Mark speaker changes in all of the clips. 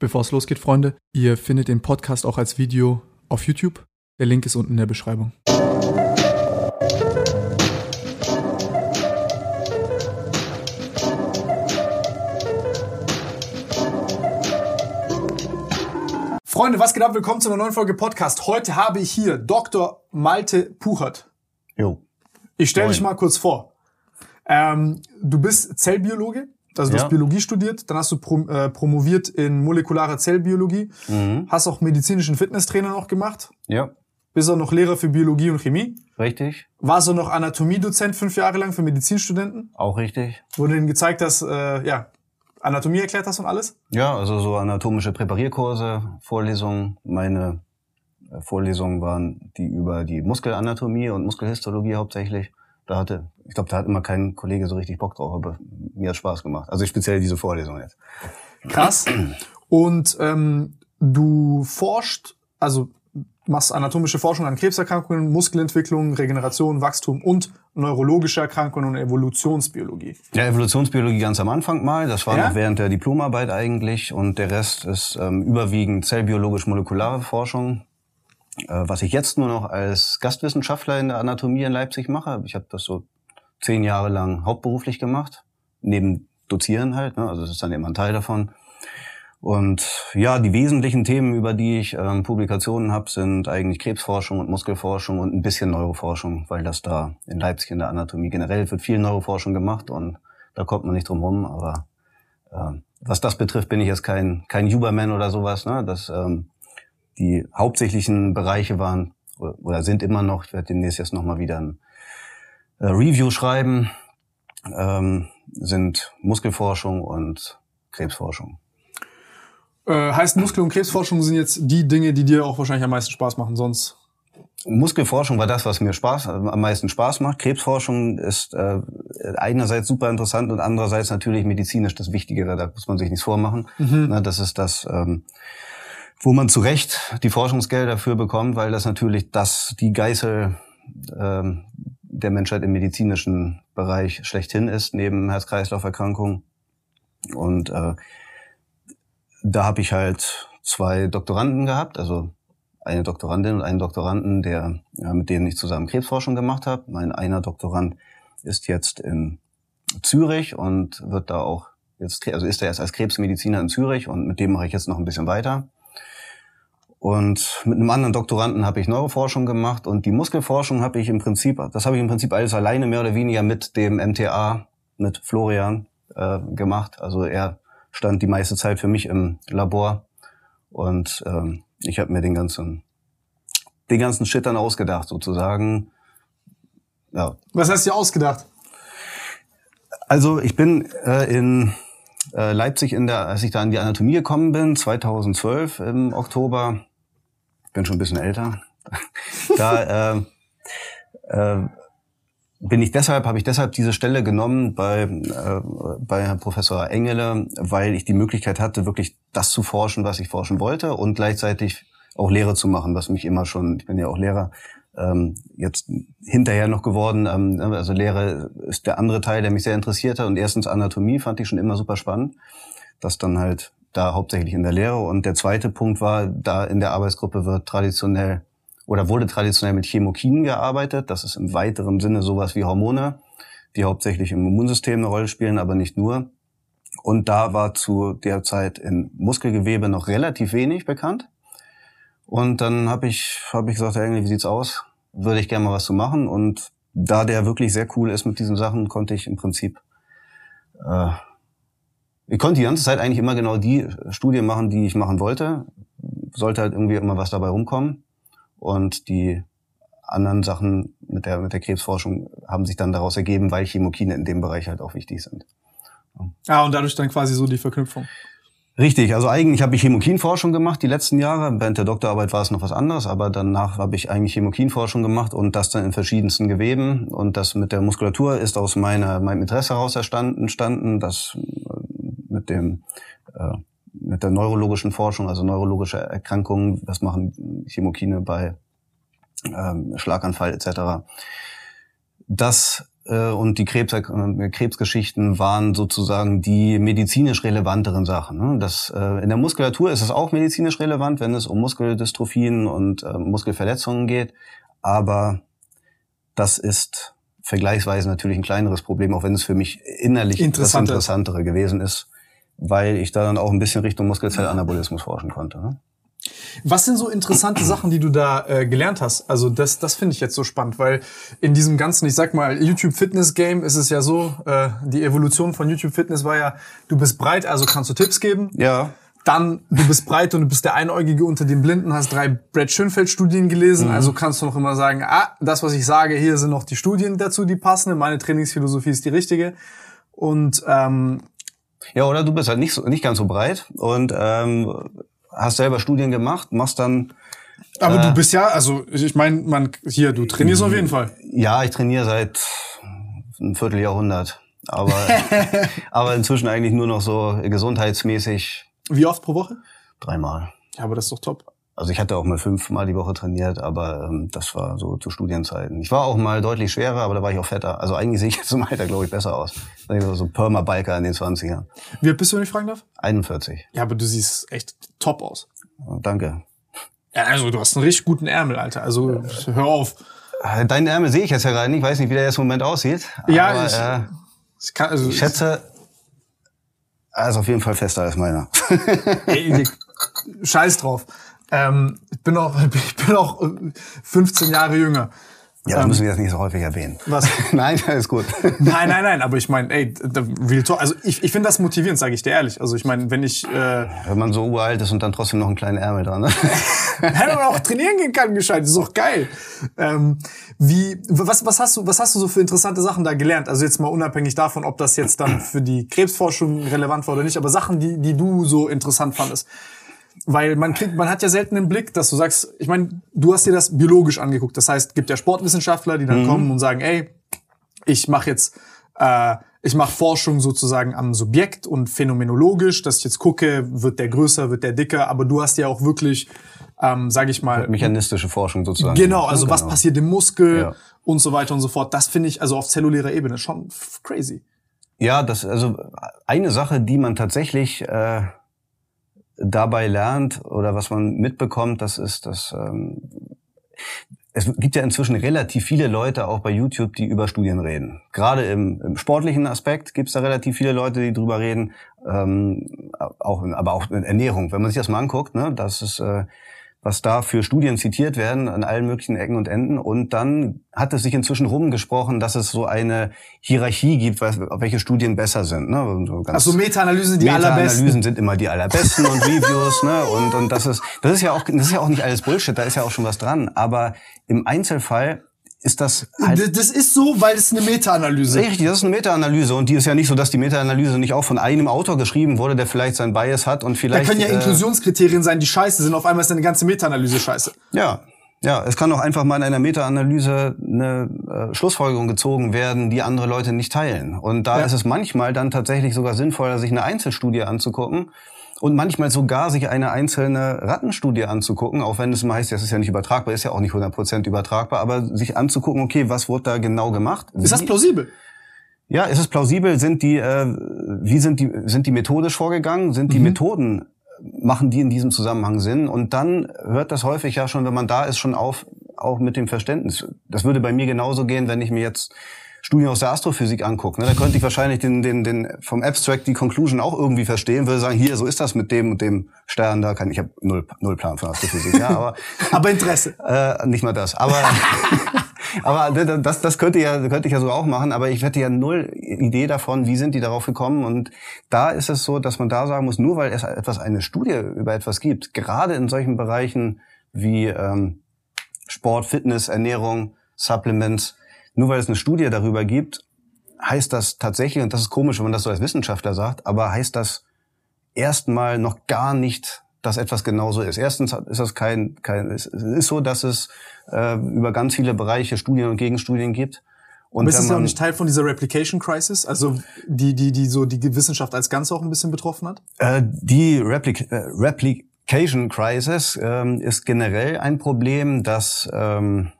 Speaker 1: Bevor es losgeht, Freunde, ihr findet den Podcast auch als Video auf YouTube. Der Link ist unten in der Beschreibung. Freunde, was geht ab? Willkommen zu einer neuen Folge Podcast. Heute habe ich hier Dr. Malte Puchert.
Speaker 2: Jo.
Speaker 1: Ich stelle dich mal kurz vor. Ähm, du bist Zellbiologe, also du
Speaker 2: Ja.
Speaker 1: hast Biologie studiert, dann hast du prom äh, promoviert in molekulare Zellbiologie,
Speaker 2: Mhm.
Speaker 1: hast auch medizinischen Fitnesstrainer noch gemacht,
Speaker 2: Ja,
Speaker 1: bist auch noch Lehrer für Biologie und Chemie,
Speaker 2: richtig.
Speaker 1: warst auch noch Anatomiedozent fünf Jahre lang für Medizinstudenten,
Speaker 2: Auch richtig.
Speaker 1: wo du denen gezeigt hast, äh, ja, Anatomie erklärt hast und alles.
Speaker 2: Ja, also so anatomische Präparierkurse, Vorlesungen. Meine äh, Vorlesungen waren die über die Muskelanatomie und Muskelhistologie hauptsächlich. Da hatte, ich glaube, da hat immer kein Kollege so richtig Bock drauf, aber mir hat Spaß gemacht. Also speziell diese Vorlesung jetzt.
Speaker 1: Krass. Und ähm, du forscht, also machst anatomische Forschung an Krebserkrankungen, Muskelentwicklung, Regeneration, Wachstum und neurologische Erkrankungen und Evolutionsbiologie.
Speaker 2: Ja, Evolutionsbiologie ganz am Anfang mal. Das war
Speaker 1: Ja?
Speaker 2: noch während der Diplomarbeit eigentlich. Und der Rest ist ähm, überwiegend zellbiologisch-molekulare Forschung. Äh, was ich jetzt nur noch als Gastwissenschaftler in der Anatomie in Leipzig mache. Ich habe das so zehn Jahre lang hauptberuflich gemacht. Neben Dozieren halt. Ne? Also das ist dann immer ein Teil davon. Und ja, die wesentlichen Themen, über die ich ähm, Publikationen habe, sind eigentlich Krebsforschung und Muskelforschung und ein bisschen Neuroforschung, weil das da in Leipzig in der Anatomie generell wird viel Neuroforschung gemacht und da kommt man nicht drum rum. Aber ähm, was das betrifft, bin ich jetzt kein kein Huberman oder sowas. Ne? Das ähm, die hauptsächlichen Bereiche waren oder, sind immer noch. Ich werde demnächst jetzt noch mal wieder ein äh, Review schreiben. Ähm, sind Muskelforschung und Krebsforschung.
Speaker 1: Äh, heißt, Muskel- und Krebsforschung sind jetzt die Dinge, die dir auch wahrscheinlich am meisten Spaß machen. Sonst
Speaker 2: Muskelforschung war das, was mir Spaß, äh, am meisten Spaß macht. Krebsforschung ist äh, einerseits super interessant und andererseits natürlich medizinisch das Wichtigere. Da muss man sich nichts vormachen. Na, das ist das, ähm, wo man zu Recht die Forschungsgelder dafür bekommt, weil das natürlich das die Geißel ähm, der Menschheit im medizinischen Bereich schlechthin ist, neben Herz-Kreislauf-Erkrankungen. Und äh, da habe ich halt zwei Doktoranden gehabt, also eine Doktorandin und einen Doktoranden, der, ja, mit denen ich zusammen Krebsforschung gemacht habe. Mein einer Doktorand ist jetzt in Zürich und wird da auch jetzt, also ist er erst als Krebsmediziner in Zürich und mit dem mache ich jetzt noch ein bisschen weiter. Und mit einem anderen Doktoranden habe ich Neuroforschung gemacht und die Muskelforschung habe ich im Prinzip, das habe ich im Prinzip alles alleine mehr oder weniger mit dem MTA, mit Florian äh, gemacht. Also er stand die meiste Zeit für mich im Labor und ähm, ich habe mir den ganzen, den ganzen Shit dann ausgedacht sozusagen. Ja,
Speaker 1: was hast du ausgedacht?
Speaker 2: also ich bin äh, in äh, Leipzig in der, als ich da in die Anatomie gekommen bin, 2012 im Oktober, bin schon ein bisschen älter, da äh, äh, bin ich deshalb, habe ich deshalb diese Stelle genommen bei, äh, bei Herrn Professor Engele, weil ich die Möglichkeit hatte, wirklich das zu forschen, was ich forschen wollte und gleichzeitig auch Lehre zu machen, was mich immer schon, ich bin ja auch Lehrer, ähm, jetzt hinterher noch geworden. Ähm, also Lehre ist der andere Teil, der mich sehr interessierte. Und erstens Anatomie fand ich schon immer super spannend. Das dann halt da hauptsächlich in der Lehre. Und der zweite Punkt war, da in der Arbeitsgruppe wird traditionell oder wurde traditionell mit Chemokinen gearbeitet. Das ist im weiteren Sinne sowas wie Hormone, die hauptsächlich im Immunsystem eine Rolle spielen, aber nicht nur. Und da war zu der Zeit in Muskelgewebe noch relativ wenig bekannt. Und dann habe ich, hab ich gesagt, irgendwie, wie sieht's aus? Würde ich gerne mal was zu machen. Und da der wirklich sehr cool ist mit diesen Sachen, konnte ich im Prinzip, äh, ich konnte die ganze Zeit eigentlich immer genau die Studie machen, die ich machen wollte. Sollte halt irgendwie immer was dabei rumkommen. Und die anderen Sachen mit der, mit der Krebsforschung haben sich dann daraus ergeben, weil Chemokine in dem Bereich halt auch wichtig sind.
Speaker 1: Ah, und dadurch dann quasi so die Verknüpfung.
Speaker 2: Richtig, also eigentlich habe ich Hämokinforschung gemacht die letzten Jahre. Während der Doktorarbeit war es noch was anderes, aber danach habe ich eigentlich Hämokinforschung gemacht und das dann in verschiedensten Geweben. Und das mit der Muskulatur ist aus meiner, meinem Interesse heraus entstanden, das äh, mit dem äh, mit der neurologischen Forschung, also neurologische Erkrankungen, was machen Chemokine bei ähm, Schlaganfall etc. Das äh, und die Krebs, äh, Krebsgeschichten waren sozusagen die medizinisch relevanteren Sachen. Ne? Das, äh, in der Muskulatur ist es auch medizinisch relevant, wenn es um Muskeldystrophien und äh, Muskelverletzungen geht. Aber das ist vergleichsweise natürlich ein kleineres Problem, auch wenn es für mich innerlich das Interessantere gewesen ist, weil ich da dann auch ein bisschen Richtung Muskelzellanabolismus forschen konnte. Ne?
Speaker 1: Was sind so interessante Sachen, die du da äh, gelernt hast? Also das, das finde ich jetzt so spannend, weil in diesem ganzen, ich sag mal, YouTube Fitness Game ist es ja so, äh, die Evolution von YouTube Fitness war ja, du bist breit, also kannst du Tipps geben.
Speaker 2: Ja.
Speaker 1: Dann, du bist breit und du bist der Einäugige unter den Blinden, hast drei Brad Schönfeld-Studien gelesen, mhm. also kannst du noch immer sagen, ah, das, was ich sage, hier sind noch die Studien dazu, die passen, meine Trainingsphilosophie ist die richtige. Und ähm,
Speaker 2: ja, oder du bist halt nicht so, nicht ganz so breit und ähm, hast selber Studien gemacht, machst dann.
Speaker 1: Aber äh, du bist ja, also ich meine, man hier, du trainierst auf jeden Fall.
Speaker 2: Ja, ich trainiere seit einem Vierteljahrhundert. Aber, aber inzwischen eigentlich nur noch so gesundheitsmäßig.
Speaker 1: Wie oft pro Woche?
Speaker 2: Dreimal.
Speaker 1: Ja, aber das ist doch top.
Speaker 2: Also ich hatte auch mal fünfmal die Woche trainiert, aber ähm, das war so zu Studienzeiten. Ich war auch mal deutlich schwerer, aber da war ich auch fetter. Also eigentlich sehe ich jetzt im Alter, glaube ich, besser aus. So Perma-Biker in den 20ern.
Speaker 1: Wie alt bist du, wenn ich fragen darf?
Speaker 2: 41.
Speaker 1: Ja, aber du siehst echt top aus.
Speaker 2: danke.
Speaker 1: Ja, also du hast einen richtig guten Ärmel, Alter. Also hör auf.
Speaker 2: Äh, deinen Ärmel sehe ich jetzt ja gerade nicht. Ich weiß nicht, wie der jetzt im Moment aussieht.
Speaker 1: Ja, aber, ich, äh,
Speaker 2: ich, kann, also, ich schätze, er ist auf jeden Fall fester als meiner.
Speaker 1: Ey, scheiß drauf. Ähm, ich bin auch, ich bin auch 15 Jahre jünger.
Speaker 2: Ja, das ähm, müssen wir jetzt nicht so häufig erwähnen.
Speaker 1: Was?
Speaker 2: nein, alles gut.
Speaker 1: nein, nein, nein, aber ich meine, ey, Real Talk, also ich, ich finde das motivierend, sage ich dir ehrlich. Also ich meine, wenn ich... Äh,
Speaker 2: wenn man so uralt ist und dann trotzdem noch einen kleinen Ärmel dran. Ne?
Speaker 1: wenn man auch trainieren gehen kann, gescheit, ist doch geil. Ähm, wie, was, was, hast du, was hast du so für interessante Sachen da gelernt? Also jetzt mal unabhängig davon, ob das jetzt dann für die Krebsforschung relevant war oder nicht, aber Sachen, die, die du so interessant fandest. Weil man kriegt, man hat ja selten den Blick, dass du sagst, ich meine, du hast dir das biologisch angeguckt. Das heißt, gibt ja Sportwissenschaftler, die dann mhm. kommen und sagen, ey, ich mache jetzt, äh, ich mache Forschung sozusagen am Subjekt und phänomenologisch, dass ich jetzt gucke, wird der größer, wird der dicker, aber du hast ja auch wirklich, ähm, sage ich mal,
Speaker 2: mechanistische Forschung sozusagen.
Speaker 1: Genau, also genau. was passiert im Muskel ja. und so weiter und so fort. Das finde ich also auf zellulärer Ebene schon crazy.
Speaker 2: Ja, das also eine Sache, die man tatsächlich äh, dabei lernt oder was man mitbekommt, das ist, dass ähm, es gibt ja inzwischen relativ viele Leute auch bei YouTube, die über Studien reden. Gerade im, im sportlichen Aspekt gibt es da relativ viele Leute, die drüber reden, ähm, auch, aber auch in Ernährung. Wenn man sich das mal anguckt, ne, das ist äh, was da für Studien zitiert werden an allen möglichen Ecken und Enden. Und dann hat es sich inzwischen rumgesprochen, dass es so eine Hierarchie gibt, welche Studien besser sind. Ne?
Speaker 1: So also Meta-Analysen die
Speaker 2: Meta allerbesten. Meta-Analysen sind immer die allerbesten und Reviews. Ne? Und, und das ist das ist ja auch das ist ja auch nicht alles Bullshit. Da ist ja auch schon was dran. Aber im Einzelfall ist das
Speaker 1: halt Das ist so, weil es eine Meta-Analyse.
Speaker 2: Richtig, das ist eine Meta-Analyse und die ist ja nicht so, dass die Meta-Analyse nicht auch von einem Autor geschrieben wurde, der vielleicht sein Bias hat und vielleicht.
Speaker 1: Da können ja äh, Inklusionskriterien sein, die scheiße sind. Auf einmal ist eine ganze Meta-Analyse scheiße.
Speaker 2: Ja. Ja, es kann auch einfach mal in einer Meta-Analyse eine äh, Schlussfolgerung gezogen werden, die andere Leute nicht teilen. Und da ja. ist es manchmal dann tatsächlich sogar sinnvoller, sich eine Einzelstudie anzugucken und manchmal sogar sich eine einzelne Rattenstudie anzugucken, auch wenn es meist, das ist ja nicht übertragbar, ist ja auch nicht 100% übertragbar, aber sich anzugucken, okay, was wurde da genau gemacht?
Speaker 1: Ist das plausibel?
Speaker 2: Ja, ist es plausibel? Sind die, äh, wie sind die, sind die methodisch vorgegangen? Sind die mhm. Methoden, machen die in diesem Zusammenhang Sinn? Und dann hört das häufig ja schon, wenn man da ist, schon auf, auch mit dem Verständnis. Das würde bei mir genauso gehen, wenn ich mir jetzt Studien aus der Astrophysik angucke, ne, da könnte ich wahrscheinlich den, den, den vom Abstract die Conclusion auch irgendwie verstehen, würde sagen, hier, so ist das mit dem und dem Stern, da kann ich habe null, null Plan von Astrophysik, ja, aber
Speaker 1: aber Interesse.
Speaker 2: Äh, nicht mal das, aber aber das, das könnte ja könnte ich ja so auch machen, aber ich hätte ja null Idee davon, wie sind die darauf gekommen und da ist es so, dass man da sagen muss, nur weil es etwas eine Studie über etwas gibt, gerade in solchen Bereichen wie ähm, Sport, Fitness, Ernährung, Supplements, nur weil es eine Studie darüber gibt, heißt das tatsächlich, und das ist komisch, wenn man das so als Wissenschaftler sagt, aber heißt das erstmal noch gar nicht, dass etwas genauso ist. Erstens ist das kein, kein es ist so, dass es äh, über ganz viele Bereiche Studien und Gegenstudien gibt.
Speaker 1: Und aber ist es ja auch nicht Teil von dieser Replication Crisis, also die, die, die so die Wissenschaft als Ganze auch ein bisschen betroffen hat?
Speaker 2: Äh, die Replik äh, Replik Cajun Crisis ähm, ist generell ein Problem, dass ähm,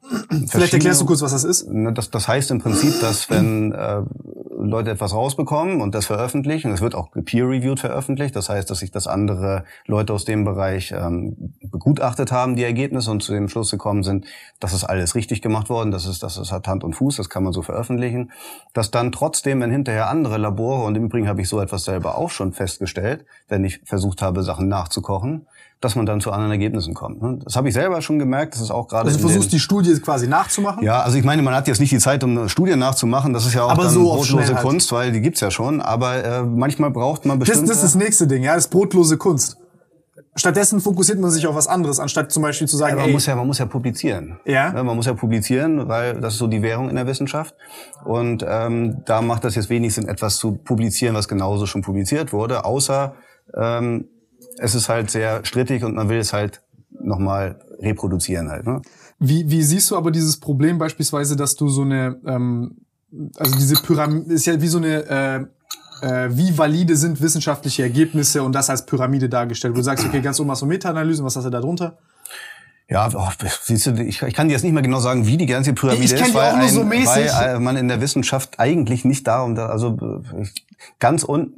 Speaker 1: Vielleicht erklärst du kurz, was das ist.
Speaker 2: Das, das heißt im Prinzip, dass wenn äh, Leute etwas rausbekommen und das veröffentlichen, es wird auch peer-reviewed veröffentlicht, das heißt, dass sich das andere Leute aus dem Bereich ähm, begutachtet haben, die Ergebnisse, und zu dem Schluss gekommen sind, das ist alles richtig gemacht worden, das ist, das ist, hat Hand und Fuß, das kann man so veröffentlichen, dass dann trotzdem, wenn hinterher andere Labore, und im Übrigen habe ich so etwas selber auch schon festgestellt, wenn ich versucht habe, Sachen nachzukochen, dass man dann zu anderen Ergebnissen kommt. Ne? Das habe ich selber schon gemerkt. Das ist auch gerade.
Speaker 1: Also du versuchst die Studie quasi nachzumachen?
Speaker 2: Ja, also ich meine, man hat jetzt nicht die Zeit, um Studien nachzumachen. Das ist ja auch aber dann so brotlose Kunst, weil die gibt's ja schon. Aber äh, manchmal braucht man
Speaker 1: bestimmt. Das, das ist das nächste Ding, ja, das ist brotlose Kunst. Stattdessen fokussiert man sich auf was anderes, anstatt zum Beispiel zu sagen,
Speaker 2: ja, man ey, muss ja, man muss ja publizieren.
Speaker 1: Ja?
Speaker 2: Man muss ja publizieren, weil das ist so die Währung in der Wissenschaft. Und ähm, da macht das jetzt wenig Sinn, etwas zu publizieren, was genauso schon publiziert wurde, außer ähm, es ist halt sehr strittig und man will es halt nochmal reproduzieren halt. Ne?
Speaker 1: Wie, wie siehst du aber dieses Problem beispielsweise, dass du so eine, ähm, also diese Pyramide ist ja wie so eine, äh, äh, wie valide sind wissenschaftliche Ergebnisse und das als Pyramide dargestellt, wo du sagst, okay, ganz oben hast du Meta-Analysen, was hast du da drunter?
Speaker 2: Ja, oh, siehst du, ich, ich kann dir jetzt nicht mehr genau sagen, wie die ganze Pyramide ich
Speaker 1: ist, weil, ein, so
Speaker 2: weil äh, man in der Wissenschaft eigentlich nicht darum, da, also ich, ganz un.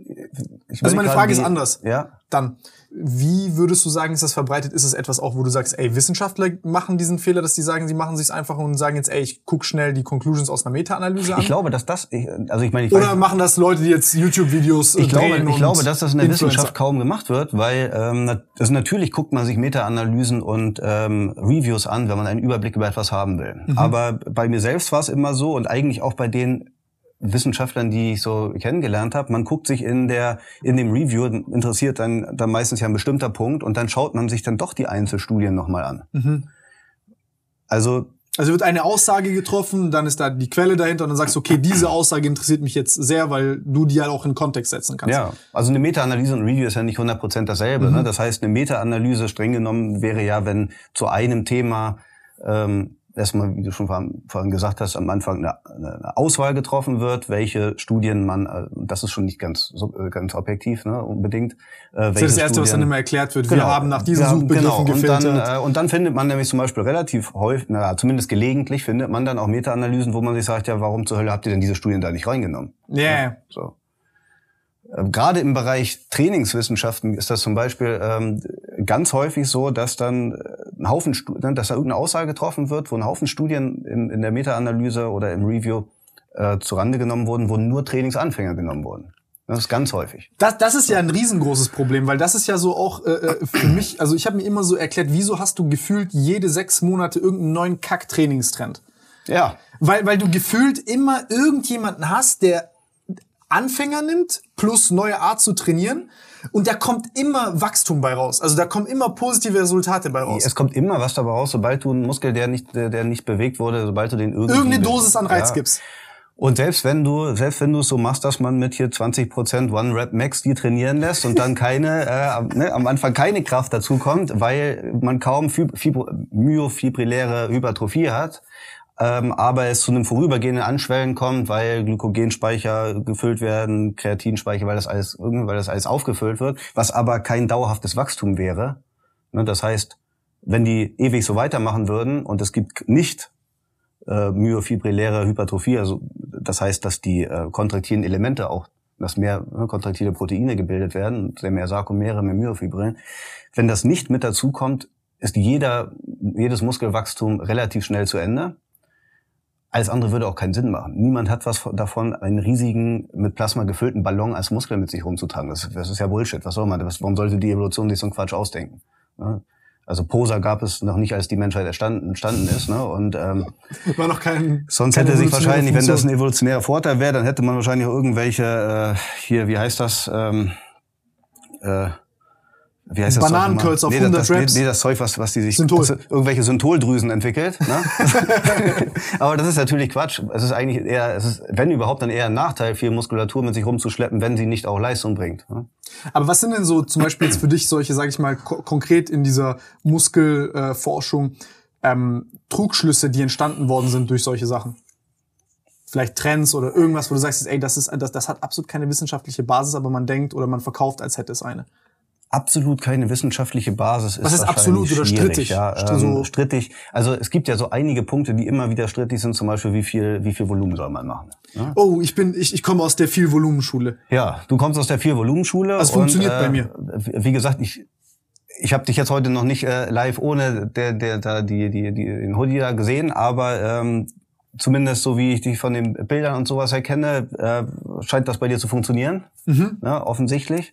Speaker 1: Ich also meine Frage wie, ist anders.
Speaker 2: Ja.
Speaker 1: Dann wie würdest du sagen, ist das verbreitet? Ist es etwas auch, wo du sagst, ey, Wissenschaftler machen diesen Fehler, dass die sagen, sie machen sich's einfach und sagen jetzt, ey, ich guck schnell die Conclusions aus einer Meta-Analyse an?
Speaker 2: Ich glaube, dass das, also ich meine, ich
Speaker 1: Oder weiß, machen das Leute, die jetzt YouTube-Videos
Speaker 2: ich glaube, Ich glaube, dass das in der Influencer. Wissenschaft kaum gemacht wird, weil ähm, also natürlich guckt man sich Meta-Analysen und ähm, Reviews an, wenn man einen Überblick über etwas haben will. Mhm. Aber bei mir selbst war es immer so und eigentlich auch bei den Wissenschaftlern, die ich so kennengelernt habe, man guckt sich in der in dem Review interessiert dann dann meistens ja ein bestimmter Punkt und dann schaut man sich dann doch die Einzelstudien nochmal an. Mhm. Also
Speaker 1: also wird eine Aussage getroffen, dann ist da die Quelle dahinter und dann sagst du, okay, diese Aussage interessiert mich jetzt sehr, weil du die halt auch in Kontext setzen kannst.
Speaker 2: Ja, also eine Meta-Analyse und Review ist ja nicht 100% dasselbe. Ne? Mhm. Ne? Das heißt, eine Meta-Analyse streng genommen wäre ja, wenn zu einem Thema ähm, erstmal, wie du schon vorhin gesagt hast, am Anfang eine, eine Auswahl getroffen wird, welche Studien man, äh, das ist schon nicht ganz äh, ganz objektiv, ne, unbedingt.
Speaker 1: Äh, das ist das Erste, Studien, was dann immer erklärt wird. Genau, wir haben nach diesen Suchbegriffen genau. gefiltert.
Speaker 2: Und dann, äh, und dann findet man nämlich zum Beispiel relativ häufig, naja, zumindest gelegentlich findet man dann auch Meta-Analysen, wo man sich sagt, ja, warum zur Hölle habt ihr denn diese Studien da nicht reingenommen?
Speaker 1: Yeah. Ja.
Speaker 2: So. Ähm, gerade im Bereich Trainingswissenschaften ist das zum Beispiel ähm, ganz häufig so, dass dann äh, ein Haufen, ne, dass da irgendeine Aussage getroffen wird, wo ein Haufen Studien in, in der Meta-Analyse oder im Review äh, zurande genommen wurden, wo nur Trainingsanfänger genommen wurden. Das ist ganz häufig.
Speaker 1: Das, das ist ja ein riesengroßes Problem, weil das ist ja so auch äh, äh für mich, also ich habe mir immer so erklärt, wieso hast du gefühlt jede sechs Monate irgendeinen neuen Kack-Trainingstrend?
Speaker 2: Ja.
Speaker 1: Weil, weil du gefühlt immer irgendjemanden hast, der Anfänger nimmt, plus neue Art zu trainieren. Und da kommt immer Wachstum bei raus. Also da kommen immer positive Resultate bei raus.
Speaker 2: Es kommt immer was dabei raus, sobald du einen Muskel, der nicht, der nicht bewegt wurde, sobald du den irgendwie...
Speaker 1: Irgendeine Dosis an Reiz ja. gibst.
Speaker 2: Und selbst wenn du, selbst wenn du es so machst, dass man mit hier 20% One Rep Max die trainieren lässt und dann keine, äh, ne, am Anfang keine Kraft dazu kommt, weil man kaum Fib Fib myofibrilläre Hypertrophie hat, ähm, aber es zu einem vorübergehenden Anschwellen kommt, weil Glykogenspeicher gefüllt werden, Kreatinspeicher, weil das alles irgendwie, weil das alles aufgefüllt wird, was aber kein dauerhaftes Wachstum wäre. Ne, das heißt, wenn die ewig so weitermachen würden und es gibt nicht äh, myofibrilläre Hypertrophie, also das heißt, dass die äh, kontraktilen Elemente auch, dass mehr ne, kontraktile Proteine gebildet werden, mehr Sarkomere, mehr Myofibrillen. Wenn das nicht mit dazu kommt, ist jeder, jedes Muskelwachstum relativ schnell zu Ende. Alles andere würde auch keinen Sinn machen. Niemand hat was davon, einen riesigen, mit Plasma gefüllten Ballon als Muskel mit sich rumzutragen. Das, das ist ja Bullshit. Was soll man? Das, warum sollte die Evolution sich so einen Quatsch ausdenken? Also Posa gab es noch nicht, als die Menschheit entstanden, entstanden ist. Ne? Und ähm,
Speaker 1: war noch kein.
Speaker 2: Sonst hätte sich wahrscheinlich, wenn das ein evolutionärer Vorteil wäre, dann hätte man wahrscheinlich auch irgendwelche äh, hier, wie heißt das? Ähm, äh,
Speaker 1: wie heißt das Bananenkürz auf nee, 100
Speaker 2: das,
Speaker 1: Reps.
Speaker 2: Nee, das Zeug, was, was die sich Synthol. irgendwelche Syntholdrüsen entwickelt. Ne? Aber das ist natürlich Quatsch. Es ist eigentlich eher, es ist, wenn überhaupt, dann eher ein Nachteil, viel Muskulatur mit sich rumzuschleppen, wenn sie nicht auch Leistung bringt. Ne?
Speaker 1: Aber was sind denn so zum Beispiel jetzt für dich solche, sage ich mal, ko konkret in dieser Muskelforschung ähm, Trugschlüsse, die entstanden worden sind durch solche Sachen? Vielleicht Trends oder irgendwas, wo du sagst, ey, das ist, das, das hat absolut keine wissenschaftliche Basis, aber man denkt oder man verkauft, als hätte es eine.
Speaker 2: Absolut keine wissenschaftliche Basis ist.
Speaker 1: Was ist absolut oder strittig?
Speaker 2: Ja, ähm, so strittig. Also es gibt ja so einige Punkte, die immer wieder strittig sind. Zum Beispiel, wie viel, wie viel Volumen soll man machen?
Speaker 1: Ja? Oh, ich bin, ich, ich komme aus der viel Volumenschule.
Speaker 2: Ja, du kommst aus der viel Volumenschule.
Speaker 1: Das funktioniert äh, bei mir.
Speaker 2: Wie gesagt, ich ich habe dich jetzt heute noch nicht äh, live ohne der der da die die die den Hoodie da gesehen, aber ähm, zumindest so wie ich dich von den Bildern und sowas erkenne, äh, scheint das bei dir zu funktionieren, mhm. ja, offensichtlich.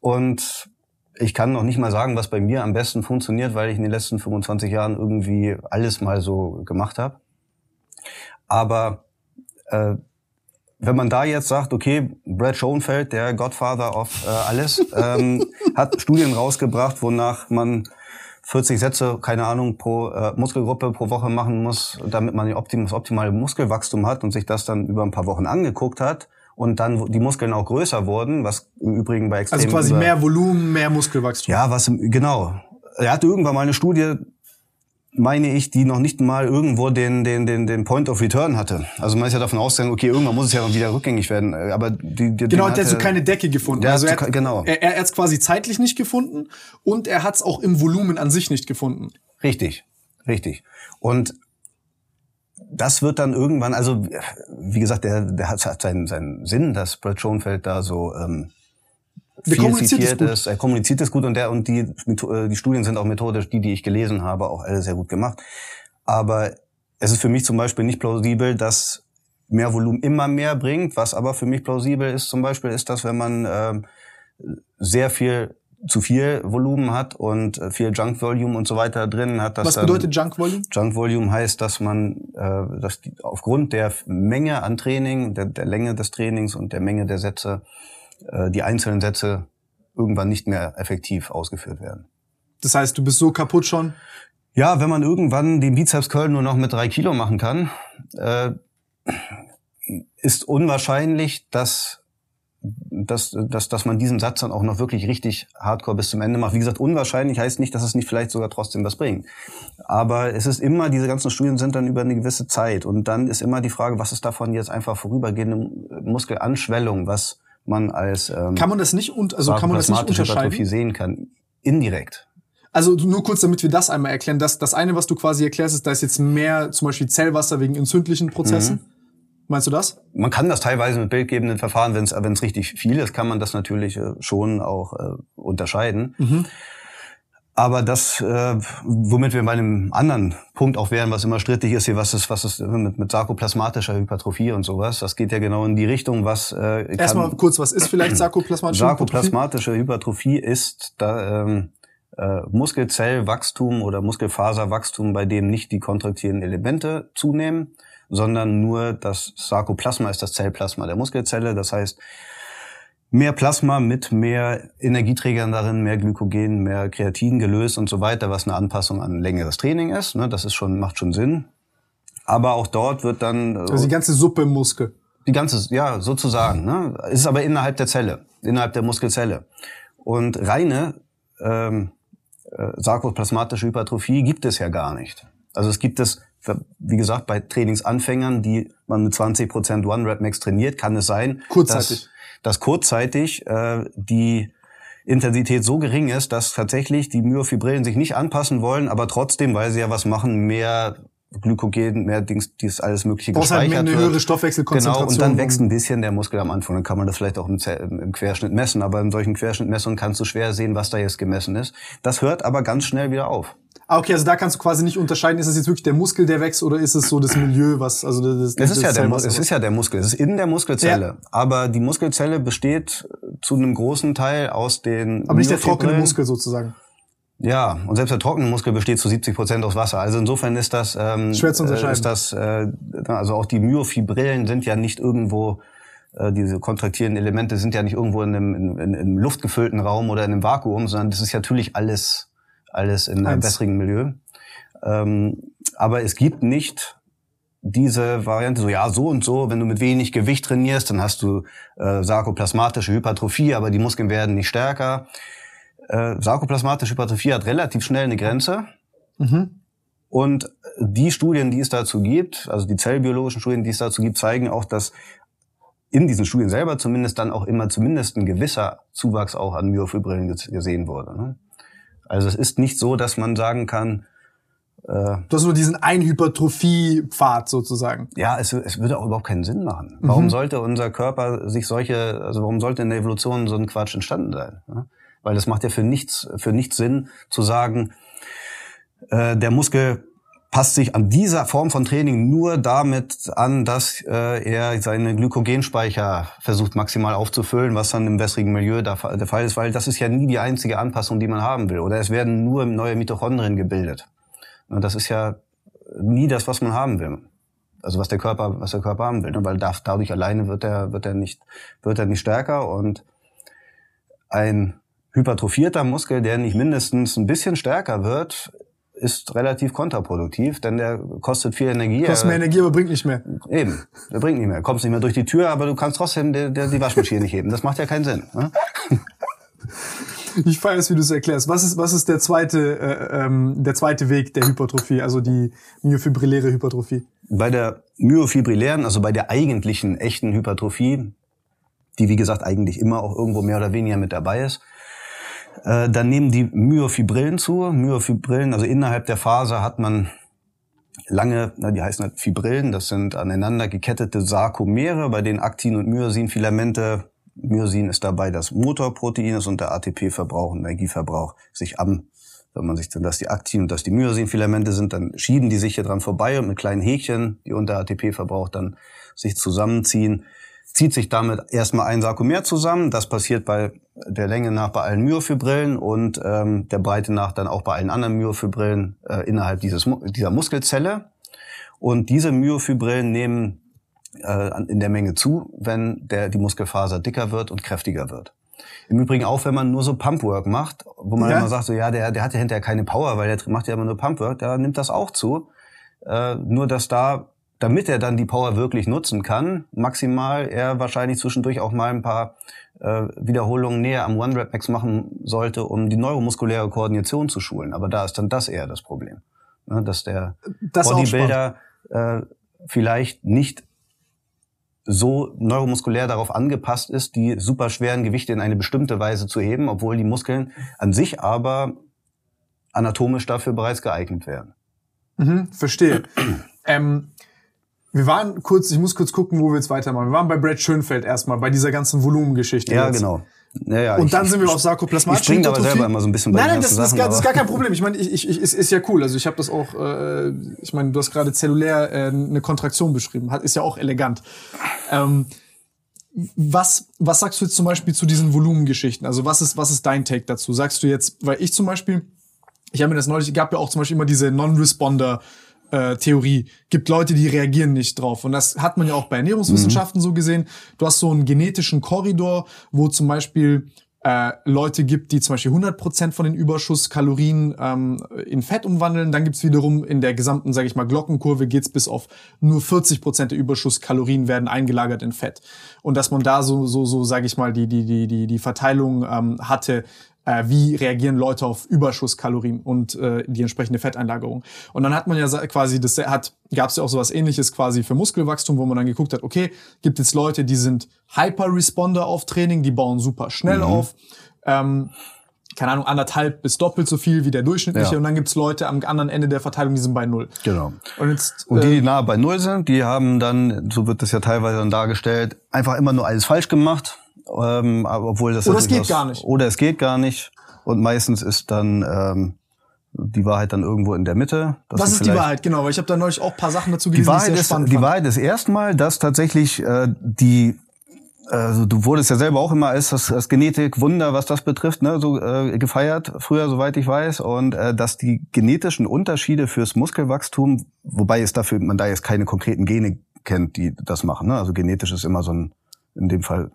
Speaker 2: Und ich kann noch nicht mal sagen, was bei mir am besten funktioniert, weil ich in den letzten 25 Jahren irgendwie alles mal so gemacht habe. Aber äh, wenn man da jetzt sagt, okay, Brad Schoenfeld, der Godfather of äh, alles, ähm, hat Studien rausgebracht, wonach man 40 Sätze, keine Ahnung, pro äh, Muskelgruppe pro Woche machen muss, damit man das optimale Muskelwachstum hat und sich das dann über ein paar Wochen angeguckt hat und dann die Muskeln auch größer wurden, was im Übrigen bei extrem
Speaker 1: Also quasi mehr Volumen, mehr Muskelwachstum.
Speaker 2: Ja, was genau. Er hatte irgendwann mal eine Studie meine ich, die noch nicht mal irgendwo den, den, den, den Point of Return hatte. Also man ist ja davon ausgegangen, okay, irgendwann muss es ja wieder rückgängig werden. Aber die, die
Speaker 1: genau, der hat so keine Decke gefunden.
Speaker 2: also er hat, genau.
Speaker 1: Er, er hat es quasi zeitlich nicht gefunden und er hat es auch im Volumen an sich nicht gefunden.
Speaker 2: Richtig, richtig. Und das wird dann irgendwann, also wie gesagt, der, der hat, hat seinen, seinen Sinn, dass Brad Schoenfeld da so ähm, der viel zitiert ist. Er kommuniziert es gut und der und die äh, die Studien sind auch methodisch, die die ich gelesen habe, auch alle sehr gut gemacht. Aber es ist für mich zum Beispiel nicht plausibel, dass mehr Volumen immer mehr bringt. Was aber für mich plausibel ist zum Beispiel, ist, dass wenn man äh, sehr viel zu viel Volumen hat und äh, viel Junk Volume und so weiter drin hat.
Speaker 1: Dass Was bedeutet Junk Volume?
Speaker 2: Junk Volume heißt, dass man, äh, dass die, aufgrund der Menge an Training, der, der Länge des Trainings und der Menge der Sätze äh, die einzelnen Sätze irgendwann nicht mehr effektiv ausgeführt werden.
Speaker 1: Das heißt, du bist so kaputt schon?
Speaker 2: Ja, wenn man irgendwann den Bizeps Curl nur noch mit drei Kilo machen kann, äh, ist unwahrscheinlich, dass dass, dass, dass man diesen Satz dann auch noch wirklich richtig hardcore bis zum Ende macht. Wie gesagt, unwahrscheinlich heißt nicht, dass es nicht vielleicht sogar trotzdem was bringt. Aber es ist immer, diese ganzen Studien sind dann über eine gewisse Zeit. Und dann ist immer die Frage, was ist davon jetzt einfach vorübergehende Muskelanschwellung, was man als
Speaker 1: ähm, kann man das nicht und also kann man das nicht unterscheiden
Speaker 2: sehen kann indirekt.
Speaker 1: Also nur kurz, damit wir das einmal erklären. Das, das eine, was du quasi erklärst, ist, da ist jetzt mehr zum Beispiel Zellwasser wegen entzündlichen Prozessen. Mhm. Meinst du das?
Speaker 2: Man kann das teilweise mit bildgebenden Verfahren, wenn es richtig viel ist, kann man das natürlich äh, schon auch äh, unterscheiden. Mhm. Aber das, äh, womit wir bei einem anderen Punkt auch wären, was immer strittig ist, hier, was ist, was ist mit, mit sarkoplasmatischer Hypertrophie und sowas, das geht ja genau in die Richtung, was
Speaker 1: äh, Erstmal kurz, was ist vielleicht sarkoplasmatische
Speaker 2: Hypertrophie? Sarkoplasmatische Hypertrophie ist da, ähm, äh, Muskelzellwachstum oder Muskelfaserwachstum, bei dem nicht die kontraktierenden Elemente zunehmen, sondern nur das Sarkoplasma ist das Zellplasma der Muskelzelle. Das heißt, mehr Plasma mit mehr Energieträgern darin, mehr Glykogen, mehr Kreatin gelöst und so weiter, was eine Anpassung an längeres Training ist. Ne? Das ist schon, macht schon Sinn. Aber auch dort wird dann...
Speaker 1: Also die ganze Suppe im Muskel.
Speaker 2: Die ganze, ja, sozusagen. Ne? Ist aber innerhalb der Zelle, innerhalb der Muskelzelle. Und reine ähm, äh, sarkoplasmatische Hypertrophie gibt es ja gar nicht. Also es gibt es, wie gesagt, bei Trainingsanfängern, die man mit 20% One-Rep-Max trainiert, kann es sein,
Speaker 1: Kurzzeitig.
Speaker 2: dass dass kurzzeitig äh, die Intensität so gering ist, dass tatsächlich die Myofibrillen sich nicht anpassen wollen, aber trotzdem, weil sie ja was machen, mehr Glykogen, mehr Dings, dies alles mögliche
Speaker 1: Brauchst gespeichert halt eine höhere Stoffwechselkonzentration.
Speaker 2: Genau, und dann wächst ein bisschen der Muskel am Anfang. Dann kann man das vielleicht auch im, im Querschnitt messen, aber in solchen Querschnittmessungen kannst du schwer sehen, was da jetzt gemessen ist. Das hört aber ganz schnell wieder auf.
Speaker 1: Ah, okay, also da kannst du quasi nicht unterscheiden, ist es jetzt wirklich der Muskel, der wächst, oder ist es so das Milieu, was, also das,
Speaker 2: das, das ist ja der, es ist ja der Muskel, es ist in der Muskelzelle. Ja. Aber die Muskelzelle besteht zu einem großen Teil aus den.
Speaker 1: Aber nicht der trockene Muskel sozusagen.
Speaker 2: Ja, und selbst der trockene Muskel besteht zu 70 Prozent aus Wasser. Also insofern ist das, ähm,
Speaker 1: Schwer zu unterscheiden.
Speaker 2: ist das, äh, also auch die Myofibrillen sind ja nicht irgendwo äh, diese kontraktierenden Elemente sind ja nicht irgendwo in einem, in, in, in einem luftgefüllten Raum oder in einem Vakuum, sondern das ist ja natürlich alles alles in einem besseren Milieu. Ähm, aber es gibt nicht diese Variante, so ja, so und so, wenn du mit wenig Gewicht trainierst, dann hast du äh, sarkoplasmatische Hypertrophie, aber die Muskeln werden nicht stärker. Äh, sarkoplasmatische Hypertrophie hat relativ schnell eine Grenze. Mhm. Und die Studien, die es dazu gibt, also die zellbiologischen Studien, die es dazu gibt, zeigen auch, dass in diesen Studien selber zumindest dann auch immer zumindest ein gewisser Zuwachs auch an Myofibrillen gesehen wurde. Ne? Also es ist nicht so, dass man sagen kann,
Speaker 1: äh, du hast nur diesen Einhypertrophie-Pfad sozusagen.
Speaker 2: Ja, es, es würde auch überhaupt keinen Sinn machen. Mhm. Warum sollte unser Körper sich solche, also warum sollte in der Evolution so ein Quatsch entstanden sein? Ja? Weil das macht ja für nichts, für nichts Sinn zu sagen, äh, der Muskel passt sich an dieser Form von Training nur damit an, dass äh, er seine Glykogenspeicher versucht maximal aufzufüllen, was dann im wässrigen Milieu der, Fall ist, weil das ist ja nie die einzige Anpassung, die man haben will. Oder es werden nur neue Mitochondrien gebildet. Und das ist ja nie das, was man haben will. Also was der Körper, was der Körper haben will, ne? weil dadurch alleine wird er, wird er nicht, wird er nicht stärker und ein hypertrophierter Muskel, der nicht mindestens ein bisschen stärker wird, ist relativ kontraproduktiv, denn der kostet viel Energie.
Speaker 1: Kostet mehr Energie, aber bringt nicht mehr.
Speaker 2: Eben, der bringt nicht mehr. Kommst nicht mehr durch die Tür, aber du kannst trotzdem die, die Waschmaschine nicht heben. Das macht ja keinen Sinn. Ne?
Speaker 1: Ich feiere es, wie du es erklärst. Was ist, was ist der zweite, äh, ähm, der zweite Weg der Hypertrophie, also die myofibrilläre Hypertrophie?
Speaker 2: Bei der myofibrillären, also bei der eigentlichen echten Hypertrophie, die wie gesagt eigentlich immer auch irgendwo mehr oder weniger mit dabei ist, äh, dann nehmen die Myofibrillen zu. Myofibrillen, also innerhalb der Faser hat man lange, na, die heißen halt Fibrillen, das sind aneinander gekettete Sarkomere, bei denen Aktin- und Myosin-Filamente Myosin ist dabei das Motorprotein ist und der ATP-Verbrauch und Energieverbrauch sich am, wenn man sich dann, dass die Aktin und dass die Myosin-Filamente sind, dann schieben die sich hier dran vorbei und mit kleinen Häkchen, die unter ATP-Verbrauch dann sich zusammenziehen, zieht sich damit erstmal ein Sarkomer zusammen. Das passiert bei der Länge nach bei allen Myofibrillen und ähm, der Breite nach dann auch bei allen anderen Myofibrillen äh, innerhalb dieses, dieser Muskelzelle. Und diese Myofibrillen nehmen äh, in der Menge zu, wenn der, die Muskelfaser dicker wird und kräftiger wird. Im Übrigen auch, wenn man nur so Pumpwork macht, wo man ja. immer sagt, so ja, der, der hat ja hinterher keine Power, weil der macht ja immer nur Pumpwork, da nimmt das auch zu. Äh, nur dass da, damit er dann die Power wirklich nutzen kann, maximal er wahrscheinlich zwischendurch auch mal ein paar äh, Wiederholungen näher am One-Rep-Max machen sollte, um die neuromuskuläre Koordination zu schulen. Aber da ist dann das eher das Problem. Ne, dass der das Bodybuilder äh, vielleicht nicht so neuromuskulär darauf angepasst ist, die superschweren Gewichte in eine bestimmte Weise zu heben, obwohl die Muskeln an sich aber anatomisch dafür bereits geeignet wären.
Speaker 1: Mhm, verstehe. ähm, wir waren kurz, ich muss kurz gucken, wo wir jetzt weitermachen. Wir waren bei Brad Schönfeld erstmal, bei dieser ganzen Volumengeschichte.
Speaker 2: Ja, jetzt. genau.
Speaker 1: Ja, ja, und ich, dann sind wir auf sarkoplasmatische
Speaker 2: Ich springe aber selber immer so ein bisschen
Speaker 1: bei Nein, nein, das, Sachen, ist gar, das ist gar kein Problem. Ich meine, ich, ich, ich, ist, ist ja cool. Also ich habe das auch, äh, ich meine, du hast gerade zellulär äh, eine Kontraktion beschrieben. Hat, ist ja auch elegant. Ähm, was, was sagst du jetzt zum Beispiel zu diesen Volumengeschichten? Also was ist, was ist dein Take dazu? Sagst du jetzt, weil ich zum Beispiel, ich habe mir das neulich, gab ja auch zum Beispiel immer diese Non-Responder- äh, Theorie. Gibt Leute, die reagieren nicht drauf. Und das hat man ja auch bei Ernährungswissenschaften mhm. so gesehen. Du hast so einen genetischen Korridor, wo zum Beispiel äh, Leute gibt, die zum Beispiel 100% von den Überschusskalorien ähm, in Fett umwandeln. Dann gibt's wiederum in der gesamten, sage ich mal, Glockenkurve geht's bis auf nur 40% der Überschusskalorien werden eingelagert in Fett. Und dass man da so, so, so sage ich mal, die, die, die, die, die Verteilung ähm, hatte, äh, wie reagieren Leute auf Überschusskalorien und äh, die entsprechende Fetteinlagerung. Und dann hat man ja quasi, das hat, gab es ja auch sowas ähnliches quasi für Muskelwachstum, wo man dann geguckt hat, okay, gibt es Leute, die sind Hyper-Responder auf Training, die bauen super schnell mhm. auf. Ähm, keine Ahnung, anderthalb bis doppelt so viel wie der durchschnittliche. Ja. Und dann gibt's Leute am anderen Ende der Verteilung, die sind bei null.
Speaker 2: Genau. Und, jetzt, und die, die äh, nahe bei null sind, die haben dann, so wird das ja teilweise dann dargestellt, einfach immer nur alles falsch gemacht ähm, obwohl das
Speaker 1: oder es geht gar nicht.
Speaker 2: Oder es geht gar nicht. Und meistens ist dann ähm, die Wahrheit dann irgendwo in der Mitte.
Speaker 1: Was ist die Wahrheit, genau? Weil ich habe da neulich auch paar Sachen dazu gelesen,
Speaker 2: die Wahrheit die ist,
Speaker 1: Die
Speaker 2: fand. Wahrheit ist erstmal, dass tatsächlich äh, die also du wurdest ja selber auch immer als das, das Genetik-Wunder, was das betrifft, ne, so äh, gefeiert, früher, soweit ich weiß. Und äh, dass die genetischen Unterschiede fürs Muskelwachstum, wobei es dafür, man da jetzt keine konkreten Gene kennt, die das machen. Ne? Also genetisch ist immer so ein, in dem Fall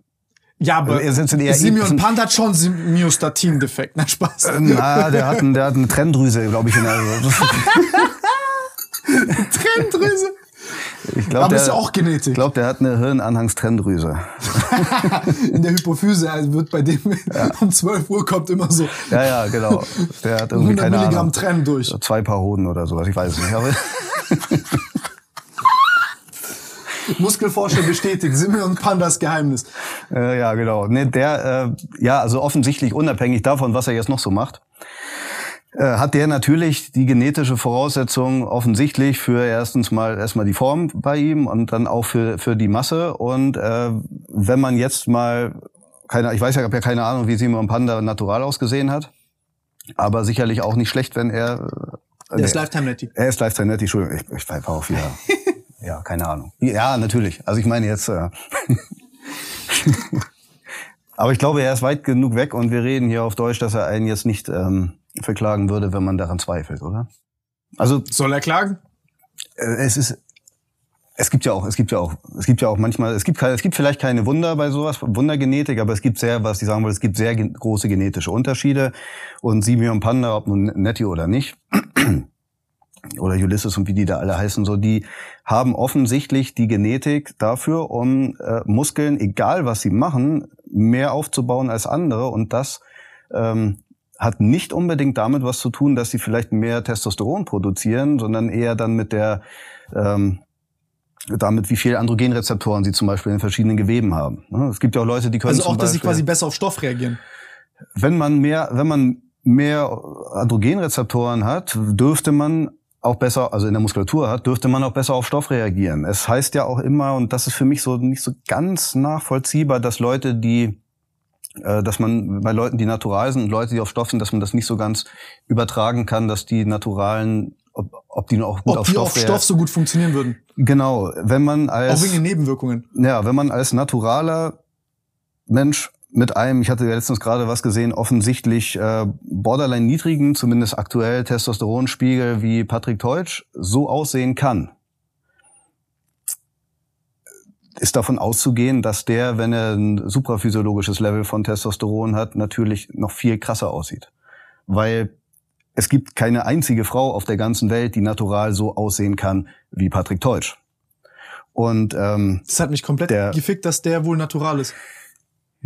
Speaker 1: ja, aber also Simeon Pant hat schon Myostatin-Defekt. Na, Spaß.
Speaker 2: Äh, na, der hat, ein, der hat eine Trenndrüse, glaube ich. In der
Speaker 1: Trenndrüse? Ich glaub, aber der, ist ja auch Genetik.
Speaker 2: Ich glaube, der hat eine Hirnanhangstrennendrüse.
Speaker 1: in der Hypophyse also wird bei dem ja. um 12 Uhr kommt immer so.
Speaker 2: Ja, ja, genau. Der hat irgendwie 100 keine
Speaker 1: Milligramm
Speaker 2: Ahnung,
Speaker 1: Trenn durch.
Speaker 2: Zwei Paar Hoden oder sowas, ich weiß es nicht.
Speaker 1: Muskelforscher bestätigt, Simeon Pandas Geheimnis.
Speaker 2: Äh, ja, genau. Nee, der, äh, ja, also offensichtlich unabhängig davon, was er jetzt noch so macht, äh, hat der natürlich die genetische Voraussetzung offensichtlich für erstens mal erstmal die Form bei ihm und dann auch für, für die Masse. Und äh, wenn man jetzt mal, keine, ich weiß ja, ich habe ja keine Ahnung, wie Simon Panda natural ausgesehen hat, aber sicherlich auch nicht schlecht, wenn er
Speaker 1: er ist Lifetime Netty.
Speaker 2: Er ist Lifetime Netty, Entschuldigung, ich, ich war auch wieder. Ja, keine Ahnung. Ja, natürlich. Also ich meine jetzt. Äh, Aber ich glaube, er ist weit genug weg und wir reden hier auf Deutsch, dass er einen jetzt nicht ähm, verklagen würde, wenn man daran zweifelt, oder?
Speaker 1: Also soll er klagen?
Speaker 2: Äh, es ist es gibt ja auch, es gibt ja auch, es gibt ja auch manchmal, es gibt, es gibt vielleicht keine Wunder bei sowas, Wundergenetik, aber es gibt sehr, was ich sagen wollte, es gibt sehr große genetische Unterschiede. Und Simeon Panda, ob nun Nettie oder nicht, oder Ulysses und wie die da alle heißen, so die haben offensichtlich die Genetik dafür, um äh, Muskeln, egal was sie machen, mehr aufzubauen als andere. Und das ähm, hat nicht unbedingt damit was zu tun, dass sie vielleicht mehr Testosteron produzieren, sondern eher dann mit der ähm, damit, wie viele Androgenrezeptoren sie zum Beispiel in verschiedenen Geweben haben. Es gibt ja auch Leute, die können
Speaker 1: also auch, dass sie quasi besser auf Stoff reagieren.
Speaker 2: Wenn man mehr, wenn man mehr Androgenrezeptoren hat, dürfte man auch besser, also in der Muskulatur hat, dürfte man auch besser auf Stoff reagieren. Es heißt ja auch immer, und das ist für mich so nicht so ganz nachvollziehbar, dass Leute, die, äh, dass man bei Leuten, die natural sind und Leute, die auf Stoff sind, dass man das nicht so ganz übertragen kann, dass die naturalen ob, ob die auch gut ob auf, die Stoff, auf
Speaker 1: Stoff so gut funktionieren würden.
Speaker 2: Genau, wenn man als
Speaker 1: auch wegen den Nebenwirkungen.
Speaker 2: Ja, wenn man als naturaler Mensch mit einem, ich hatte ja letztens gerade was gesehen, offensichtlich äh, borderline niedrigen, zumindest aktuell Testosteronspiegel wie Patrick Teutsch so aussehen kann, ist davon auszugehen, dass der, wenn er ein supraphysiologisches Level von Testosteron hat, natürlich noch viel krasser aussieht. Weil es gibt keine einzige Frau auf der ganzen Welt, die natural so aussehen kann wie Patrick Teutsch. Und ähm,
Speaker 1: das hat mich komplett der, gefickt, dass der wohl natural ist.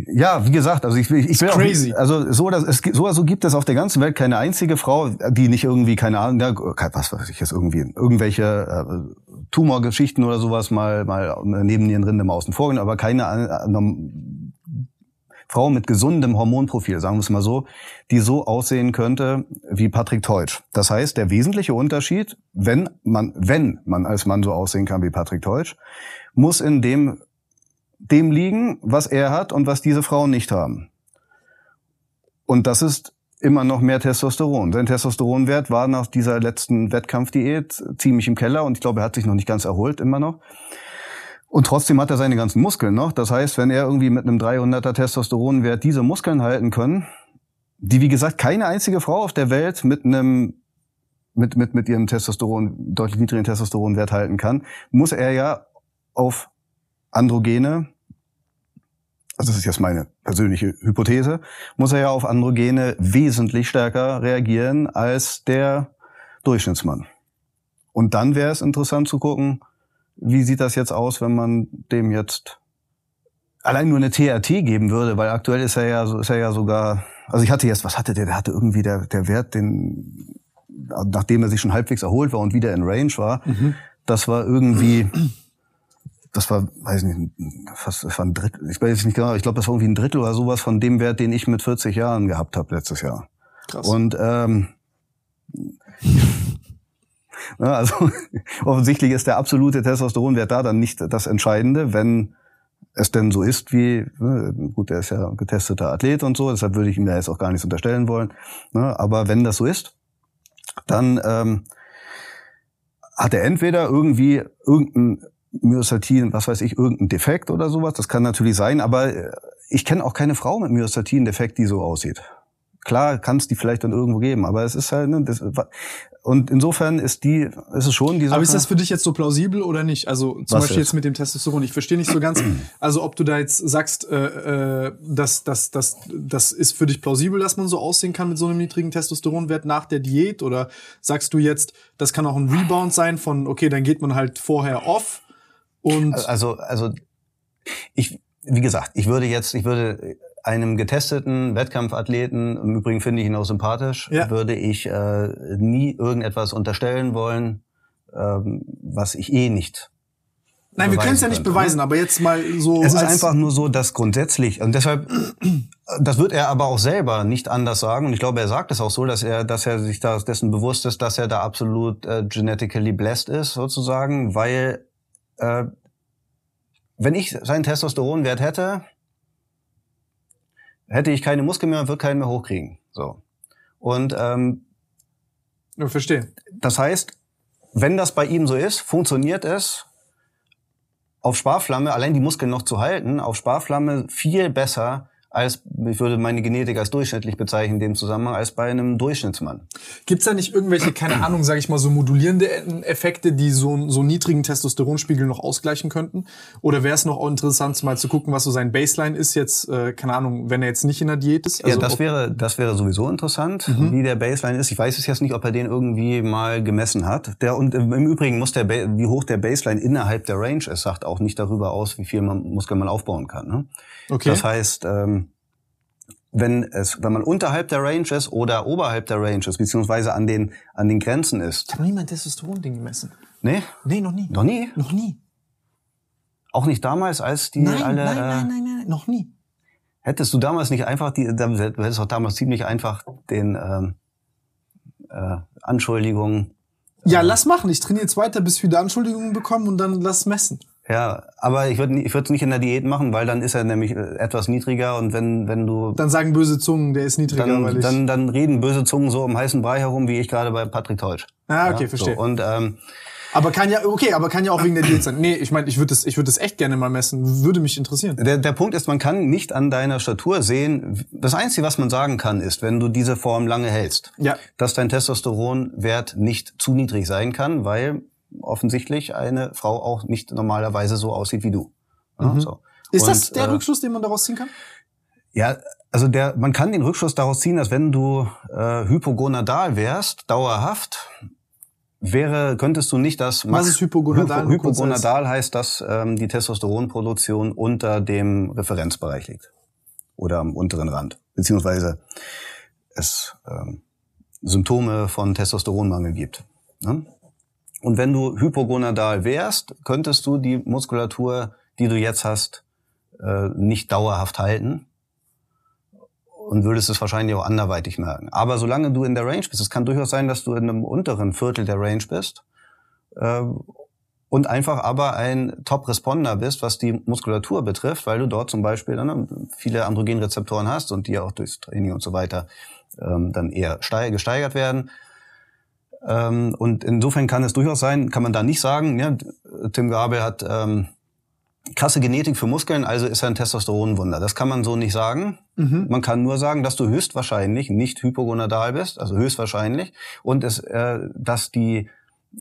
Speaker 2: Ja, wie gesagt, also ich, ich, ich will crazy. Auch, also so, dass es so also gibt es auf der ganzen Welt keine einzige Frau, die nicht irgendwie keine Ahnung, ja, was weiß ich jetzt irgendwie irgendwelche äh, Tumorgeschichten oder sowas mal mal neben ihren Rinde mal außen vor, aber keine äh, Frau mit gesundem Hormonprofil, sagen wir es mal so, die so aussehen könnte wie Patrick Teutsch. Das heißt, der wesentliche Unterschied, wenn man, wenn man als Mann so aussehen kann wie Patrick Teutsch, muss in dem, dem liegen, was er hat und was diese Frauen nicht haben. Und das ist immer noch mehr Testosteron. Sein Testosteronwert war nach dieser letzten Wettkampfdiät ziemlich im Keller und ich glaube, er hat sich noch nicht ganz erholt, immer noch. Und trotzdem hat er seine ganzen Muskeln noch. Das heißt, wenn er irgendwie mit einem 300er Testosteronwert diese Muskeln halten können, die wie gesagt keine einzige Frau auf der Welt mit einem mit mit mit ihrem Testosteron deutlich niedrigen Testosteronwert halten kann, muss er ja auf Androgene also das ist jetzt meine persönliche Hypothese, muss er ja auf Androgene wesentlich stärker reagieren als der Durchschnittsmann. Und dann wäre es interessant zu gucken, wie sieht das jetzt aus, wenn man dem jetzt allein nur eine TRT geben würde? Weil aktuell ist er ja, ist er ja sogar, also ich hatte jetzt, was hatte der? Der hatte irgendwie der, der Wert, den, nachdem er sich schon halbwegs erholt war und wieder in Range war, mhm. das war irgendwie, das war, weiß nicht, fast, das war ein Drittel, ich weiß nicht genau, ich glaube, das war irgendwie ein Drittel oder sowas von dem Wert, den ich mit 40 Jahren gehabt habe letztes Jahr. Krass. Und ähm, Ne, also offensichtlich ist der absolute Testosteronwert da dann nicht das Entscheidende, wenn es denn so ist wie, ne, gut, er ist ja getesteter Athlet und so, deshalb würde ich ihm da jetzt auch gar nichts unterstellen wollen. Ne, aber wenn das so ist, dann ähm, hat er entweder irgendwie irgendein Myostatin, was weiß ich, irgendein Defekt oder sowas. Das kann natürlich sein, aber äh, ich kenne auch keine Frau mit Myostatin-Defekt, die so aussieht. Klar kann es die vielleicht dann irgendwo geben, aber es ist halt, ne, das, und insofern ist die, ist es schon die
Speaker 1: Sache. Aber ist das für dich jetzt so plausibel oder nicht? Also zum Beispiel jetzt? jetzt mit dem Testosteron. Ich verstehe nicht so ganz, also ob du da jetzt sagst, äh, äh, dass das, das, das ist für dich plausibel, dass man so aussehen kann mit so einem niedrigen Testosteronwert nach der Diät? Oder sagst du jetzt, das kann auch ein Rebound sein von, okay, dann geht man halt vorher off und.
Speaker 2: Also, also ich, wie gesagt, ich würde jetzt, ich würde einem getesteten Wettkampfathleten, im Übrigen finde ich ihn auch sympathisch, ja. würde ich äh, nie irgendetwas unterstellen wollen, ähm, was ich eh nicht
Speaker 1: Nein, wir können es ja nicht
Speaker 2: könnte,
Speaker 1: beweisen, aber jetzt mal so.
Speaker 2: Es ist einfach nur so, dass grundsätzlich, und deshalb, das wird er aber auch selber nicht anders sagen, und ich glaube, er sagt es auch so, dass er, dass er sich da dessen bewusst ist, dass er da absolut äh, genetically blessed ist, sozusagen, weil äh, wenn ich seinen Testosteronwert hätte, hätte ich keine Muskeln mehr und würde keinen mehr hochkriegen. So. Und ähm,
Speaker 1: Ja, verstehe.
Speaker 2: das heißt, wenn das bei ihm so ist, funktioniert es auf Sparflamme, allein die Muskeln noch zu halten, auf Sparflamme viel besser als, ich würde meine Genetik als durchschnittlich bezeichnen in dem Zusammenhang, als bei einem Durchschnittsmann.
Speaker 1: Gibt's da nicht irgendwelche, keine Ahnung, sage ich mal, so modulierende Effekte, die so, so niedrigen Testosteronspiegel noch ausgleichen könnten? Oder wäre es noch auch interessant, mal zu gucken, was so sein Baseline ist jetzt, äh, keine Ahnung, wenn er jetzt nicht in der Diät ist? Also
Speaker 2: ja, das wäre, das wäre sowieso interessant, wie der Baseline ist. Ich weiß es jetzt nicht, ob er den irgendwie mal gemessen hat. Der, und im Übrigen muss der, Ba- wie hoch der Baseline innerhalb der Range ist, sagt auch nicht darüber aus, wie viel man, Muskel man aufbauen kann. Ne?
Speaker 1: Okay.
Speaker 2: Das heißt, ähm, wenn es, wenn man unterhalb der Range ist oder oberhalb der Range ist, beziehungsweise an den, an den Grenzen ist.
Speaker 1: Ich habe nie mein Testosteron-Ding gemessen.
Speaker 2: Nee?
Speaker 1: Nee, noch nie.
Speaker 2: Noch nie?
Speaker 1: Noch nie.
Speaker 2: Auch nicht damals, als die
Speaker 1: Nein,
Speaker 2: alle.
Speaker 1: nein,
Speaker 2: äh,
Speaker 1: nein, nein, nein, noch nie.
Speaker 2: Hättest du damals nicht einfach die, du hättest auch damals ziemlich einfach den ähm, äh, Anschuldigungen.
Speaker 1: Ja, lass machen. Ich trainiere jetzt weiter, bis wir wieder Anschuldigungen bekommen und dann lass messen.
Speaker 2: Ja, aber ich würde ich es nicht in der Diät machen, weil dann ist er nämlich äh, etwas niedriger und wenn wenn du
Speaker 1: Dann sagen böse Zungen, der ist niedriger, weil
Speaker 2: dann,
Speaker 1: ich...
Speaker 2: dann dann reden böse Zungen so um heißen Brei herum, wie ich gerade bei Patrick Teutsch.
Speaker 1: ah, okay,
Speaker 2: Ja,
Speaker 1: verstehe.
Speaker 2: So, und ähm,
Speaker 1: aber kann ja, okay, aber kann ja auch wegen der Diät sein. Nee, ich meine, ich würde das, ich würde das echt gerne mal messen. Würde mich interessieren.
Speaker 2: Der, der Punkt ist, man kann nicht an deiner Statur sehen. Das Einzige, was man sagen kann, ist, wenn du diese Form lange hältst,
Speaker 1: Ja.
Speaker 2: dass dein Testosteronwert nicht zu niedrig sein kann, weil offensichtlich eine Frau auch nicht normalerweise so aussieht wie du. Ja, so.
Speaker 1: Mhm. Ist das
Speaker 2: Und,
Speaker 1: der
Speaker 2: äh,
Speaker 1: Rückschluss, den man daraus ziehen kann?
Speaker 2: Ja, also der, man kann den Rückschluss daraus ziehen, dass wenn du äh, hypogonadal wärst, dauerhaft, wäre, könntest du nicht das
Speaker 1: Was ist hypogonadal?
Speaker 2: Hypo, hypogonadal heißt, dass ähm, die Testosteronproduktion unter dem Referenzbereich liegt. Oder am unteren Rand. Beziehungsweise es ähm, Symptome von Testosteronmangel gibt. Ne? Und wenn du hypogonadal wärst, könntest du die Muskulatur, die du jetzt hast, äh, nicht dauerhaft halten und würdest es wahrscheinlich auch anderweitig merken. Aber solange du in der Range bist, es kann durchaus sein, dass du in einem unteren Viertel der Range bist äh, und einfach aber ein Top-Responder bist, was die Muskulatur betrifft, weil du dort zum Beispiel dann viele Androgenrezeptoren hast und die auch durchs Training und so weiter ähm, dann eher steig- gesteigert werden. Ähm, und insofern kann es durchaus sein, kann man da nicht sagen, ja, Tim Gabel hat ähm, krasse Genetik für Muskeln, also ist er ein Testosteronwunder. Das kann man so nicht sagen.
Speaker 1: Mhm.
Speaker 2: Man kann nur sagen, dass du höchstwahrscheinlich nicht hypogonadal bist, also höchstwahrscheinlich, und es, äh, dass die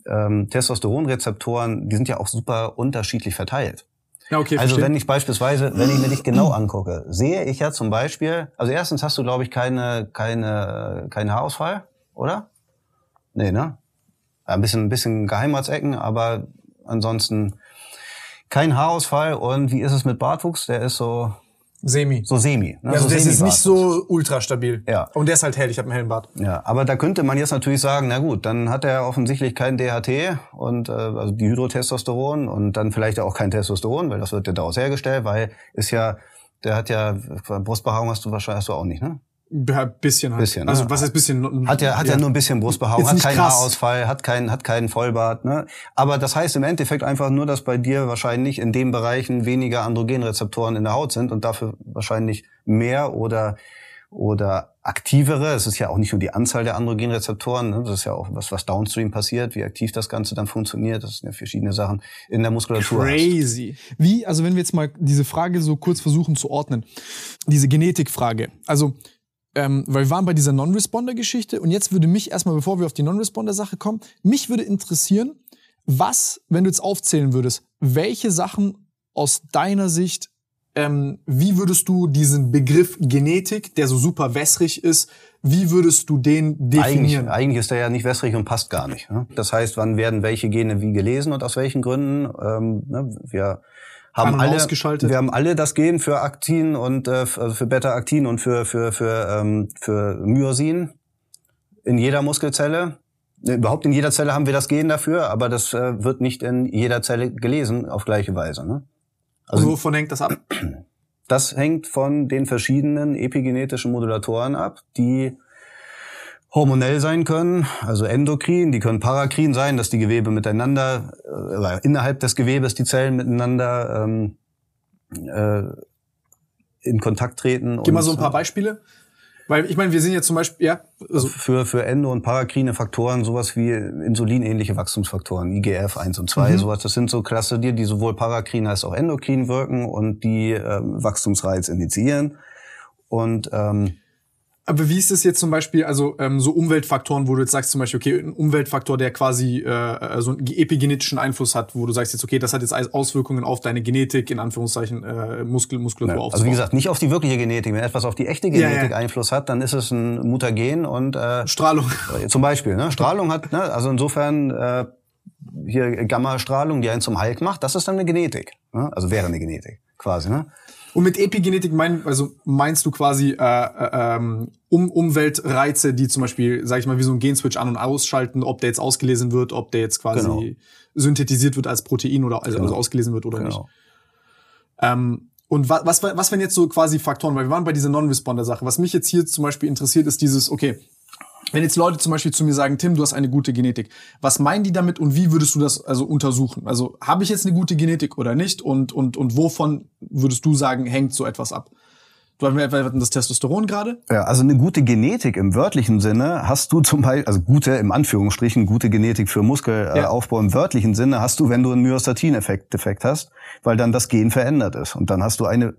Speaker 2: ähm, Testosteronrezeptoren, die sind ja auch super unterschiedlich verteilt.
Speaker 1: Ja, okay,
Speaker 2: Also
Speaker 1: verstehe.
Speaker 2: wenn ich beispielsweise, wenn ich mir dich genau angucke, sehe ich ja zum Beispiel, also erstens hast du, glaube ich, keine, keine, keinen Haarausfall, oder? Nee, ne? Ja, Ein bisschen, ein bisschen Geheimratsecken, aber ansonsten kein Haarausfall. Und wie ist es mit Bartwuchs? Der ist so,
Speaker 1: Semi.
Speaker 2: so semi. Ne?
Speaker 1: also
Speaker 2: so
Speaker 1: der ist nicht so ultra stabil.
Speaker 2: Ja.
Speaker 1: Und der ist halt hell, ich habe einen hellen Bart.
Speaker 2: Ja, aber da könnte man jetzt natürlich sagen, na gut, dann hat er offensichtlich kein DHT und äh, also Dihydrotestosteron und dann vielleicht auch kein Testosteron, weil das wird ja daraus hergestellt, weil ist ja, der hat ja Brustbehaarung hast du wahrscheinlich hast du auch nicht, ne?
Speaker 1: Ja, bisschen halt.
Speaker 2: Bisschen, ne?
Speaker 1: Also was heißt bisschen?
Speaker 2: Hat ja, hat ja. nur ein bisschen Brustbehaarung, hat keinen
Speaker 1: krass.
Speaker 2: Haarausfall, hat keinen, hat keinen Vollbart, ne? Aber das heißt im Endeffekt einfach nur, dass bei dir wahrscheinlich in den Bereichen weniger Androgenrezeptoren in der Haut sind und dafür wahrscheinlich mehr oder oder aktivere. Es ist ja auch nicht nur die Anzahl der Androgenrezeptoren, ne? das ist ja auch was, was downstream passiert, wie aktiv das Ganze dann funktioniert. Das sind ja verschiedene Sachen in der Muskulatur. hast.
Speaker 1: Crazy. Wie, also wenn wir jetzt mal diese Frage so kurz versuchen zu ordnen, diese Genetikfrage. Also, ähm, weil wir waren bei dieser Non-Responder-Geschichte und jetzt würde mich erstmal, bevor wir auf die Non-Responder-Sache kommen, mich würde interessieren, was, wenn du jetzt aufzählen würdest, welche Sachen aus deiner Sicht, ähm, wie würdest du diesen Begriff Genetik, der so super wässrig ist, wie würdest du den
Speaker 2: Eigentlich,
Speaker 1: definieren?
Speaker 2: eigentlich ist der ja nicht wässrig und passt gar nicht. Ne? Das heißt, wann werden welche Gene wie gelesen und aus welchen Gründen? Ähm, ne? Wir haben alle,
Speaker 1: ausgeschaltet.
Speaker 2: wir haben alle das Gen für Aktin und äh, also für Beta-Aktin und für für für ähm, für Myosin in jeder Muskelzelle. Überhaupt in jeder Zelle haben wir das Gen dafür, aber das äh, wird nicht in jeder Zelle gelesen auf gleiche Weise. Ne?
Speaker 1: Also Und wovon hängt das ab?
Speaker 2: Das hängt von den verschiedenen epigenetischen Modulatoren ab, die hormonell sein können, also endokrin, die können parakrin sein, dass die Gewebe miteinander, äh, innerhalb des Gewebes die Zellen miteinander ähm, äh, in Kontakt treten.
Speaker 1: Gib mal so ein paar Beispiele. Weil ich meine, wir sind jetzt zum Beispiel, ja.
Speaker 2: Also für, für endo- und parakrine Faktoren, sowas wie insulinähnliche Wachstumsfaktoren, IGF 1 und 2, mhm. sowas, das sind so Klasse, die, die sowohl parakrin als auch endokrin wirken und die ähm, Wachstumsreiz initiieren. Und ähm,
Speaker 1: aber wie ist es jetzt zum Beispiel, also ähm, so Umweltfaktoren, wo du jetzt sagst zum Beispiel, okay, ein Umweltfaktor, der quasi äh, so einen epigenetischen Einfluss hat, wo du sagst jetzt, okay, das hat jetzt Auswirkungen auf deine Genetik, in Anführungszeichen äh, Muskel, Muskulatur
Speaker 2: ja, Also wie gesagt, nicht auf die wirkliche Genetik. Wenn etwas auf die echte Genetik ja, ja. Einfluss hat, dann ist es ein Mutagen und äh,
Speaker 1: Strahlung.
Speaker 2: Äh, zum Beispiel, ne? Strahlung hat, ne? also insofern äh, hier Gamma-Strahlung, die einen zum Hulk macht, das ist dann eine Genetik. Ne? Also wäre eine Genetik, quasi. Ne?
Speaker 1: Und mit Epigenetik mein, also meinst du quasi äh, äh, ähm, um, Umweltreize, die zum Beispiel, sag ich mal, wie so ein Genswitch an- und ausschalten, ob der jetzt ausgelesen wird, ob der jetzt quasi genau. synthetisiert wird als Protein oder also, genau. also ausgelesen wird oder genau. nicht. Ähm, und was, was, was wären jetzt so quasi Faktoren? Weil wir waren bei dieser Non-Responder-Sache. Was mich jetzt hier zum Beispiel interessiert, ist dieses, okay, wenn jetzt Leute zum Beispiel zu mir sagen, Tim, du hast eine gute Genetik, was meinen die damit und wie würdest du das also untersuchen? Also habe ich jetzt eine gute Genetik oder nicht? Und, und, und wovon würdest du sagen, hängt so etwas ab? Du hatten das Testosteron gerade?
Speaker 2: Ja, also eine gute Genetik im wörtlichen Sinne hast du zum Beispiel, also gute im Anführungsstrichen, gute Genetik für Muskelaufbau ja. im wörtlichen Sinne hast du, wenn du einen Myostatin-Effekt hast, weil dann das Gen verändert ist. Und dann hast du eine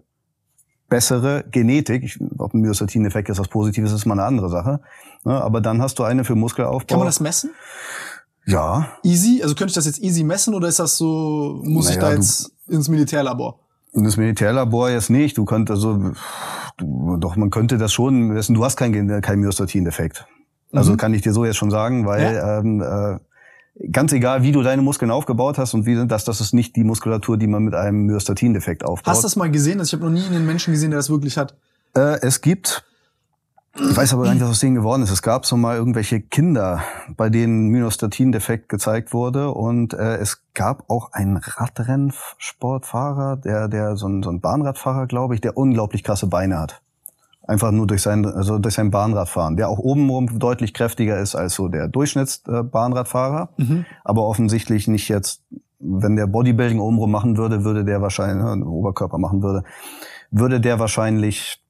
Speaker 2: bessere Genetik. Ich, ob ein Myostatin-Effekt ist was Positives, ist mal eine andere Sache. Ne, aber dann hast du eine für Muskelaufbau.
Speaker 1: Kann man das messen?
Speaker 2: Ja.
Speaker 1: Easy? Also könnte ich das jetzt easy messen oder ist das so, muss naja, ich da jetzt ins Militärlabor?
Speaker 2: In das Militärlabor jetzt nicht. Du könntest also, du, doch man könnte das schon messen. Du hast keinen kein Myostatin-Effekt. Also mhm. kann ich dir so jetzt schon sagen, weil ja. ähm, äh, ganz egal, wie du deine Muskeln aufgebaut hast und wie das, das ist nicht die Muskulatur, die man mit einem Myostatin-Defekt aufbaut.
Speaker 1: Hast du das mal gesehen? Also ich habe noch nie einen Menschen gesehen, der das wirklich hat.
Speaker 2: Äh, es gibt, ich weiß aber gar nicht, was aus denen geworden ist. Es gab so mal irgendwelche Kinder, bei denen Myostatin-Defekt gezeigt wurde und äh, es gab auch einen Radrennsportfahrer, der, der so ein, so ein Bahnradfahrer, glaube ich, der unglaublich krasse Beine hat. Einfach nur durch sein, also durch sein Bahnradfahren, der auch obenrum deutlich kräftiger ist als so der Durchschnittsbahnradfahrer, mhm. aber offensichtlich nicht jetzt, wenn der Bodybuilding obenrum machen würde, würde der wahrscheinlich, ne, Oberkörper machen würde, würde der wahrscheinlich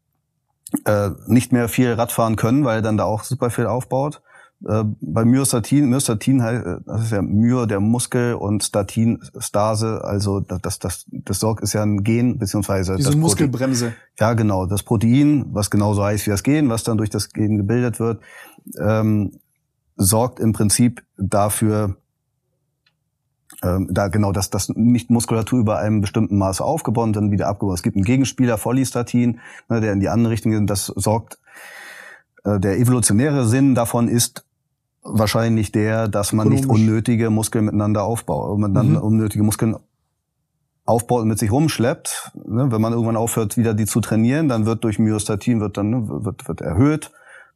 Speaker 2: äh, nicht mehr viel Radfahren können, weil er dann da auch super viel aufbaut. Äh, bei Myostatin, Myostatin heißt, äh, das ist ja Myo der Muskel und Statin Stase, also das, das, das, sorgt ist ja ein Gen, beziehungsweise
Speaker 1: Diese
Speaker 2: das
Speaker 1: Muskelbremse.
Speaker 2: Protein, ja, genau. Das Protein, was genauso heißt wie das Gen, was dann durch das Gen gebildet wird, ähm, sorgt im Prinzip dafür, ähm, da genau, dass das nicht Muskulatur über einem bestimmten Maße aufgebaut und dann wieder abgebaut. Es gibt einen Gegenspieler, Follistatin, ne, der in die andere Richtung geht. Das sorgt äh, der evolutionäre Sinn davon ist, wahrscheinlich der, dass man nicht unnötige Muskeln miteinander aufbaut, miteinander mhm. unnötige Muskeln aufbaut und mit sich rumschleppt. Ne? Wenn man irgendwann aufhört, wieder die zu trainieren, dann wird durch Myostatin wird dann ne, wird, wird erhöht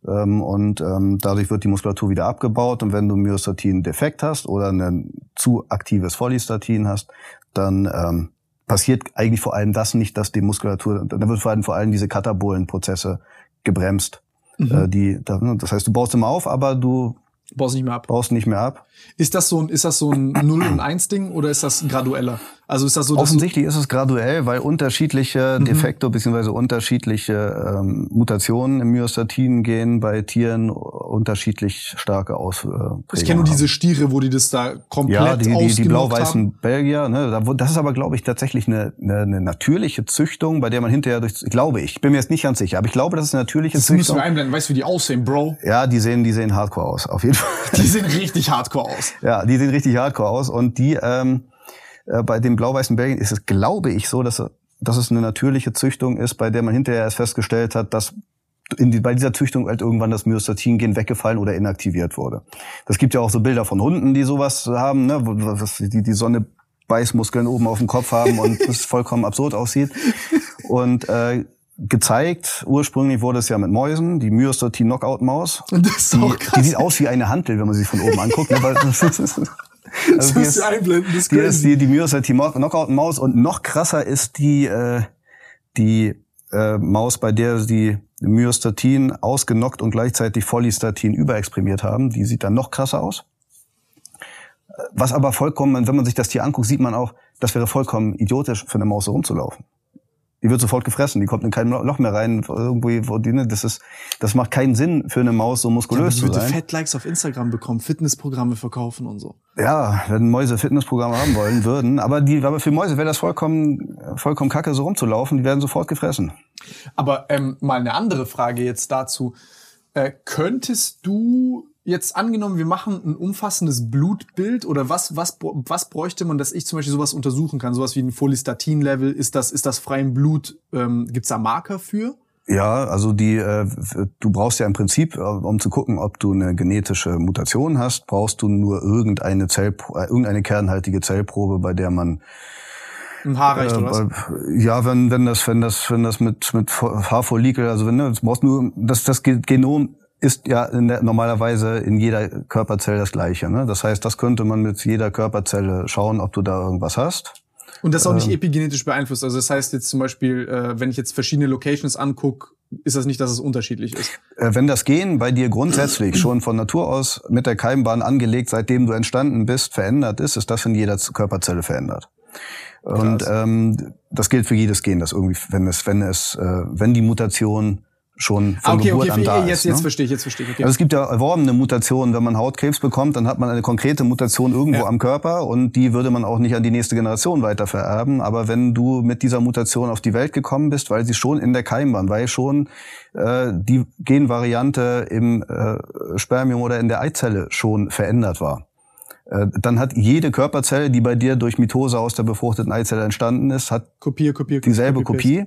Speaker 2: ähm, und ähm, dadurch wird die Muskulatur wieder abgebaut. Und wenn du Myostatin defekt hast oder ein zu aktives Follistatin hast, dann ähm, passiert eigentlich vor allem das nicht, dass die Muskulatur, dann wird vor allem, vor allem diese katabolen Prozesse gebremst. Mhm. Äh, die, ne, das heißt, du baust immer auf, aber du
Speaker 1: Baust nicht mehr ab.
Speaker 2: Baust nicht mehr ab.
Speaker 1: Ist das so ein, ist das so ein 0 und 1 Ding oder ist das gradueller? Also ist das so,
Speaker 2: Offensichtlich ist es graduell, weil unterschiedliche mhm. Defekte bzw. unterschiedliche ähm, Mutationen im Myostatin-Gen bei Tieren unterschiedlich starke Ausprägungen
Speaker 1: Ich kenne nur diese Stiere, wo die das da komplett
Speaker 2: Ja, die, die, die blau-weißen Belgier. Ne, das ist aber, glaube ich, tatsächlich eine, eine, eine natürliche Züchtung, bei der man hinterher durch, glaube ich, bin mir jetzt nicht ganz sicher, aber ich glaube, das ist eine natürliche das Züchtung. Das müssen
Speaker 1: wir einblenden. Weißt du, wie die aussehen, Bro?
Speaker 2: Ja, die sehen, die sehen hardcore aus, auf jeden Fall.
Speaker 1: Die sehen richtig hardcore aus.
Speaker 2: Ja, die sehen richtig hardcore aus und die, ähm, äh, bei den blau-weißen Belgien ist es, glaube ich, so, dass, dass es eine natürliche Züchtung ist, bei der man hinterher erst festgestellt hat, dass in die, bei dieser Züchtung halt irgendwann das Myostatin-Gen weggefallen oder inaktiviert wurde. Das gibt ja auch so Bilder von Hunden, die sowas haben, ne, was die, die Sonne Beißmuskeln oben auf dem Kopf haben und das vollkommen absurd aussieht. Und äh, gezeigt. Ursprünglich wurde es ja mit Mäusen, die Myostatin Knockout Maus.
Speaker 1: Und das ist
Speaker 2: die,
Speaker 1: auch krass.
Speaker 2: die sieht aus wie eine Hantel, wenn man sie von oben anguckt. Ne? Weil, das ist,
Speaker 1: das
Speaker 2: also die
Speaker 1: müsst
Speaker 2: ist-
Speaker 1: einblenden, das ist
Speaker 2: die ist die, die Myostatin Knockout Maus und noch krasser ist die, äh, die äh, Maus, bei der sie Myostatin ausgenockt und gleichzeitig Follistatin überexprimiert haben. Die sieht dann noch krasser aus. Äh, Was aber vollkommen, wenn man sich das Tier anguckt, sieht man auch, das wäre vollkommen idiotisch für eine Maus so rumzulaufen. Die wird sofort gefressen, die kommt in kein Loch mehr rein, irgendwie, wo die, ne, das ist, das macht keinen Sinn für eine Maus so
Speaker 1: Ja,
Speaker 2: muskulös
Speaker 1: die
Speaker 2: zu
Speaker 1: würde
Speaker 2: sein.
Speaker 1: Fat-Likes auf Instagram bekommen, Fitnessprogramme verkaufen und so.
Speaker 2: Ja, wenn Mäuse Fitnessprogramme haben wollen würden, aber die, aber für Mäuse wäre das vollkommen, vollkommen kacke, so rumzulaufen. Die werden sofort gefressen.
Speaker 1: Aber ähm, mal eine andere Frage jetzt dazu. Äh, könntest du jetzt angenommen, wir machen ein umfassendes Blutbild oder was, was, was bräuchte man, dass ich zum Beispiel sowas untersuchen kann? Sowas wie ein Folistatin-Level, ist das, ist das frei im Blut? Ähm, Gibt es da Marker für?
Speaker 2: Ja, also die, äh, du brauchst ja im Prinzip, äh, um zu gucken, ob du eine genetische Mutation hast, brauchst du nur irgendeine Zell, äh, irgendeine kernhaltige Zellprobe, bei der man
Speaker 1: Ein Haarrecht
Speaker 2: Äh,
Speaker 1: oder was?
Speaker 2: Ja, wenn, wenn das, wenn das, wenn das mit, mit Haarfollikel, also wenn, ne, brauchst nur, das, das Ge- Genom ist ja in der, normalerweise in jeder Körperzelle das gleiche, ne? Das heißt, das könnte man mit jeder Körperzelle schauen, ob du da irgendwas hast.
Speaker 1: Und das ist auch
Speaker 2: ähm,
Speaker 1: nicht epigenetisch beeinflusst. Also das heißt jetzt zum Beispiel, äh, wenn ich jetzt verschiedene Locations angucke, ist das nicht, dass es unterschiedlich ist.
Speaker 2: Äh, Wenn das Gen bei dir grundsätzlich schon von Natur aus mit der Keimbahn angelegt, seitdem du entstanden bist, verändert ist, ist das in jeder Körperzelle verändert. Und
Speaker 1: Krass.
Speaker 2: ähm, das gilt für jedes Gen, das irgendwie, wenn es, wenn es, äh, wenn die Mutation schon von
Speaker 1: Ah, okay,
Speaker 2: Geburt
Speaker 1: okay,
Speaker 2: an da
Speaker 1: jetzt,
Speaker 2: ist.
Speaker 1: jetzt
Speaker 2: ne?
Speaker 1: verstehe ich, jetzt verstehe ich. Okay.
Speaker 2: Also es gibt ja erworbene Mutationen, wenn man Hautkrebs bekommt, dann hat man eine konkrete Mutation irgendwo
Speaker 1: Ja.
Speaker 2: am Körper und die würde man auch nicht an die nächste Generation weiter vererben. Aber wenn du mit dieser Mutation auf die Welt gekommen bist, weil sie schon in der Keimbahn, weil schon äh, die Genvariante im äh, Spermium oder in der Eizelle schon verändert war, äh, dann hat jede Körperzelle, die bei dir durch Mitose aus der befruchteten Eizelle entstanden ist, hat
Speaker 1: Kopier, kopier,
Speaker 2: dieselbe
Speaker 1: Copy,
Speaker 2: Kopie.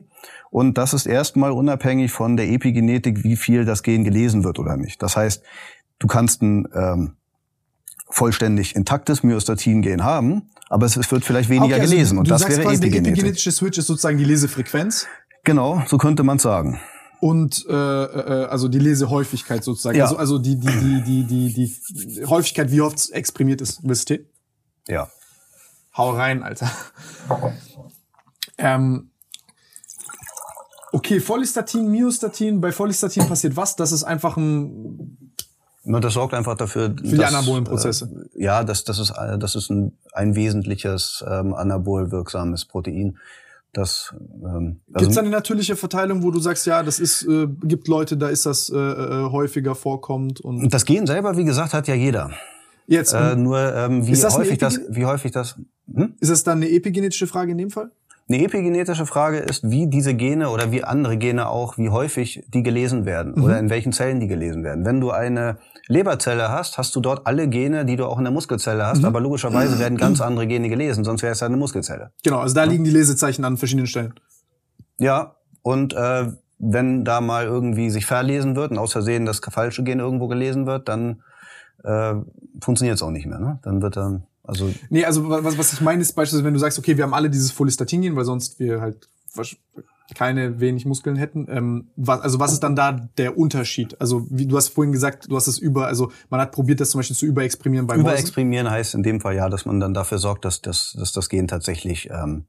Speaker 2: Und das ist erstmal unabhängig von der Epigenetik, wie viel das Gen gelesen wird oder nicht. Das heißt, du kannst ein ähm, vollständig intaktes Myostatin-Gen haben, aber es, es wird vielleicht weniger
Speaker 1: Okay, also
Speaker 2: gelesen. Und
Speaker 1: du
Speaker 2: das
Speaker 1: sagst
Speaker 2: wäre
Speaker 1: quasi, Der
Speaker 2: Epigenetik.
Speaker 1: epigenetische Switch ist sozusagen die Lesefrequenz
Speaker 2: Genau, so könnte man sagen.
Speaker 1: und äh, äh, also die Lesehäufigkeit sozusagen.
Speaker 2: Ja.
Speaker 1: Also, also die, die, die, die, die, die Häufigkeit, wie oft es exprimiert ist. Wisst ihr?
Speaker 2: Ja.
Speaker 1: Hau rein, Alter. ähm, okay, Folistatin, Myostatin. Bei Folistatin passiert was? Das ist einfach ein
Speaker 2: das sorgt einfach dafür, für
Speaker 1: die anabolen Prozesse.
Speaker 2: Äh, ja, das, das ist, äh, das ist ein, ein wesentliches ähm, anabol wirksames Protein. Das, ähm,
Speaker 1: Gibt es da eine natürliche Verteilung, wo du sagst, ja, das ist, äh, gibt Leute, da ist das äh, äh, häufiger vorkommt und
Speaker 2: das Gen selber, wie gesagt, hat ja jeder.
Speaker 1: jetzt
Speaker 2: Äh, nur ähm, wie häufig das, wie häufig das. Hm?
Speaker 1: ist das dann eine epigenetische Frage in dem Fall?
Speaker 2: Eine epigenetische Frage ist, wie diese Gene oder wie andere Gene auch, wie häufig die gelesen werden oder in welchen Zellen die gelesen werden. Wenn du eine Leberzelle hast, hast du dort alle Gene, die du auch in der Muskelzelle hast, aber logischerweise werden ganz andere Gene gelesen, sonst wäre es ja eine Muskelzelle.
Speaker 1: Genau, also da liegen die Lesezeichen an verschiedenen Stellen.
Speaker 2: Ja, und äh, wenn da mal irgendwie sich verlesen wird und aus Versehen das falsche Gen irgendwo gelesen wird, dann äh, funktioniert es auch nicht mehr. Ne? Dann wird dann, also
Speaker 1: Nee, also was, was ich meine ist beispielsweise, wenn du sagst, okay, wir haben alle dieses Folistatin, weil sonst wir halt keine wenig Muskeln hätten. Ähm, was, also was ist dann da der Unterschied? Also wie du hast vorhin gesagt, du hast es über, also man hat probiert, das zum Beispiel zu überexprimieren bei Mäusen.
Speaker 2: Überexprimieren heißt in dem Fall ja, dass man dann dafür sorgt, dass, dass, dass das Gen tatsächlich, ähm,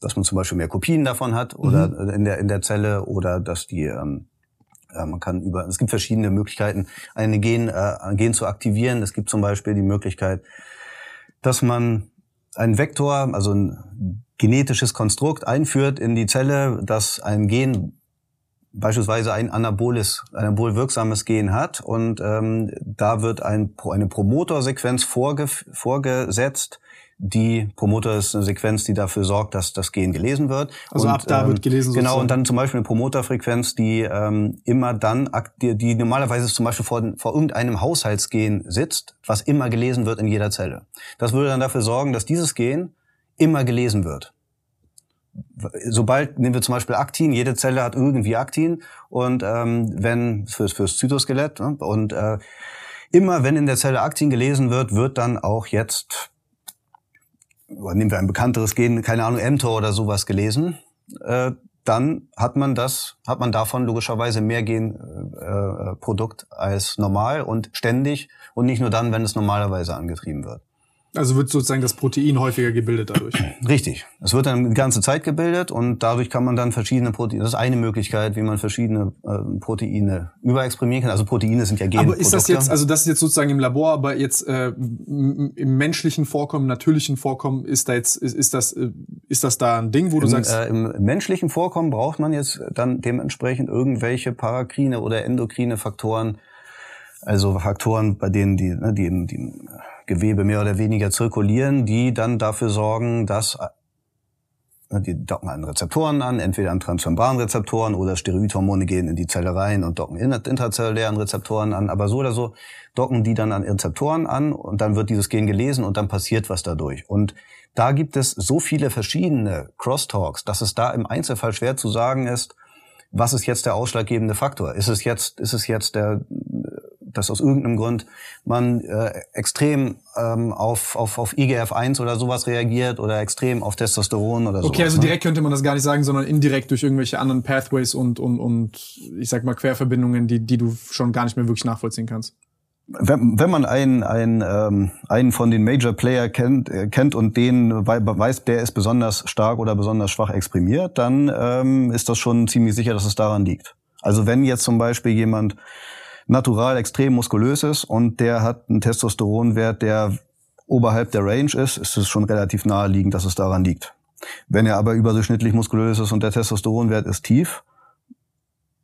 Speaker 2: dass man zum Beispiel mehr Kopien davon hat oder
Speaker 1: Mhm.
Speaker 2: in der in der Zelle oder dass die ähm, ja, man kann über es gibt verschiedene Möglichkeiten, eine Gen, äh, ein Gen zu aktivieren. Es gibt zum Beispiel die Möglichkeit, dass man einen Vektor, also ein genetisches Konstrukt einführt in die Zelle, das ein Gen beispielsweise ein anaboles, anabol wirksames Gen hat und ähm, da wird ein, eine Promotorsequenz vorge, vorgesetzt. Die Promotor ist eine Sequenz, die dafür sorgt, dass das Gen gelesen wird.
Speaker 1: Also ab da wird gelesen
Speaker 2: Genau,
Speaker 1: sozusagen.
Speaker 2: und dann zum Beispiel eine Promoterfrequenz, die ähm, immer dann, die, die normalerweise zum Beispiel vor, vor irgendeinem Haushaltsgen sitzt, was immer gelesen wird in jeder Zelle. Das würde dann dafür sorgen, dass dieses Gen immer gelesen wird sobald nehmen wir zum Beispiel Aktin, jede Zelle hat irgendwie Aktin und ähm, wenn fürs fürs Zytoskelett ne, und äh, immer wenn in der Zelle Aktin gelesen wird, wird dann auch jetzt nehmen wir ein bekannteres Gen, keine Ahnung, mTOR oder sowas gelesen. Äh, dann hat man das, hat man davon logischerweise mehr Genprodukt äh, als normal und ständig und nicht nur dann, wenn es normalerweise angetrieben wird.
Speaker 1: Also wird sozusagen das Protein häufiger gebildet dadurch.
Speaker 2: Richtig. Es wird dann die ganze Zeit gebildet und dadurch kann man dann verschiedene Proteine, das ist eine Möglichkeit, wie man verschiedene äh, Proteine überexprimieren kann. Also Proteine sind ja Genprodukte.
Speaker 1: Aber ist das jetzt, also das ist jetzt sozusagen im Labor, aber jetzt äh, im menschlichen Vorkommen, natürlichen Vorkommen, ist da jetzt, ist, ist das, äh, ist das da ein Ding, wo du
Speaker 2: Im,
Speaker 1: sagst?
Speaker 2: Äh, Im menschlichen Vorkommen braucht man jetzt dann dementsprechend irgendwelche parakrine oder endokrine Faktoren, also Faktoren, bei denen die, ne, die, die Gewebe mehr oder weniger zirkulieren, die dann dafür sorgen, dass äh, die docken an Rezeptoren an, entweder an Transmembranrezeptoren oder Steroidhormone gehen in die Zelle rein und docken intrazellulären Rezeptoren an. Aber so oder so docken die dann an Rezeptoren an und dann wird dieses Gen gelesen und dann passiert was dadurch. Und da gibt es so viele verschiedene Crosstalks, dass es da im Einzelfall schwer zu sagen ist, was ist jetzt der ausschlaggebende Faktor? Ist es jetzt, ist es jetzt der, dass aus irgendeinem Grund man äh, extrem ähm, auf, auf, auf IGF-1 oder sowas reagiert oder extrem auf Testosteron oder so.
Speaker 1: Okay, also ne? direkt könnte man das gar nicht sagen, sondern indirekt durch irgendwelche anderen Pathways und, und, und ich sag mal Querverbindungen, die, die du schon gar nicht mehr wirklich nachvollziehen kannst.
Speaker 2: Wenn, wenn man einen, einen, ähm, einen von den Major Player kennt, äh, kennt und den weiß, der ist besonders stark oder besonders schwach exprimiert, dann ähm, ist das schon ziemlich sicher, dass es daran liegt. Also wenn jetzt zum Beispiel jemand natural extrem muskulös ist und der hat einen Testosteronwert, der oberhalb der Range ist, ist es schon relativ naheliegend, dass es daran liegt. Wenn er aber überdurchschnittlich muskulös ist und der Testosteronwert ist tief,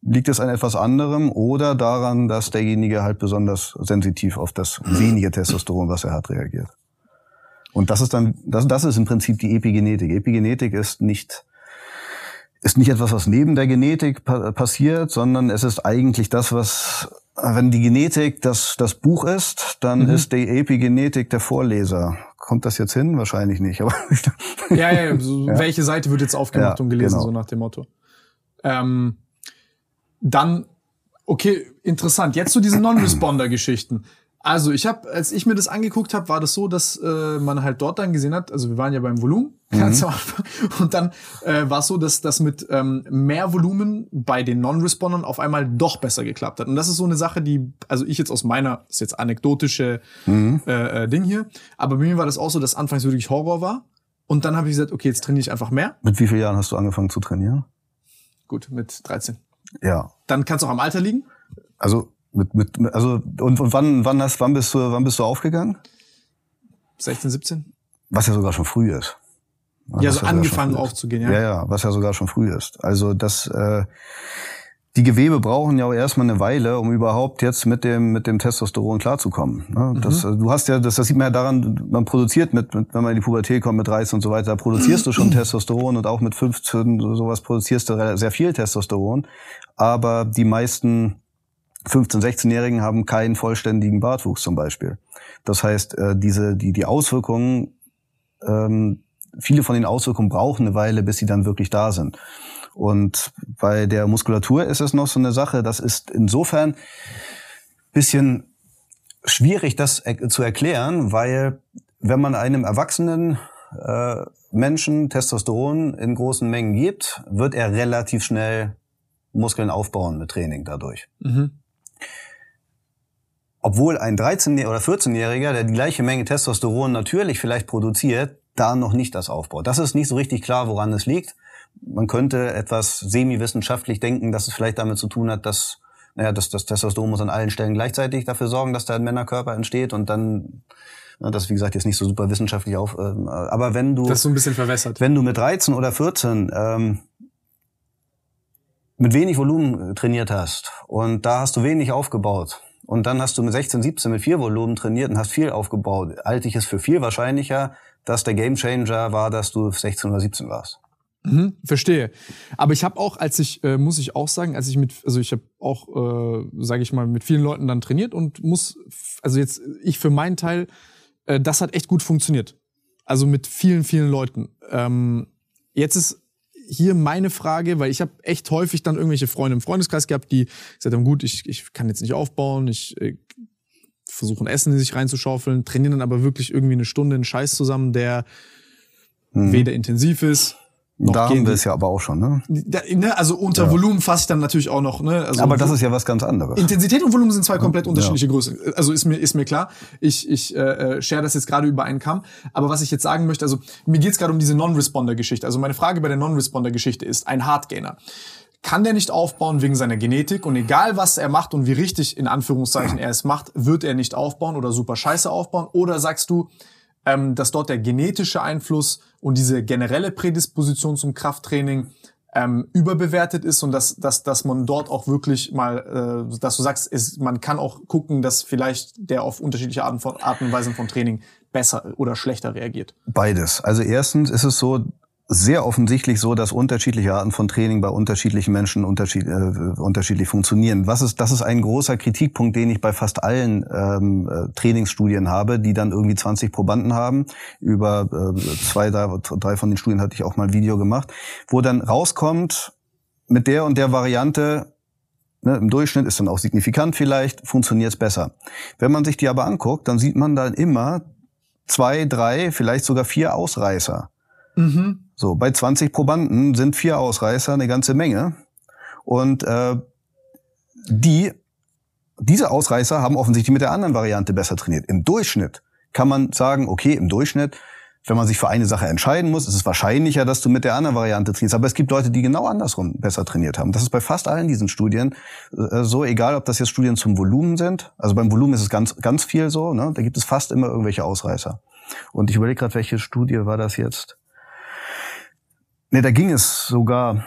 Speaker 2: liegt es an etwas anderem oder daran, dass derjenige halt besonders sensitiv auf das wenige Testosteron, was er hat, reagiert. Und das ist dann, das, das ist im Prinzip die Epigenetik. Epigenetik ist nicht ist nicht etwas, was neben der Genetik pa passiert, sondern es ist eigentlich das, was wenn die Genetik das, das Buch ist, dann mhm. ist die Epigenetik der Vorleser. Kommt das jetzt hin? Wahrscheinlich nicht. Aber
Speaker 1: ja, ja, so ja, welche Seite wird jetzt aufgemacht ja, und gelesen, genau. so nach dem Motto. Ähm, dann, okay, interessant. Jetzt zu so diesen Non-Responder-Geschichten. Also ich habe, als ich mir das angeguckt habe, war das so, dass äh, man halt dort dann gesehen hat, also wir waren ja beim Volumen ganz mhm. am Anfang, und dann äh, war es so, dass das mit ähm, mehr Volumen bei den Non-Respondern auf einmal doch besser geklappt hat. Und das ist so eine Sache, die, also ich jetzt aus meiner, das ist jetzt anekdotische mhm. äh, äh, Ding hier, aber bei mir war das auch so, dass anfangs wirklich Horror war. Und dann habe ich gesagt, okay, jetzt trainiere ich einfach mehr.
Speaker 2: Mit wie vielen Jahren hast du angefangen zu trainieren?
Speaker 1: Gut, mit 13.
Speaker 2: Ja.
Speaker 1: Dann kann es auch am Alter liegen.
Speaker 2: Also mit, mit, also und, und wann, wann, hast, wann bist du, wann bist du aufgegangen?
Speaker 1: 16, 17.
Speaker 2: Was ja sogar schon früh ist.
Speaker 1: Ja, so ja angefangen aufzugehen, ja.
Speaker 2: Ja, ja, was ja sogar schon früh ist. Also das, äh, die Gewebe brauchen ja auch erstmal eine Weile, um überhaupt jetzt mit dem mit dem Testosteron klarzukommen. Ne? Mhm. Das, du hast ja, das, das sieht man ja daran, man produziert mit, mit, wenn man in die Pubertät kommt mit 13 und so weiter, da produzierst du schon Testosteron und auch mit 15 sowas produzierst du sehr viel Testosteron. Aber die meisten 15-, 16-Jährigen haben keinen vollständigen Bartwuchs zum Beispiel. Das heißt, äh, diese, die, die Auswirkungen, ähm, viele von den Auswirkungen brauchen eine Weile, bis sie dann wirklich da sind. Und bei der Muskulatur ist es noch so eine Sache, das ist insofern bisschen schwierig, das zu erklären, weil wenn man einem erwachsenen äh, Menschen Testosteron in großen Mengen gibt, wird er relativ schnell Muskeln aufbauen mit Training dadurch. Mhm obwohl ein 13- oder 14-Jähriger, der die gleiche Menge Testosteron natürlich vielleicht produziert, da noch nicht das aufbaut. Das ist nicht so richtig klar, woran es liegt. Man könnte etwas semi-wissenschaftlich denken, dass es vielleicht damit zu tun hat, dass naja, das, das Testosteron muss an allen Stellen gleichzeitig dafür sorgen, dass da ein Männerkörper entsteht und dann das ist, wie gesagt, jetzt nicht so super wissenschaftlich auf. Äh, aber wenn du.
Speaker 1: Das ist so ein bisschen verwässert.
Speaker 2: Wenn du mit 13 oder 14 ähm, mit wenig Volumen trainiert hast und da hast du wenig aufgebaut und dann hast du mit 16, 17 mit vier Volumen trainiert und hast viel aufgebaut. Halte ich es für viel wahrscheinlicher, dass der Gamechanger war, dass du 16 oder 17 warst.
Speaker 1: Mhm, verstehe. Aber ich habe auch, als ich, äh, muss ich auch sagen, als ich mit, also ich habe auch, äh, sage ich mal, mit vielen Leuten dann trainiert und muss, also jetzt ich für meinen Teil, äh, das hat echt gut funktioniert. Also mit vielen, vielen Leuten. Ähm, jetzt ist hier meine Frage, weil ich habe echt häufig dann irgendwelche Freunde im Freundeskreis gehabt, die gesagt haben, gut, ich, ich kann jetzt nicht aufbauen, ich äh, versuche ein Essen in sich reinzuschaufeln, trainieren dann aber wirklich irgendwie eine Stunde einen Scheiß zusammen, der mhm. weder intensiv ist, noch
Speaker 2: da
Speaker 1: gehen.
Speaker 2: haben wir es ja aber auch schon, ne?
Speaker 1: Da, ne, also unter Volumen fasse ich dann natürlich auch noch. Ne? Also
Speaker 2: Aber das ist ja was ganz anderes.
Speaker 1: Intensität und Volumen sind zwei komplett unterschiedliche Größen. Also ist mir ist mir klar. Ich ich äh, äh, share das jetzt gerade über einen Kamm. Aber was ich jetzt sagen möchte, also mir geht's gerade um diese Non-Responder-Geschichte. Also meine Frage bei der Non-Responder-Geschichte ist: Ein Hardgainer kann der nicht aufbauen wegen seiner Genetik und egal was er macht und wie richtig in Anführungszeichen er es macht, wird er nicht aufbauen oder super scheiße aufbauen? Oder sagst du, ähm, dass dort der genetische Einfluss und diese generelle Prädisposition zum Krafttraining ähm, überbewertet ist und dass, dass, dass man dort auch wirklich mal, äh, dass du sagst, es, man kann auch gucken, dass vielleicht der auf unterschiedliche Arten, von, Arten und Weisen von Training besser oder schlechter reagiert.
Speaker 2: Beides. Also erstens ist es so, sehr offensichtlich so, dass unterschiedliche Arten von Training bei unterschiedlichen Menschen unterschied, äh, unterschiedlich funktionieren. Was ist, das ist ein großer Kritikpunkt, den ich bei fast allen ähm, äh, Trainingsstudien habe, die dann irgendwie 20 Probanden haben. Über äh, zwei, drei, drei von den Studien hatte ich auch mal ein Video gemacht, wo dann rauskommt, mit der und der Variante Ne, Im Durchschnitt ist dann auch signifikant vielleicht, funktioniert es besser. Wenn man sich die aber anguckt, dann sieht man dann immer zwei, drei, vielleicht sogar vier Ausreißer.
Speaker 1: Mhm.
Speaker 2: So, bei 20 Probanden sind vier Ausreißer eine ganze Menge. Und äh, die, diese Ausreißer haben offensichtlich mit der anderen Variante besser trainiert. Im Durchschnitt kann man sagen, okay, im Durchschnitt, wenn man sich für eine Sache entscheiden muss, ist es wahrscheinlicher, dass du mit der anderen Variante trainierst. Aber es gibt Leute, die genau andersrum besser trainiert haben. Das ist bei fast allen diesen Studien äh, so, egal ob das jetzt Studien zum Volumen sind. Also beim Volumen ist es ganz, ganz viel so. Ne? Da gibt es fast immer irgendwelche Ausreißer. Und ich überlege gerade, welche Studie war das jetzt? Nee, da ging es sogar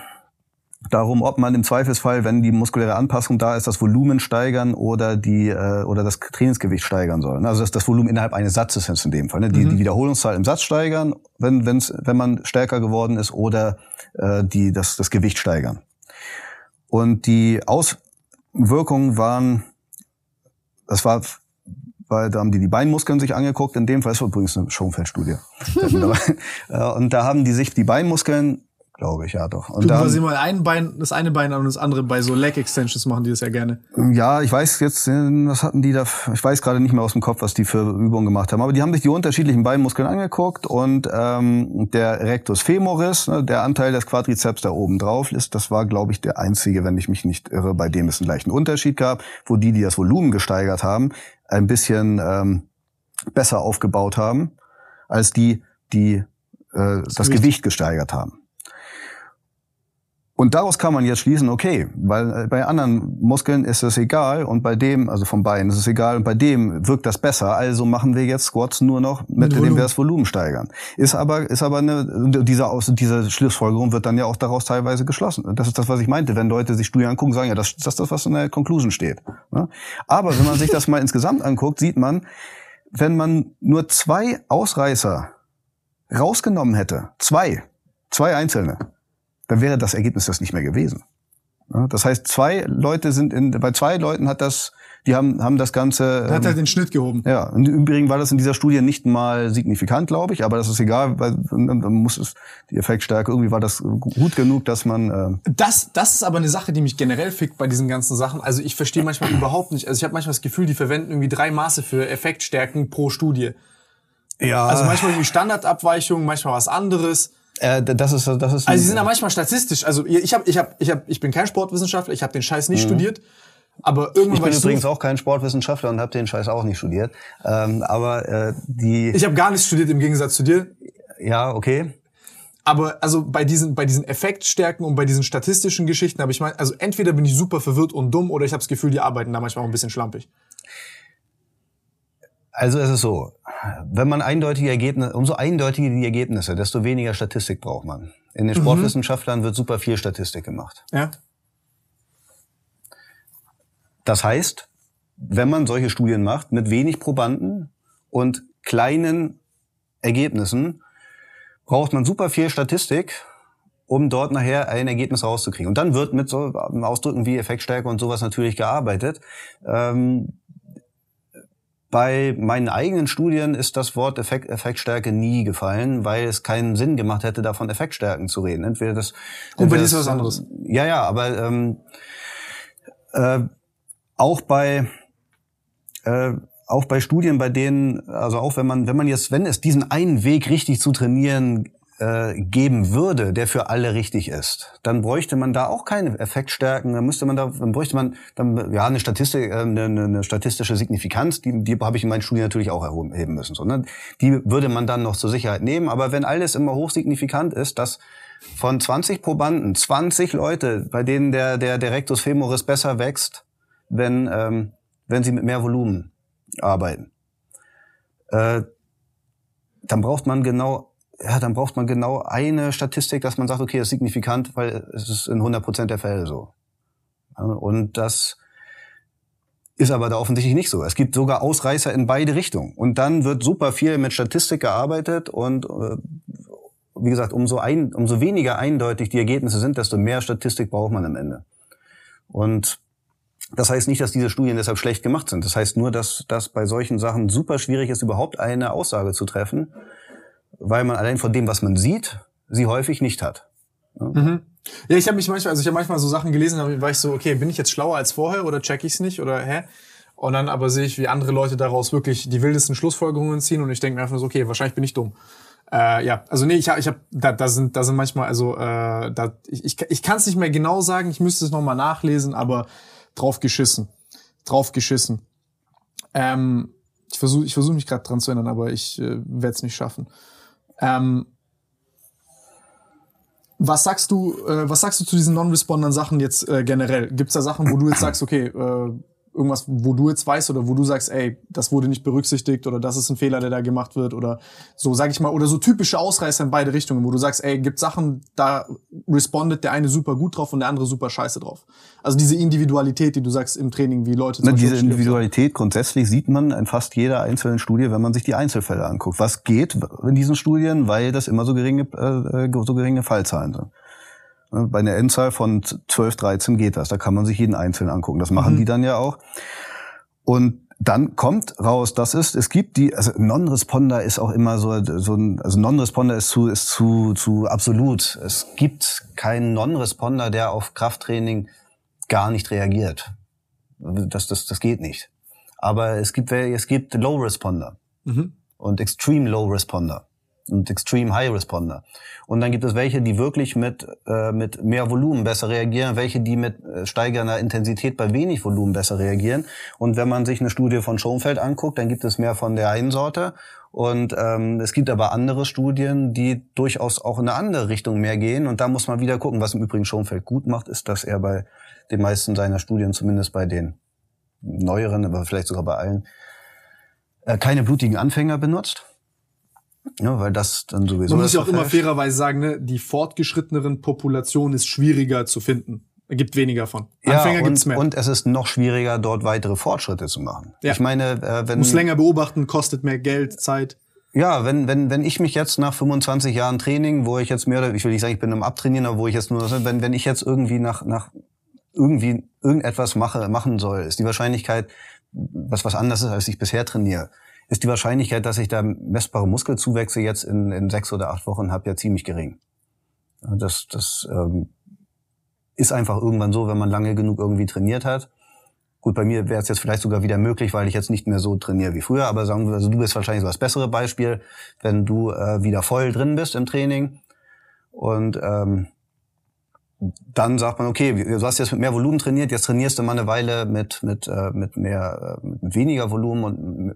Speaker 2: darum, ob man im Zweifelsfall, wenn die muskuläre Anpassung da ist, das Volumen steigern oder die äh, oder das Trainingsgewicht steigern soll. Also das, das Volumen innerhalb eines Satzes jetzt in dem Fall. Ne? Die,
Speaker 1: Mhm.
Speaker 2: die Wiederholungszahl im Satz steigern, wenn wenn's, wenn man stärker geworden ist, oder äh, die das, das Gewicht steigern. Und die Auswirkungen waren, das war weil da haben die die Beinmuskeln sich angeguckt. In dem Fall ist übrigens eine Schonfeld-Studie. Äh, und da haben die sich die Beinmuskeln, glaube ich, ja doch. Und
Speaker 1: Du
Speaker 2: da
Speaker 1: quasi mal ein Bein, das eine Bein an und das andere bei so Leg Extensions machen die das ja gerne.
Speaker 2: ja, ich weiß jetzt, äh, was hatten die da? Ich weiß gerade nicht mehr aus dem Kopf, was die für Übungen gemacht haben. Aber die haben sich die unterschiedlichen Beinmuskeln angeguckt und ähm, der Rectus femoris, ne, der Anteil des Quadrizeps da oben drauf ist, das war, glaube ich, der einzige, wenn ich mich nicht irre, bei dem es einen leichten Unterschied gab, wo die, die das Volumen gesteigert haben, ein bisschen ähm, besser aufgebaut haben, als die, die äh, das,
Speaker 1: Gewicht.
Speaker 2: Gewicht gesteigert haben. Und daraus kann man jetzt schließen, okay, weil äh, bei anderen Muskeln ist es egal und bei dem, also vom Bein ist es egal und bei dem wirkt das besser, also machen wir jetzt Squats nur noch, mit,
Speaker 1: Mit
Speaker 2: dem wir das Volumen steigern. Ist aber, ist aber eine, diese, Aus- diese Schlussfolgerung wird dann ja auch daraus teilweise geschlossen. Und Das ist das, was ich meinte, wenn Leute sich Studien angucken, sagen ja, das, das ist das, was in der Conclusion steht. Ne? Aber wenn man sich das mal insgesamt anguckt, sieht man, wenn man nur zwei Ausreißer rausgenommen hätte, zwei, zwei einzelne, dann wäre das Ergebnis das nicht mehr gewesen. Das heißt, zwei Leute sind in, bei zwei Leuten hat das, die haben, haben das Ganze.
Speaker 1: Hat
Speaker 2: ähm,
Speaker 1: halt den Schnitt gehoben.
Speaker 2: ja, im Übrigen war das in dieser Studie nicht mal signifikant, glaube ich, aber das ist egal, weil dann muss es die Effektstärke irgendwie war das gut genug, dass man äh,
Speaker 1: Das, das ist aber eine Sache, die mich generell fickt bei diesen ganzen Sachen. Also ich verstehe manchmal überhaupt nicht. Also ich habe manchmal das Gefühl, die verwenden irgendwie drei Maße für Effektstärken pro Studie.
Speaker 2: ja,
Speaker 1: Also manchmal irgendwie Standardabweichungen, manchmal was anderes.
Speaker 2: Äh, das ist das ist
Speaker 1: Also sie sind ja manchmal statistisch. Also ich habe, ich habe, ich habe, ich bin kein Sportwissenschaftler. Ich habe den Scheiß nicht studiert. Aber irgendwann
Speaker 2: Mhm. ich bin übrigens auch kein Sportwissenschaftler und habe den Scheiß auch nicht studiert, ähm, aber äh, die
Speaker 1: ich habe gar nichts studiert im Gegensatz zu dir.
Speaker 2: ja okay
Speaker 1: Aber also bei diesen, bei diesen Effektstärken und bei diesen statistischen Geschichten habe ich mal, also entweder bin ich super verwirrt und dumm oder ich habe das Gefühl, die arbeiten da manchmal auch ein bisschen schlampig.
Speaker 2: Also es ist so, wenn man eindeutige Ergebnisse, umso eindeutiger die Ergebnisse, desto weniger Statistik braucht man. In den Sportwissenschaftlern wird super viel Statistik gemacht.
Speaker 1: Ja.
Speaker 2: Das heißt, wenn man solche Studien macht mit wenig Probanden und kleinen Ergebnissen, braucht man super viel Statistik, um dort nachher ein Ergebnis rauszukriegen. Und dann wird mit so Ausdrücken wie Effektstärke und sowas natürlich gearbeitet. Ähm, bei meinen eigenen Studien ist das Wort Effekt, Effektstärke nie gefallen, weil es keinen Sinn gemacht hätte, davon Effektstärken zu reden. Entweder das.
Speaker 1: Und bei dir ist was anderes.
Speaker 2: Ja, ja, aber ähm, äh, auch bei äh, auch bei Studien, bei denen, also auch wenn man, wenn man jetzt, wenn es diesen einen Weg richtig zu trainieren äh, geben würde, der für alle richtig ist, dann bräuchte man da auch keine Effektstärken, dann müsste man da, dann bräuchte man dann ja eine Statistik, äh, eine, eine statistische Signifikanz, die, die habe ich in meinen Studien natürlich auch erheben müssen. So, ne? Die würde man dann noch zur Sicherheit nehmen, aber wenn alles immer hochsignifikant ist, dass von 20 Probanden 20 Leute, bei denen der der, der Rectus femoris besser wächst, wenn ähm, wenn sie mit mehr Volumen arbeiten, äh, dann braucht man genau ja, dann braucht man genau eine Statistik, dass man sagt, okay, das ist signifikant, weil es ist in 100 Prozent der Fälle so. Und das ist aber da offensichtlich nicht so. Es gibt sogar Ausreißer in beide Richtungen. Und dann wird super viel mit Statistik gearbeitet und äh, wie gesagt, umso, ein, umso weniger eindeutig die Ergebnisse sind, desto mehr Statistik braucht man am Ende. Und das heißt nicht, dass diese Studien deshalb schlecht gemacht sind. Das heißt nur, dass das bei solchen Sachen super schwierig ist, überhaupt eine Aussage zu treffen weil man allein von dem, was man sieht, sie häufig nicht hat.
Speaker 1: Ja, mhm. ja ich habe mich manchmal, also ich habe manchmal so Sachen gelesen, da war ich so, okay, bin ich jetzt schlauer als vorher oder check ich's nicht oder hä? Und dann aber sehe ich, wie andere Leute daraus wirklich die wildesten Schlussfolgerungen ziehen und ich denke mir einfach so, okay, wahrscheinlich bin ich dumm. Äh, ja, also nee, ich habe, ich hab, da, da sind, da sind manchmal, also äh, da, ich, ich, ich kann es nicht mehr genau sagen, ich müsste es nochmal nachlesen, aber drauf geschissen, drauf geschissen. Ähm, ich versuche, ich versuche mich gerade dran zu erinnern, aber ich äh, werde es nicht schaffen. Ähm, was sagst du, äh, was sagst du zu diesen Non-Respondern Sachen jetzt äh, generell? Gibt es da Sachen, wo du jetzt sagst, okay, äh, irgendwas, wo du jetzt weißt oder wo du sagst, ey, das wurde nicht berücksichtigt oder das ist ein Fehler, der da gemacht wird oder so, sag ich mal, oder so typische Ausreißer in beide Richtungen, wo du sagst, ey, gibt Sachen, da respondet der eine super gut drauf und der andere super scheiße drauf. Also diese Individualität, die du sagst im Training, wie Leute.
Speaker 2: Na, diese Individualität grundsätzlich sieht man in fast jeder einzelnen Studie, wenn man sich die Einzelfälle anguckt. Was geht in diesen Studien, weil das immer so geringe, äh, so geringe Fallzahlen sind. Ne, bei einer Endzahl von 12, 13 geht das. Da kann man sich jeden Einzelnen angucken. Das machen mhm. die dann ja auch. Und dann kommt raus, das ist, es gibt die, also Non-Responder ist auch immer so, so ein, also Non-Responder ist zu, ist zu, zu absolut. Es gibt keinen Non-Responder, der auf Krafttraining gar nicht reagiert. Das, das, das geht nicht. Aber es gibt, es gibt Low-Responder mhm. und Extreme Low-Responder und Extreme High Responder. Und dann gibt es welche, die wirklich mit, äh, mit mehr Volumen besser reagieren, welche, die mit äh, steigernder Intensität bei wenig Volumen besser reagieren. Und wenn man sich eine Studie von Schoenfeld anguckt, dann gibt es mehr von der einen Sorte. Und ähm, es gibt aber andere Studien, die durchaus auch in eine andere Richtung mehr gehen. Und da muss man wieder gucken, was im Übrigen Schoenfeld gut macht, ist, dass er bei den meisten seiner Studien, zumindest bei den neueren, aber vielleicht sogar bei allen, äh, keine blutigen Anfänger benutzt ja, weil das dann sowieso.
Speaker 1: Man muss ja auch immer fairerweise sagen, ne, die fortgeschritteneren Population ist schwieriger zu finden. Es gibt weniger von.
Speaker 2: Anfänger ja, und, gibt's mehr. Und es ist noch schwieriger, dort weitere Fortschritte zu machen. Ja. Ich meine, äh, wenn.
Speaker 1: Muss länger beobachten, kostet mehr Geld, Zeit.
Speaker 2: Ja, wenn, wenn, wenn ich mich jetzt nach 25 Jahren Training, wo ich jetzt mehr oder ich will nicht sagen, ich bin im Abtrainieren, aber wo ich jetzt nur, wenn, wenn ich jetzt irgendwie nach, nach irgendwie irgendetwas mache, machen soll, ist die Wahrscheinlichkeit, was was anderes ist, als ich bisher trainiere, ist die Wahrscheinlichkeit, dass ich da messbare Muskelzuwächse jetzt in, in sechs oder acht Wochen habe, ja ziemlich gering. Das, das ähm, ist einfach irgendwann so, wenn man lange genug irgendwie trainiert hat. Gut, bei mir wäre es jetzt vielleicht sogar wieder möglich, weil ich jetzt nicht mehr so trainiere wie früher. Aber sagen wir, also du bist wahrscheinlich so das bessere Beispiel, wenn du äh, wieder voll drin bist im Training und ähm, dann sagt man, okay, du hast jetzt mit mehr Volumen trainiert, jetzt trainierst du mal eine Weile mit mit äh, mit mehr äh, mit weniger Volumen und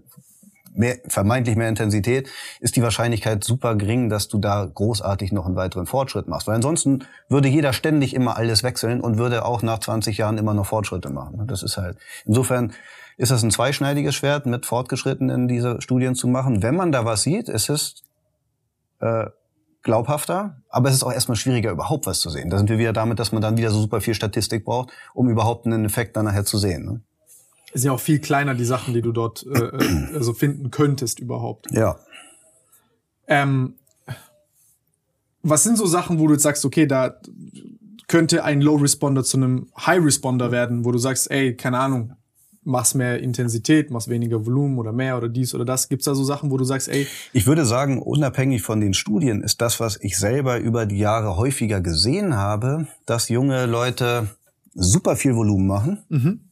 Speaker 2: mehr, vermeintlich mehr Intensität, ist die Wahrscheinlichkeit super gering, dass du da großartig noch einen weiteren Fortschritt machst. Weil ansonsten würde jeder ständig immer alles wechseln und würde auch nach 20 Jahren immer noch Fortschritte machen. Das ist halt, insofern ist das ein zweischneidiges Schwert, mit Fortgeschrittenen diese Studien zu machen. Wenn man da was sieht, ist es äh, glaubhafter, aber es ist auch erstmal schwieriger, überhaupt was zu sehen. Da sind wir wieder damit, dass man dann wieder so super viel Statistik braucht, um überhaupt einen Effekt dann nachher zu sehen. Ne?
Speaker 1: Sind ja auch viel kleiner die Sachen, die du dort äh, äh, also finden könntest überhaupt.
Speaker 2: Ja.
Speaker 1: Ähm, was sind so Sachen, wo du jetzt sagst, okay, da könnte ein Low Responder zu einem High Responder werden, wo du sagst, ey, keine Ahnung, machst mehr Intensität, machst weniger Volumen oder mehr oder dies oder das. Gibt's da so Sachen, wo du sagst, ey?
Speaker 2: Ich würde sagen, unabhängig von den Studien ist das, was ich selber über die Jahre häufiger gesehen habe, dass junge Leute super viel Volumen machen. Mhm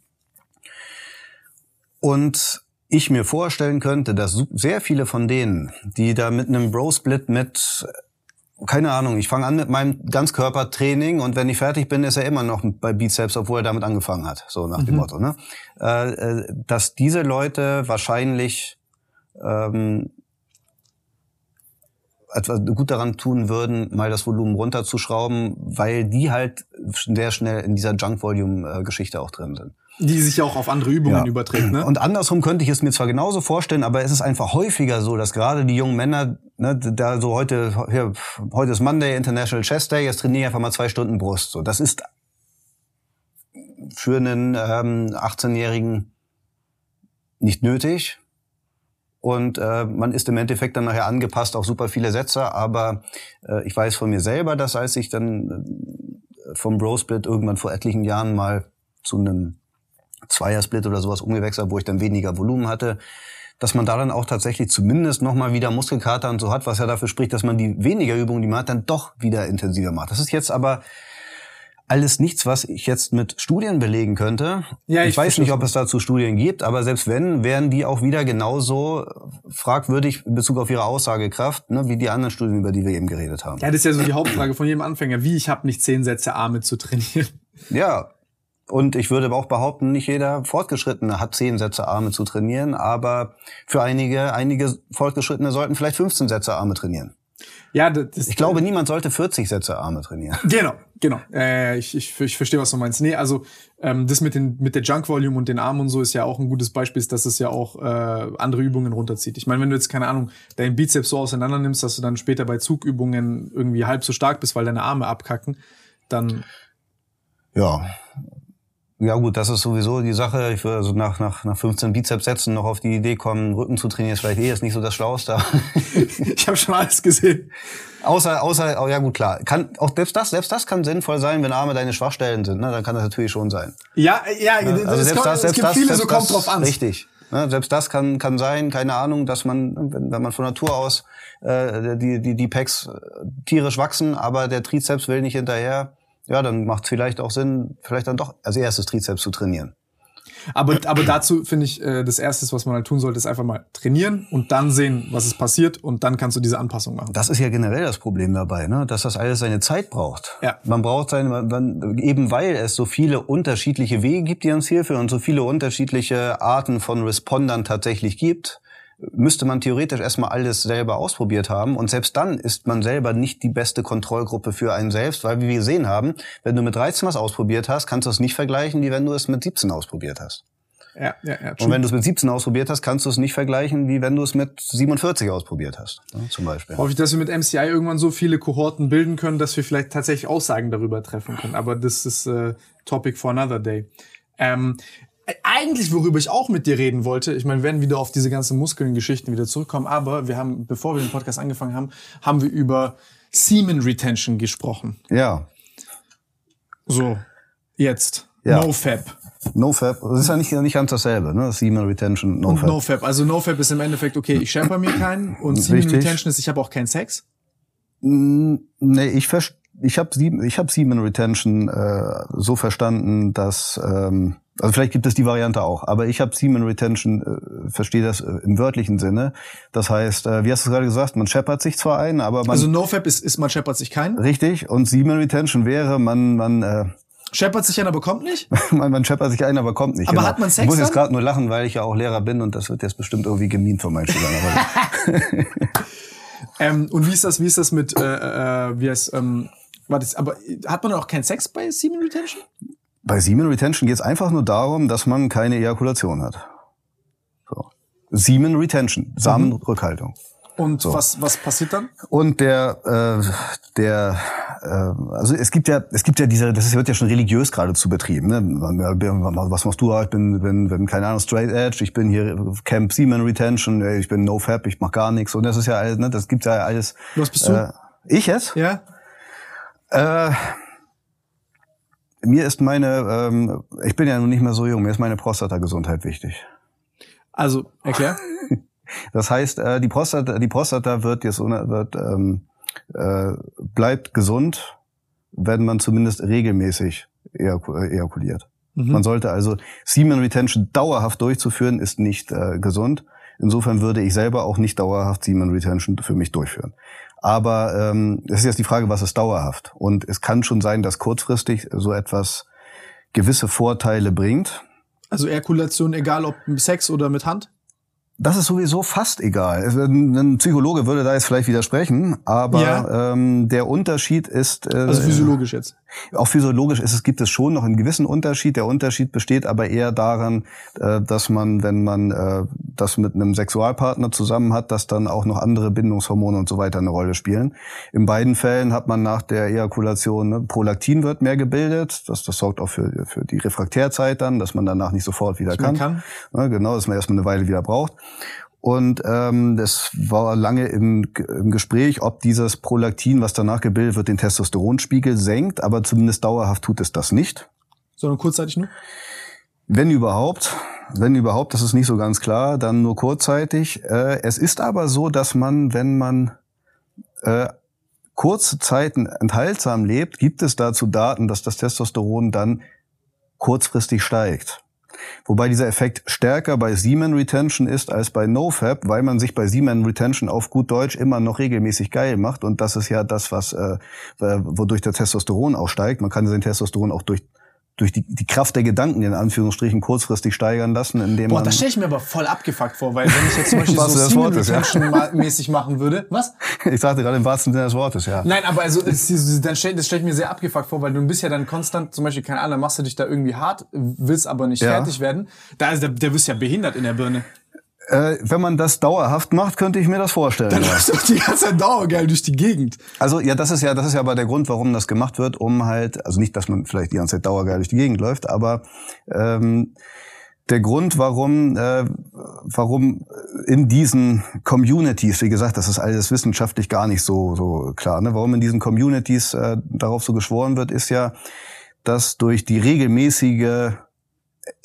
Speaker 2: und ich mir vorstellen könnte, dass sehr viele von denen, die da mit einem Bro-Split mit keine Ahnung, ich fange an mit meinem Ganzkörpertraining und wenn ich fertig bin, ist er immer noch bei Bizeps, obwohl er damit angefangen hat, so nach dem
Speaker 1: Mhm.
Speaker 2: Motto. Ne? Äh, äh, dass diese Leute wahrscheinlich ähm, etwas gut daran tun würden, mal das Volumen runterzuschrauben, weil die halt sehr schnell in dieser Junk-Volume-Geschichte auch drin sind.
Speaker 1: Die sich ja auch auf andere Übungen
Speaker 2: Ja.
Speaker 1: überträgt, ne?
Speaker 2: Und andersrum könnte ich es mir zwar genauso vorstellen, aber es ist einfach häufiger so, dass gerade die jungen Männer, ne, da so heute, hier, heute ist Monday, International Chest Day, jetzt trainiere ich einfach mal zwei Stunden Brust. So, das ist für einen ähm, 18-Jährigen nicht nötig. Und äh, man ist im Endeffekt dann nachher angepasst auf super viele Sätze. Aber äh, ich weiß von mir selber, dass als ich dann äh, vom Bro Split irgendwann vor etlichen Jahren mal zu einem Zweiersplit oder sowas umgewechselt, wo ich dann weniger Volumen hatte, dass man da dann auch tatsächlich zumindest nochmal wieder Muskelkater und so hat, was ja dafür spricht, dass man die weniger Übungen, die man hat, dann doch wieder intensiver macht. Das ist jetzt aber alles nichts, was ich jetzt mit Studien belegen könnte.
Speaker 1: Ja,
Speaker 2: ich,
Speaker 1: ich
Speaker 2: weiß nicht, ob es dazu Studien gibt, aber selbst wenn, wären die auch wieder genauso fragwürdig in Bezug auf ihre Aussagekraft, ne, wie die anderen Studien, über die wir eben geredet haben.
Speaker 1: Ja, das ist ja so die Hauptfrage von jedem Anfänger. Wie, ich habe nicht zehn Sätze Arme zu trainieren.
Speaker 2: Ja. Und ich würde aber auch behaupten, nicht jeder Fortgeschrittene hat zehn Sätze Arme zu trainieren, aber für einige, einige Fortgeschrittene sollten vielleicht 15 Sätze Arme trainieren.
Speaker 1: Ja, das,
Speaker 2: Ich glaube, niemand sollte 40 Sätze Arme trainieren.
Speaker 1: Genau, genau. Äh, ich, ich, ich verstehe, was du meinst. Nee, also ähm, das mit, den, mit der Junk-Volume und den Armen und so ist ja auch ein gutes Beispiel, dass es ja auch äh, andere Übungen runterzieht. Ich meine, wenn du jetzt, keine Ahnung, deinen Bizeps so auseinander nimmst, dass du dann später bei Zugübungen irgendwie halb so stark bist, weil deine Arme abkacken, dann
Speaker 2: Ja. Ja gut, das ist sowieso die Sache. Ich würde also nach, nach, nach 15 Bizeps-Sätzen noch auf die Idee kommen, Rücken zu trainieren, ist vielleicht eh jetzt nicht so das Schlauste.
Speaker 1: ich habe schon alles gesehen.
Speaker 2: außer, außer, oh ja gut, klar. Kann, auch selbst das, selbst das kann sinnvoll sein, wenn Arme deine Schwachstellen sind. Ne? Dann kann das natürlich schon sein.
Speaker 1: Ja, ja,
Speaker 2: Ne?
Speaker 1: das, es, kommt, es gibt viele,
Speaker 2: selbst
Speaker 1: so kommt
Speaker 2: das,
Speaker 1: drauf an.
Speaker 2: Richtig. Ne? Selbst das kann, kann sein, keine Ahnung, dass man, wenn, wenn man von Natur aus äh, die, die, die äh, tierisch wachsen, aber der Trizeps will nicht hinterher, ja, dann macht es vielleicht auch Sinn, vielleicht dann doch als erstes Trizeps zu trainieren.
Speaker 1: Aber, aber dazu finde ich, äh, das Erste, was man halt tun sollte, ist einfach mal trainieren und dann sehen, was ist passiert und dann kannst du diese Anpassung machen.
Speaker 2: Das ist ja generell das Problem dabei, ne? dass das alles seine Zeit braucht.
Speaker 1: Ja.
Speaker 2: Man braucht seine, man, eben weil es so viele unterschiedliche Wege gibt, die ans Ziel führen und so viele unterschiedliche Arten von Respondern tatsächlich gibt, müsste man theoretisch erstmal alles selber ausprobiert haben. Und selbst dann ist man selber nicht die beste Kontrollgruppe für einen selbst, weil wie wir gesehen haben, wenn du mit 13 was ausprobiert hast, kannst du es nicht vergleichen, wie wenn du es mit 17 ausprobiert hast.
Speaker 1: Ja, ja, ja.
Speaker 2: Und wenn du es mit 17 ausprobiert hast, kannst du es nicht vergleichen, wie wenn du es mit 47 ausprobiert hast, ne, zum Beispiel.
Speaker 1: hoffe ich, dass wir mit MCI irgendwann so viele Kohorten bilden können, dass wir vielleicht tatsächlich Aussagen darüber treffen können. Aber das ist äh, Topic for another day. Ähm, äh, eigentlich, worüber ich auch mit dir reden wollte, ich meine, wir werden wieder auf diese ganzen Muskeln-Geschichten wieder zurückkommen, aber wir haben, bevor wir den Podcast angefangen haben, haben wir über Semen Retention gesprochen.
Speaker 2: Ja,
Speaker 1: So, jetzt.
Speaker 2: Ja.
Speaker 1: NoFap.
Speaker 2: NoFap, das ist ja nicht, nicht ganz dasselbe, ne? Semen Retention,
Speaker 1: Und
Speaker 2: NoFap.
Speaker 1: NoFap. Also NoFap ist im Endeffekt, okay, ich schepper mir keinen und Semen
Speaker 2: Richtig.
Speaker 1: Retention ist, ich habe auch keinen Sex.
Speaker 2: Mm, Nee, ich vers ich habe ich hab Semen Retention äh, so verstanden, dass ähm, also vielleicht gibt es die Variante auch, aber ich habe Semen Retention äh, verstehe das äh, im wörtlichen Sinne. Das heißt, äh, wie hast du gerade gesagt, man scheppert sich zwar ein, aber man
Speaker 1: Also NoFap ist, ist man scheppert sich keinen.
Speaker 2: richtig und Semen Retention wäre man man äh,
Speaker 1: Scheppert sich einer, bekommt nicht.
Speaker 2: man, man scheppert sich ein, aber kommt nicht.
Speaker 1: Aber hat man Sex
Speaker 2: Ich muss jetzt gerade nur lachen, weil ich ja auch Lehrer bin und das wird jetzt bestimmt irgendwie gemimt von meinen Schülern. Aber
Speaker 1: Ähm, und wie ist das, wie ist das mit, äh, äh, wie heißt, ähm, war das, aber hat man auch keinen Sex bei Semen Retention?
Speaker 2: Bei Semen Retention geht es einfach nur darum, dass man keine Ejakulation hat. So. Semen Retention, Samenrückhaltung.
Speaker 1: Und was, was passiert dann?
Speaker 2: Und der, äh, der, äh, also es gibt ja, es gibt ja diese, das wird ja schon religiös geradezu betrieben. Ne? Was machst du? Ich bin, bin, bin keine Ahnung, Straight Edge. Ich bin hier Camp Semen Retention. Ich bin No Fab. Ich mach gar nichts. Und das ist ja alles, ne? Das gibt's ja alles.
Speaker 1: Was bist du?
Speaker 2: Äh, ich jetzt?
Speaker 1: Ja?
Speaker 2: Äh, mir ist meine, ähm, ich bin ja noch nicht mehr so jung, mir ist meine Prostata-Gesundheit wichtig.
Speaker 1: Also, erklär.
Speaker 2: Das heißt, äh, die Prostata, die Prostata wird jetzt wird, ähm, äh, bleibt gesund, wenn man zumindest regelmäßig äh, ejakuliert.
Speaker 1: Mhm.
Speaker 2: Man sollte also Semen Retention dauerhaft durchzuführen, ist nicht äh, gesund. Insofern würde ich selber auch nicht dauerhaft Semen Retention für mich durchführen. Aber ähm, es ist jetzt die Frage, was ist dauerhaft? Und es kann schon sein, dass kurzfristig so etwas gewisse Vorteile bringt.
Speaker 1: Also Erkulation, egal ob mit Sex oder mit Hand?
Speaker 2: Das ist sowieso fast egal. Ein Psychologe würde da jetzt vielleicht widersprechen, aber ja. ähm, der Unterschied ist.
Speaker 1: Äh, also physiologisch jetzt.
Speaker 2: Auch physiologisch ist es, gibt es schon noch einen gewissen Unterschied. Der Unterschied besteht aber eher daran, äh, dass man, wenn man äh, das mit einem Sexualpartner zusammen hat, dass dann auch noch andere Bindungshormone und so weiter eine Rolle spielen. In beiden Fällen hat man nach der Ejakulation, ne, Prolaktin wird mehr gebildet. Das, das sorgt auch für, für die Refraktärzeit dann, dass man danach nicht sofort wieder kann. kann. Ja, genau, dass man erstmal eine Weile wieder braucht. Und ähm, das war lange im, im Gespräch, ob dieses Prolaktin, was danach gebildet wird, den Testosteronspiegel senkt, aber zumindest dauerhaft tut es das nicht.
Speaker 1: Sondern kurzzeitig nur?
Speaker 2: Wenn überhaupt, wenn überhaupt, das ist nicht so ganz klar, dann nur kurzzeitig. Äh, es ist aber so, dass man, wenn man äh, kurze Zeiten enthaltsam lebt, gibt es dazu Daten, dass das Testosteron dann kurzfristig steigt. Wobei dieser Effekt stärker bei Semen Retention ist als bei NoFap, weil man sich bei Semen Retention auf gut Deutsch immer noch regelmäßig geil macht. Und das ist ja das, was äh, wodurch der Testosteron auch steigt. Man kann den Testosteron auch durch durch die, die Kraft der Gedanken in Anführungsstrichen kurzfristig steigern lassen, indem
Speaker 1: Boah,
Speaker 2: man.
Speaker 1: das stelle ich mir aber voll abgefuckt vor, weil wenn ich jetzt zum Beispiel so Retention ja. mäßig machen würde. Was?
Speaker 2: Ich sagte gerade im wahrsten Sinne des Wortes, ja.
Speaker 1: Nein, aber also stell, das stelle ich mir sehr abgefuckt vor, weil du bist ja dann konstant, zum Beispiel, keine Ahnung, machst du dich da irgendwie hart, willst aber nicht ja. fertig werden. Da ist der, der wirst ja behindert in der Birne.
Speaker 2: Äh, wenn man das dauerhaft macht, könnte ich mir das vorstellen.
Speaker 1: Dann läufst du die ganze Zeit dauergeil durch die Gegend.
Speaker 2: Also ja, das ist ja, das ist ja aber der Grund, warum das gemacht wird, um halt, also nicht, dass man vielleicht die ganze Zeit dauergeil durch die Gegend läuft, aber ähm, der Grund, warum, äh, warum in diesen Communities, wie gesagt, das ist alles wissenschaftlich gar nicht so so klar, ne? warum in diesen Communities äh, darauf so geschworen wird, ist ja, dass durch die regelmäßige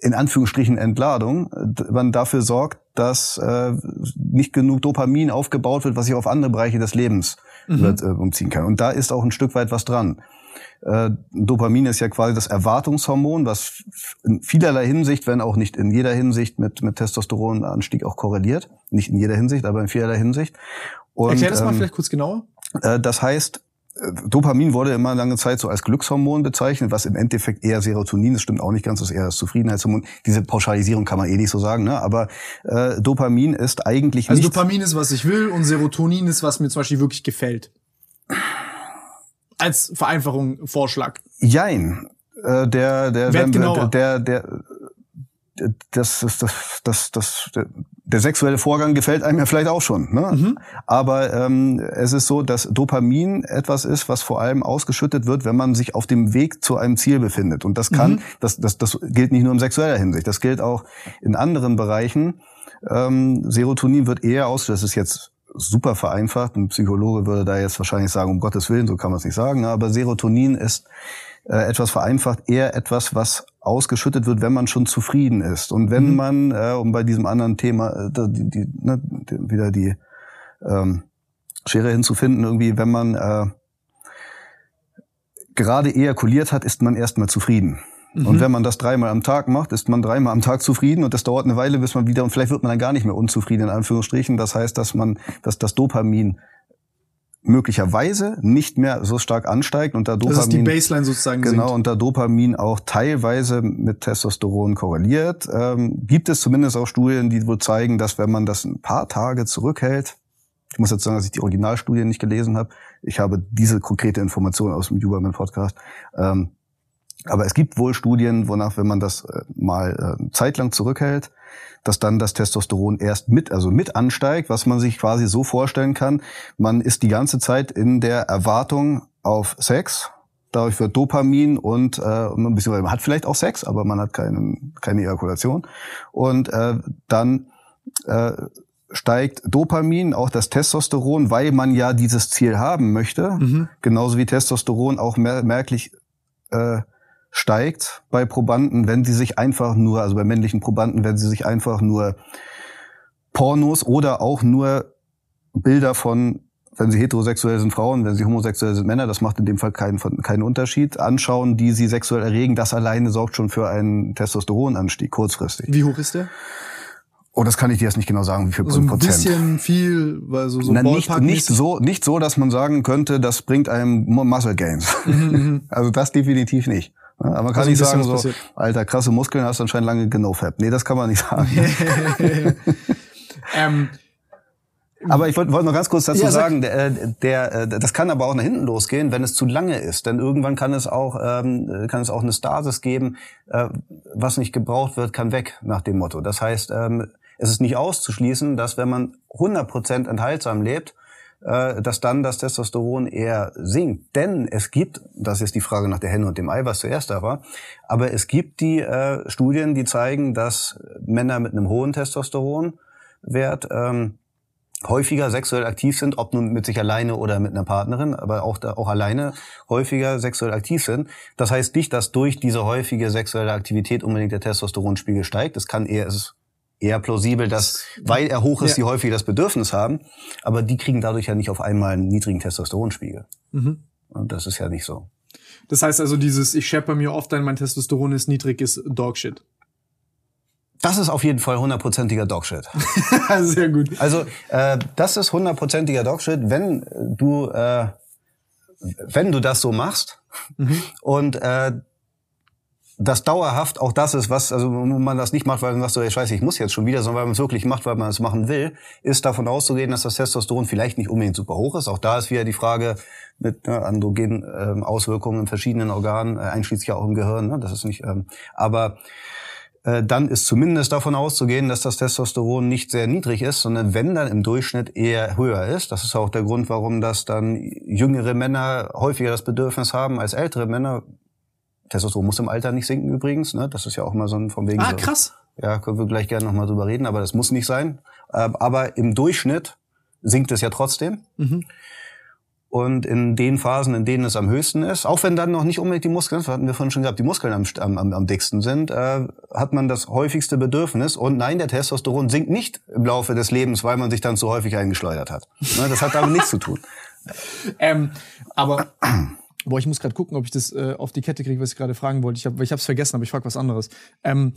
Speaker 2: in Anführungsstrichen Entladung man dafür sorgt, dass äh, nicht genug Dopamin aufgebaut wird, was sich auf andere Bereiche des Lebens mhm. äh, umziehen kann. Und da ist auch ein Stück weit was dran. Äh, Dopamin ist ja quasi das Erwartungshormon, was in vielerlei Hinsicht, wenn auch nicht in jeder Hinsicht mit, mit Testosteronanstieg auch korreliert. Nicht in jeder Hinsicht, aber in vielerlei Hinsicht.
Speaker 1: Und, Erklär das mal ähm, vielleicht kurz genauer.
Speaker 2: Äh, das heißt, Dopamin wurde immer lange Zeit so als Glückshormon bezeichnet, was im Endeffekt eher Serotonin ist, stimmt auch nicht ganz, das ist eher das Zufriedenheitshormon. Diese Pauschalisierung kann man eh nicht so sagen, ne? aber äh, Dopamin ist eigentlich
Speaker 1: also
Speaker 2: nicht...
Speaker 1: Also Dopamin ist, was ich will und Serotonin ist, was mir zum Beispiel wirklich gefällt. Als Vereinfachung, Vorschlag.
Speaker 2: Jein. Äh, der, der,
Speaker 1: der,
Speaker 2: der, der, der, das, das, das, das, das, der sexuelle Vorgang gefällt einem ja vielleicht auch schon. Ne? Mhm. Aber ähm, es ist so, dass Dopamin etwas ist, was vor allem ausgeschüttet wird, wenn man sich auf dem Weg zu einem Ziel befindet. Und das kann, mhm. das, das, das gilt nicht nur in sexueller Hinsicht, das gilt auch in anderen Bereichen. Ähm, Serotonin wird eher aus, das ist jetzt super vereinfacht, ein Psychologe würde da jetzt wahrscheinlich sagen, um Gottes Willen, so kann man es nicht sagen, aber Serotonin ist äh, etwas vereinfacht eher etwas, was ausgeschüttet wird, wenn man schon zufrieden ist. Und wenn mhm. man, äh, um bei diesem anderen Thema äh, die, die, ne, die, wieder die ähm, Schere hinzufinden, irgendwie, wenn man äh, gerade ejakuliert hat, ist man erstmal zufrieden. Mhm. Und wenn man das dreimal am Tag macht, ist man dreimal am Tag zufrieden und das dauert eine Weile, bis man wieder, und vielleicht wird man dann gar nicht mehr unzufrieden, in Anführungsstrichen. Das heißt, dass man, dass das Dopamin möglicherweise nicht mehr so stark ansteigt und da Dopamin
Speaker 1: das ist die Baseline sozusagen
Speaker 2: genau sinkt. und da Dopamin auch teilweise mit Testosteron korreliert ähm, gibt es zumindest auch Studien die wohl zeigen dass wenn man das ein paar Tage zurückhält ich muss jetzt sagen dass ich die Originalstudien nicht gelesen habe ich habe diese konkrete Information aus dem Huberman Podcast ähm, aber es gibt wohl Studien wonach wenn man das äh, mal äh, zeitlang zurückhält dass dann das Testosteron erst mit, also mit ansteigt, was man sich quasi so vorstellen kann. Man ist die ganze Zeit in der Erwartung auf Sex. Dadurch wird Dopamin und äh, ein bisschen, man hat vielleicht auch Sex, aber man hat keine, keine Ejakulation. Und äh, dann äh, steigt Dopamin, auch das Testosteron, weil man ja dieses Ziel haben möchte. Mhm. Genauso wie Testosteron auch mer merklich äh, steigt bei Probanden, wenn sie sich einfach nur, also bei männlichen Probanden, wenn sie sich einfach nur Pornos oder auch nur Bilder von, wenn sie heterosexuell sind Frauen, wenn sie homosexuell sind Männer, das macht in dem Fall keinen, keinen Unterschied, anschauen, die sie sexuell erregen, das alleine sorgt schon für einen Testosteronanstieg kurzfristig.
Speaker 1: Wie hoch ist der?
Speaker 2: Oh, das kann ich dir jetzt nicht genau sagen, wie viel
Speaker 1: So ein
Speaker 2: Prozent.
Speaker 1: bisschen viel, weil so, so
Speaker 2: Na, nicht, nicht so, nicht so, dass man sagen könnte, das bringt einem Mu- Muscle Gains. also das definitiv nicht. Aber man kann
Speaker 1: Also
Speaker 2: nicht sagen so,
Speaker 1: passiert.
Speaker 2: alter, krasse Muskeln, hast anscheinend lange GenoFab. Nee, das kann man nicht sagen.
Speaker 1: Ähm,
Speaker 2: aber ich wollte wollte noch ganz kurz dazu
Speaker 1: Ja, sag.
Speaker 2: sagen, der, der, das kann aber auch nach hinten losgehen, wenn es zu lange ist. Denn irgendwann kann es auch, ähm, kann es auch eine Stasis geben, äh, was nicht gebraucht wird, kann weg, nach dem Motto. Das heißt, ähm, es ist nicht auszuschließen, dass wenn man 100% enthaltsam lebt, dass dann das Testosteron eher sinkt. Denn es gibt, das ist die Frage nach der Henne und dem Ei, was zuerst da war, aber es gibt die äh, Studien, die zeigen, dass Männer mit einem hohen Testosteronwert ähm, häufiger sexuell aktiv sind, ob nun mit sich alleine oder mit einer Partnerin, aber auch, auch alleine häufiger sexuell aktiv sind. Das heißt nicht, dass durch diese häufige sexuelle Aktivität unbedingt der Testosteronspiegel steigt. Es kann eher, es ist eher plausibel, dass, weil er hoch ist,
Speaker 1: Ja.
Speaker 2: die häufig das Bedürfnis haben, aber die kriegen dadurch ja nicht auf einmal einen niedrigen Testosteronspiegel.
Speaker 1: Mhm.
Speaker 2: Und das ist ja nicht so.
Speaker 1: das heißt also dieses, ich schepper mir oft ein, mein Testosteron ist niedrig, ist Dogshit.
Speaker 2: Das ist auf jeden Fall hundertprozentiger Dogshit.
Speaker 1: Sehr gut.
Speaker 2: Also äh, das ist hundertprozentiger Dogshit, wenn du äh, wenn du das so machst und äh, das dauerhaft auch das ist, was, also wenn man das nicht macht, weil man sagt so, ey, scheiße, ich muss jetzt schon wieder, sondern weil man es wirklich macht, weil man es machen will, ist davon auszugehen, dass das Testosteron vielleicht nicht unbedingt super hoch ist. Auch da ist wieder die Frage mit ne, androgenen ähm, Auswirkungen in verschiedenen Organen, äh, einschließlich auch im Gehirn. Ne? Das ist nicht, ähm, aber äh, dann ist zumindest davon auszugehen, dass das Testosteron nicht sehr niedrig ist, sondern wenn dann im Durchschnitt eher höher ist. Das ist auch der Grund, warum das dann jüngere Männer häufiger das Bedürfnis haben als ältere Männer. Testosteron muss im Alter nicht sinken übrigens. Ne? Das ist ja auch mal so ein von wegen
Speaker 1: Ah,
Speaker 2: so.
Speaker 1: krass.
Speaker 2: Ja, können wir gleich gerne nochmal drüber reden, aber das muss nicht sein. Ähm, Aber im Durchschnitt sinkt es ja trotzdem.
Speaker 1: Mhm.
Speaker 2: Und in den Phasen, in denen es am höchsten ist, auch wenn dann noch nicht unbedingt die Muskeln, das hatten wir vorhin schon gehabt, die Muskeln am, am, am, am dicksten sind, äh, hat man das häufigste Bedürfnis. Und nein, der Testosteron sinkt nicht im Laufe des Lebens, weil man sich dann zu häufig eingeschleudert hat. Ne, das hat damit nichts zu tun.
Speaker 1: Ähm, aber boah, ich muss gerade gucken, ob ich das äh, auf die Kette kriege, was ich gerade fragen wollte. Ich habe ich hab's vergessen, aber ich frage was anderes. Ähm,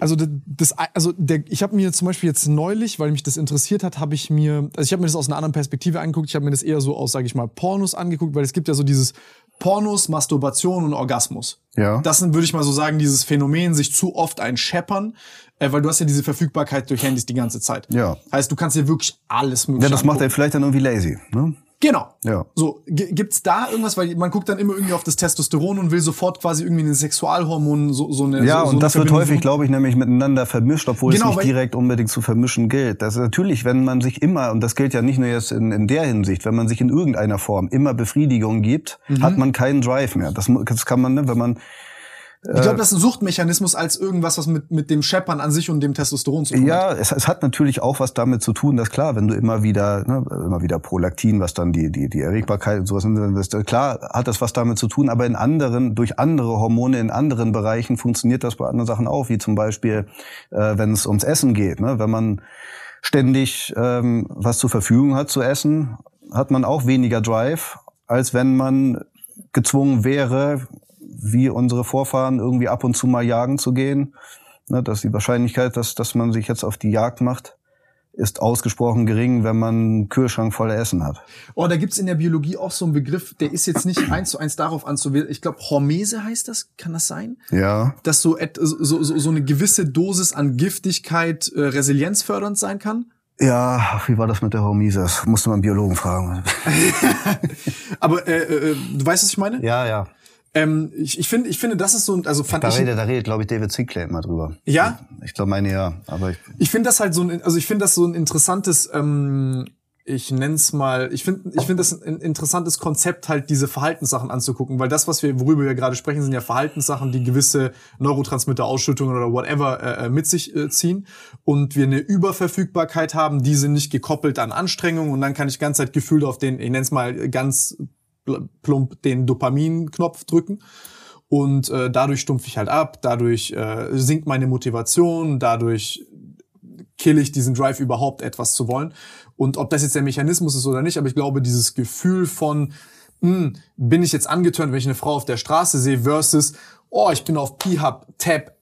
Speaker 1: also das, also der, ich habe mir zum Beispiel jetzt neulich, weil mich das interessiert hat, habe ich mir, also ich habe mir das aus einer anderen Perspektive angeguckt. Ich habe mir das eher so aus, sage ich mal, Pornos angeguckt, weil es gibt ja so dieses Pornos, Masturbation und Orgasmus.
Speaker 2: Ja.
Speaker 1: Das sind, würde ich mal so sagen, dieses Phänomen, sich zu oft ein Scheppern, äh, weil du hast ja diese Verfügbarkeit durch Handys die ganze Zeit.
Speaker 2: Ja.
Speaker 1: Heißt, du kannst dir wirklich alles mögliche
Speaker 2: Ja, das macht
Speaker 1: angucken.
Speaker 2: er vielleicht dann irgendwie lazy. Ne?
Speaker 1: Genau.
Speaker 2: Ja.
Speaker 1: So, gi- gibt's da irgendwas, weil man guckt dann immer irgendwie auf das Testosteron und will sofort quasi irgendwie ein Sexualhormon, so, so eine
Speaker 2: Ja,
Speaker 1: so, so
Speaker 2: und
Speaker 1: eine
Speaker 2: das wird
Speaker 1: Verbindung
Speaker 2: häufig,
Speaker 1: suchen.
Speaker 2: glaube ich, nämlich miteinander vermischt, obwohl
Speaker 1: Genau,
Speaker 2: es nicht direkt unbedingt zu vermischen gilt. Das ist natürlich, wenn man sich immer, und das gilt ja nicht nur jetzt in, in der Hinsicht, wenn man sich in irgendeiner Form immer Befriedigung gibt,
Speaker 1: Mhm.
Speaker 2: hat man keinen Drive mehr. Das, das kann man, ne, wenn man
Speaker 1: Ich glaube, das ist ein Suchtmechanismus als irgendwas, was mit, mit dem Scheppern an sich und dem Testosteron zu tun hat.
Speaker 2: Ja, es, es hat natürlich auch was damit zu tun, dass klar, wenn du immer wieder, ne, immer wieder Prolaktin, was dann die, die, die Erregbarkeit und sowas, das, klar hat das was damit zu tun, aber in anderen, durch andere Hormone in anderen Bereichen funktioniert das bei anderen Sachen auch, wie zum Beispiel, äh, wenn es ums Essen geht, ne, wenn man ständig ähm, was zur Verfügung hat zu essen, hat man auch weniger Drive, als wenn man gezwungen wäre, wie unsere Vorfahren irgendwie ab und zu mal jagen zu gehen. Ne, dass die Wahrscheinlichkeit, dass, dass man sich jetzt auf die Jagd macht, ist ausgesprochen gering, wenn man einen Kühlschrank voller Essen hat.
Speaker 1: Oh, da gibt's in der Biologie auch so einen Begriff, der ist jetzt nicht eins zu eins darauf anzuwählen. Ich glaube, Hormese heißt das, kann das sein?
Speaker 2: Ja.
Speaker 1: Dass so, et- so, so, so eine gewisse Dosis an Giftigkeit äh, resilienzfördernd sein kann?
Speaker 2: Ja, wie war das mit der Hormise? Das musste man Biologen fragen.
Speaker 1: Aber äh, äh, du weißt, was ich meine?
Speaker 2: Ja, ja.
Speaker 1: Ähm, ich, ich, finde, ich finde, das ist so, also fand
Speaker 2: Da
Speaker 1: ich,
Speaker 2: redet, da redet, glaube ich, David Sinclair immer drüber.
Speaker 1: Ja?
Speaker 2: Ich glaube, meine ja. Aber ich,
Speaker 1: Ich finde das halt so ein, also ich finde das so ein interessantes, ähm, ich nenn's mal, ich finde, ich finde das ein interessantes Konzept, halt diese Verhaltenssachen anzugucken, weil das, was wir, worüber wir gerade sprechen, sind ja Verhaltenssachen, die gewisse Neurotransmitter-Ausschüttungen oder whatever äh, äh, mit sich äh, ziehen und wir eine Überverfügbarkeit haben, die sind nicht gekoppelt an Anstrengung und dann kann ich ganz Zeit gefühlt auf den, ich nenn's mal ganz plump, den Dopamin-Knopf drücken. Und äh, dadurch stumpfe ich halt ab, dadurch äh, sinkt meine Motivation, dadurch kill ich diesen Drive überhaupt etwas zu wollen. Und ob das jetzt der Mechanismus ist oder nicht, aber ich glaube, dieses Gefühl von, hm, bin ich jetzt angetörnt, wenn ich eine Frau auf der Straße sehe, versus, oh, ich bin auf P-Hub, Tab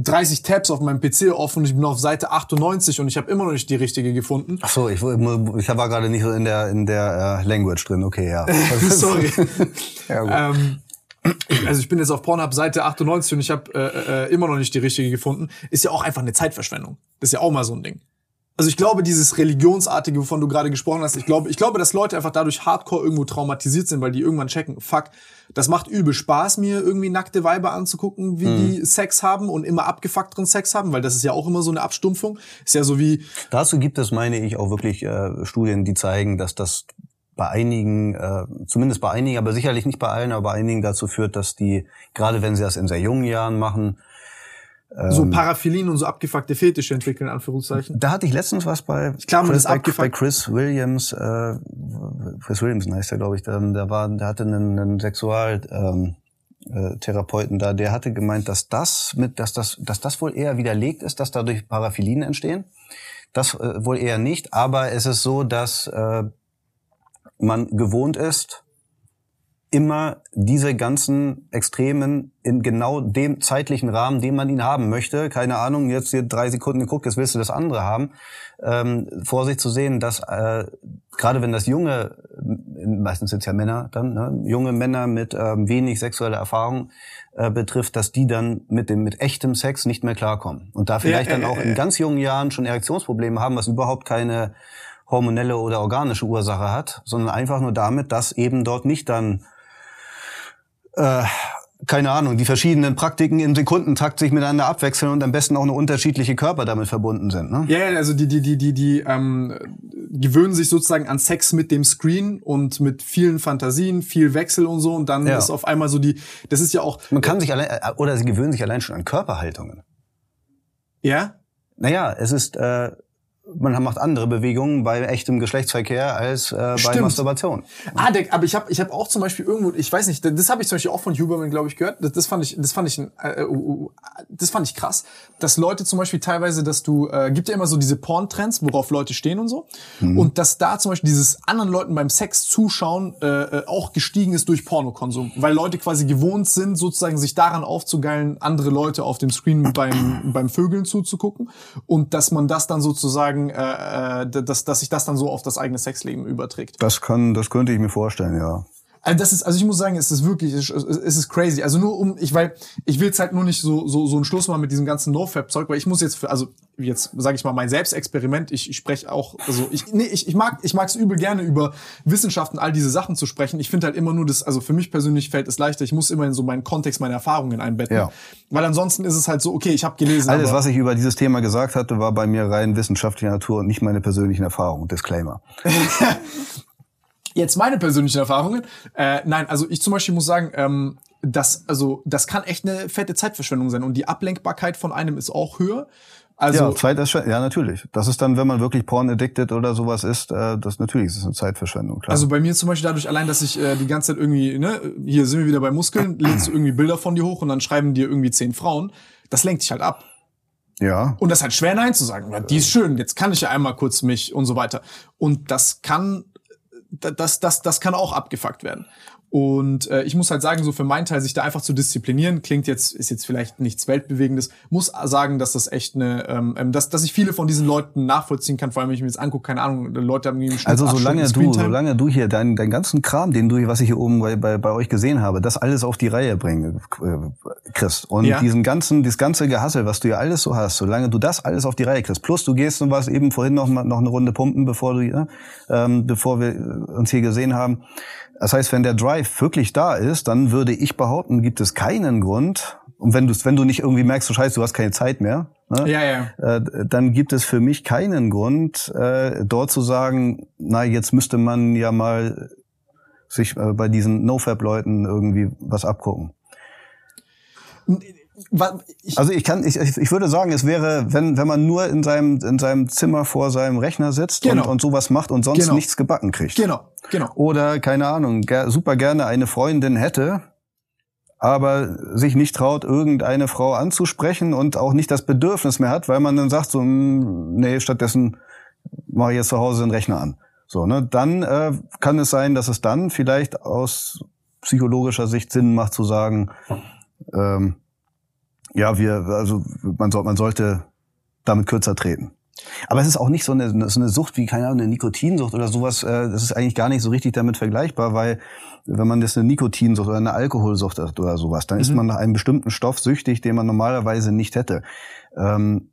Speaker 1: 30 Tabs auf meinem PC offen und ich bin auf Seite 98 und ich habe immer noch nicht die richtige gefunden.
Speaker 2: Ach so, ich, ich war gerade nicht so in der in der uh, Language drin. Okay, ja.
Speaker 1: Sorry. ja. Ähm, also ich bin jetzt auf Pornhub Seite 98 und ich habe äh, äh, immer noch nicht die richtige gefunden. Ist ja auch einfach eine Zeitverschwendung. Das ist ja auch mal so ein Ding. Also ich glaube, dieses Religionsartige, wovon du gerade gesprochen hast, ich glaube, ich glaube, dass Leute einfach dadurch hardcore irgendwo traumatisiert sind, weil die irgendwann checken, fuck, das macht übel Spaß, mir irgendwie nackte Weiber anzugucken, wie mhm. die Sex haben und immer abgefuckteren Sex haben, weil das ist ja auch immer so eine Abstumpfung. Ist ja so wie.
Speaker 2: Dazu gibt es, meine ich, auch wirklich äh, Studien, die zeigen, dass das bei einigen, äh, zumindest bei einigen, aber sicherlich nicht bei allen, aber bei einigen dazu führt, dass die, gerade wenn sie das in sehr jungen Jahren machen,
Speaker 1: so ähm, Paraphilien und so abgefuckte Fetische entwickeln, Anführungszeichen.
Speaker 2: Da hatte ich letztens was bei,
Speaker 1: ich glaube,
Speaker 2: Chris,
Speaker 1: das
Speaker 2: bei, bei Chris Williams, äh, Chris Williams heißt der, glaube ich, der, der war, der hatte einen, einen Sexual, ähm, äh, Therapeuten da, der hatte gemeint, dass das mit, dass das, dass das wohl eher widerlegt ist, dass dadurch Paraphilien entstehen. Das äh, wohl eher nicht, aber es ist so, dass äh, man gewohnt ist, immer diese ganzen Extremen in genau dem zeitlichen Rahmen, den man ihn haben möchte, keine Ahnung, jetzt hier drei Sekunden geguckt, jetzt willst du das andere haben, ähm, vor sich zu sehen, dass äh, gerade wenn das junge, meistens sind es ja Männer dann, ne, junge Männer mit ähm, wenig sexueller Erfahrung äh, betrifft, dass die dann mit dem mit echtem Sex nicht mehr klarkommen. Und da vielleicht ja, äh, dann auch in ganz jungen Jahren schon Erektionsprobleme haben, was überhaupt keine hormonelle oder organische Ursache hat, sondern einfach nur damit, dass eben dort nicht dann äh, keine Ahnung, die verschiedenen Praktiken im Sekundentakt sich miteinander abwechseln und am besten auch eine unterschiedliche Körper damit verbunden sind. Ne?
Speaker 1: Ja, also die, die, die, die, die ähm, gewöhnen sich sozusagen an Sex mit dem Screen und mit vielen Fantasien, viel Wechsel und so und dann ja. ist auf einmal so die, das ist ja auch.
Speaker 2: Man kann sich allein, äh, oder sie gewöhnen sich allein schon an Körperhaltungen.
Speaker 1: Ja?
Speaker 2: Naja, es ist, äh, man macht andere Bewegungen bei echtem Geschlechtsverkehr als äh, bei Masturbation.
Speaker 1: Ah, der, aber ich habe ich hab auch zum Beispiel irgendwo, ich weiß nicht, das habe ich zum Beispiel auch von Huberman, glaube ich, gehört. Das, das fand ich, das fand ich, äh, uh, das fand ich krass, dass Leute zum Beispiel teilweise, dass du, äh, gibt ja immer so diese Porn-Trends, worauf Leute stehen und so, mhm. und dass da zum Beispiel dieses anderen Leuten beim Sex zuschauen äh, äh, auch gestiegen ist durch Pornokonsum, weil Leute quasi gewohnt sind, sozusagen sich daran aufzugeilen, andere Leute auf dem Screen beim beim Vögeln zuzugucken und dass man das dann sozusagen sagen, äh, äh, dass, dass sich das dann so auf das eigene Sexleben überträgt.
Speaker 2: Das kann, das könnte ich mir vorstellen, ja.
Speaker 1: Also das ist, also ich muss sagen, es ist wirklich, es ist crazy. Also nur um, ich weil ich will jetzt halt nur nicht so so so einen Schluss machen mit diesem ganzen NoFap-Zeug, weil ich muss jetzt, für, also jetzt sage ich mal mein Selbstexperiment. Ich, ich spreche auch, also ich nee, ich, ich mag ich mag es übel gerne über Wissenschaften all diese Sachen zu sprechen. Ich finde halt immer nur das, also für mich persönlich fällt es leichter. Ich muss immer in so meinen Kontext, meine Erfahrungen einbetten, ja. weil ansonsten ist es halt so, okay, ich habe gelesen.
Speaker 2: Alles, was ich über dieses Thema gesagt hatte, war bei mir rein wissenschaftlicher Natur und nicht meine persönlichen Erfahrungen. Disclaimer.
Speaker 1: Jetzt meine persönlichen Erfahrungen. Äh, nein, also ich zum Beispiel muss sagen, ähm, das, also, das kann echt eine fette Zeitverschwendung sein und die Ablenkbarkeit von einem ist auch höher. Also,
Speaker 2: ja, Zeitverschwendung, ja, natürlich. Das ist dann, wenn man wirklich porn addicted oder sowas ist, äh, das natürlich ist es eine Zeitverschwendung, klar.
Speaker 1: Also bei mir zum Beispiel dadurch allein, dass ich äh, die ganze Zeit irgendwie, ne, hier sind wir wieder bei Muskeln, lädst du irgendwie Bilder von dir hoch und dann schreiben dir irgendwie zehn Frauen, das lenkt dich halt ab.
Speaker 2: Ja.
Speaker 1: Und das ist halt schwer Nein zu sagen. Ja, die ist schön, jetzt kann ich ja einmal kurz mich und so weiter. Und das kann das, das, das kann auch abgefuckt werden. Und äh, ich muss halt sagen, so für meinen Teil, sich da einfach zu disziplinieren, klingt jetzt, ist jetzt vielleicht nichts Weltbewegendes, muss sagen, dass das echt eine, ähm, ähm dass, dass ich viele von diesen Leuten nachvollziehen kann, vor allem wenn ich mir jetzt angucke, keine Ahnung, Leute haben irgendwie
Speaker 2: Also solange du, solange du hier deinen dein ganzen Kram, den du, was ich hier oben bei, bei, bei euch gesehen habe, das alles auf die Reihe bringen, äh, kriegst. Und ja. diesen ganzen, dieses ganze Gehassel, was du ja alles so hast, solange du das alles auf die Reihe kriegst, plus du gehst und warst eben vorhin noch mal noch eine Runde pumpen, bevor du, äh, ähm, bevor wir uns hier gesehen haben, das heißt, wenn der Drive wirklich da ist, dann würde ich behaupten, gibt es keinen Grund, und wenn du wenn du nicht irgendwie merkst, du scheiße, du hast keine Zeit mehr,
Speaker 1: ne, ja, ja.
Speaker 2: Äh, dann gibt es für mich keinen Grund, äh, dort zu sagen, na, jetzt müsste man ja mal sich äh, bei diesen NoFap-Leuten irgendwie was abgucken. Ich also ich kann, ich, ich würde sagen, es wäre, wenn, wenn man nur in seinem, in seinem Zimmer vor seinem Rechner sitzt genau. und, und sowas macht und sonst genau. nichts gebacken kriegt.
Speaker 1: Genau, genau.
Speaker 2: Oder, keine Ahnung, ger super gerne eine Freundin hätte, aber sich nicht traut, irgendeine Frau anzusprechen und auch nicht das Bedürfnis mehr hat, weil man dann sagt so, hm, nee, stattdessen mache ich jetzt zu Hause den Rechner an. So, ne, dann äh, kann es sein, dass es dann vielleicht aus psychologischer Sicht Sinn macht zu sagen, ähm, ja, wir, also man, soll, man sollte damit kürzer treten. Aber es ist auch nicht so eine, so eine Sucht wie, keine Ahnung, eine Nikotinsucht oder sowas. Äh, das ist eigentlich gar nicht so richtig damit vergleichbar, weil wenn man jetzt eine Nikotinsucht oder eine Alkoholsucht hat oder sowas, dann mhm. ist man nach einem bestimmten Stoff süchtig, den man normalerweise nicht hätte. Ähm,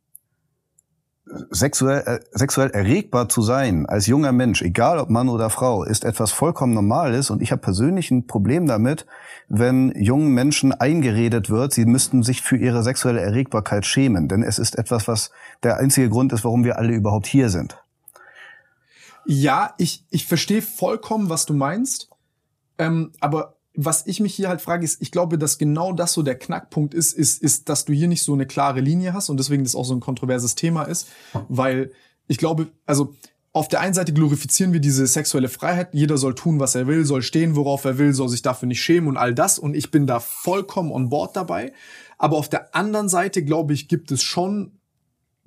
Speaker 2: sexuell, äh, sexuell erregbar zu sein als junger Mensch, egal ob Mann oder Frau, ist etwas vollkommen Normales. Und ich habe persönlich ein Problem damit, wenn jungen Menschen eingeredet wird, sie müssten sich für ihre sexuelle Erregbarkeit schämen, denn es ist etwas, was der einzige Grund ist, warum wir alle überhaupt hier sind.
Speaker 1: Ja, ich, ich verstehe vollkommen, was du meinst, ähm, aber was ich mich hier halt frage, ist, ich glaube, dass genau das so der Knackpunkt ist, ist, ist, dass du hier nicht so eine klare Linie hast und deswegen das auch so ein kontroverses Thema ist, weil ich glaube, also auf der einen Seite glorifizieren wir diese sexuelle Freiheit, jeder soll tun, was er will, soll stehen, worauf er will, soll sich dafür nicht schämen und all das und ich bin da vollkommen on board dabei, aber auf der anderen Seite, glaube ich, gibt es schon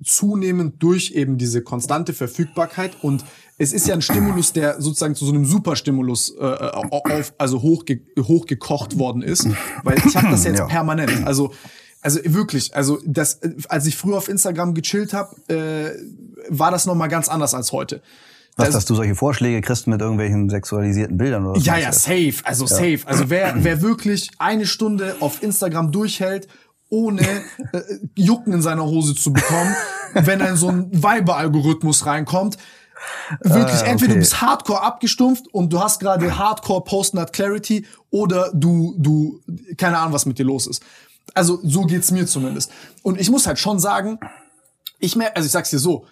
Speaker 1: zunehmend durch eben diese konstante Verfügbarkeit und es ist ja ein Stimulus, der sozusagen zu so einem Superstimulus äh, auf, also hochge hochgekocht worden ist, weil ich habe das jetzt ja. permanent. Also also wirklich, also das, als ich früher auf Instagram gechillt habe, äh, war das noch mal ganz anders als heute.
Speaker 2: Was, dass du solche Vorschläge kriegst mit irgendwelchen sexualisierten Bildern oder
Speaker 1: Ja, ja, safe, also ja. safe. Also wer, wer wirklich eine Stunde auf Instagram durchhält, ohne äh, Jucken in seiner Hose zu bekommen, wenn dann so ein Weiber-Algorithmus reinkommt, Wirklich, äh, entweder du bist hardcore abgestumpft und du hast gerade hardcore Post-Nut Clarity oder du, du, keine Ahnung, was mit dir los ist. Also so geht's mir zumindest. Und ich muss halt schon sagen, ich merke, also ich sag's dir so,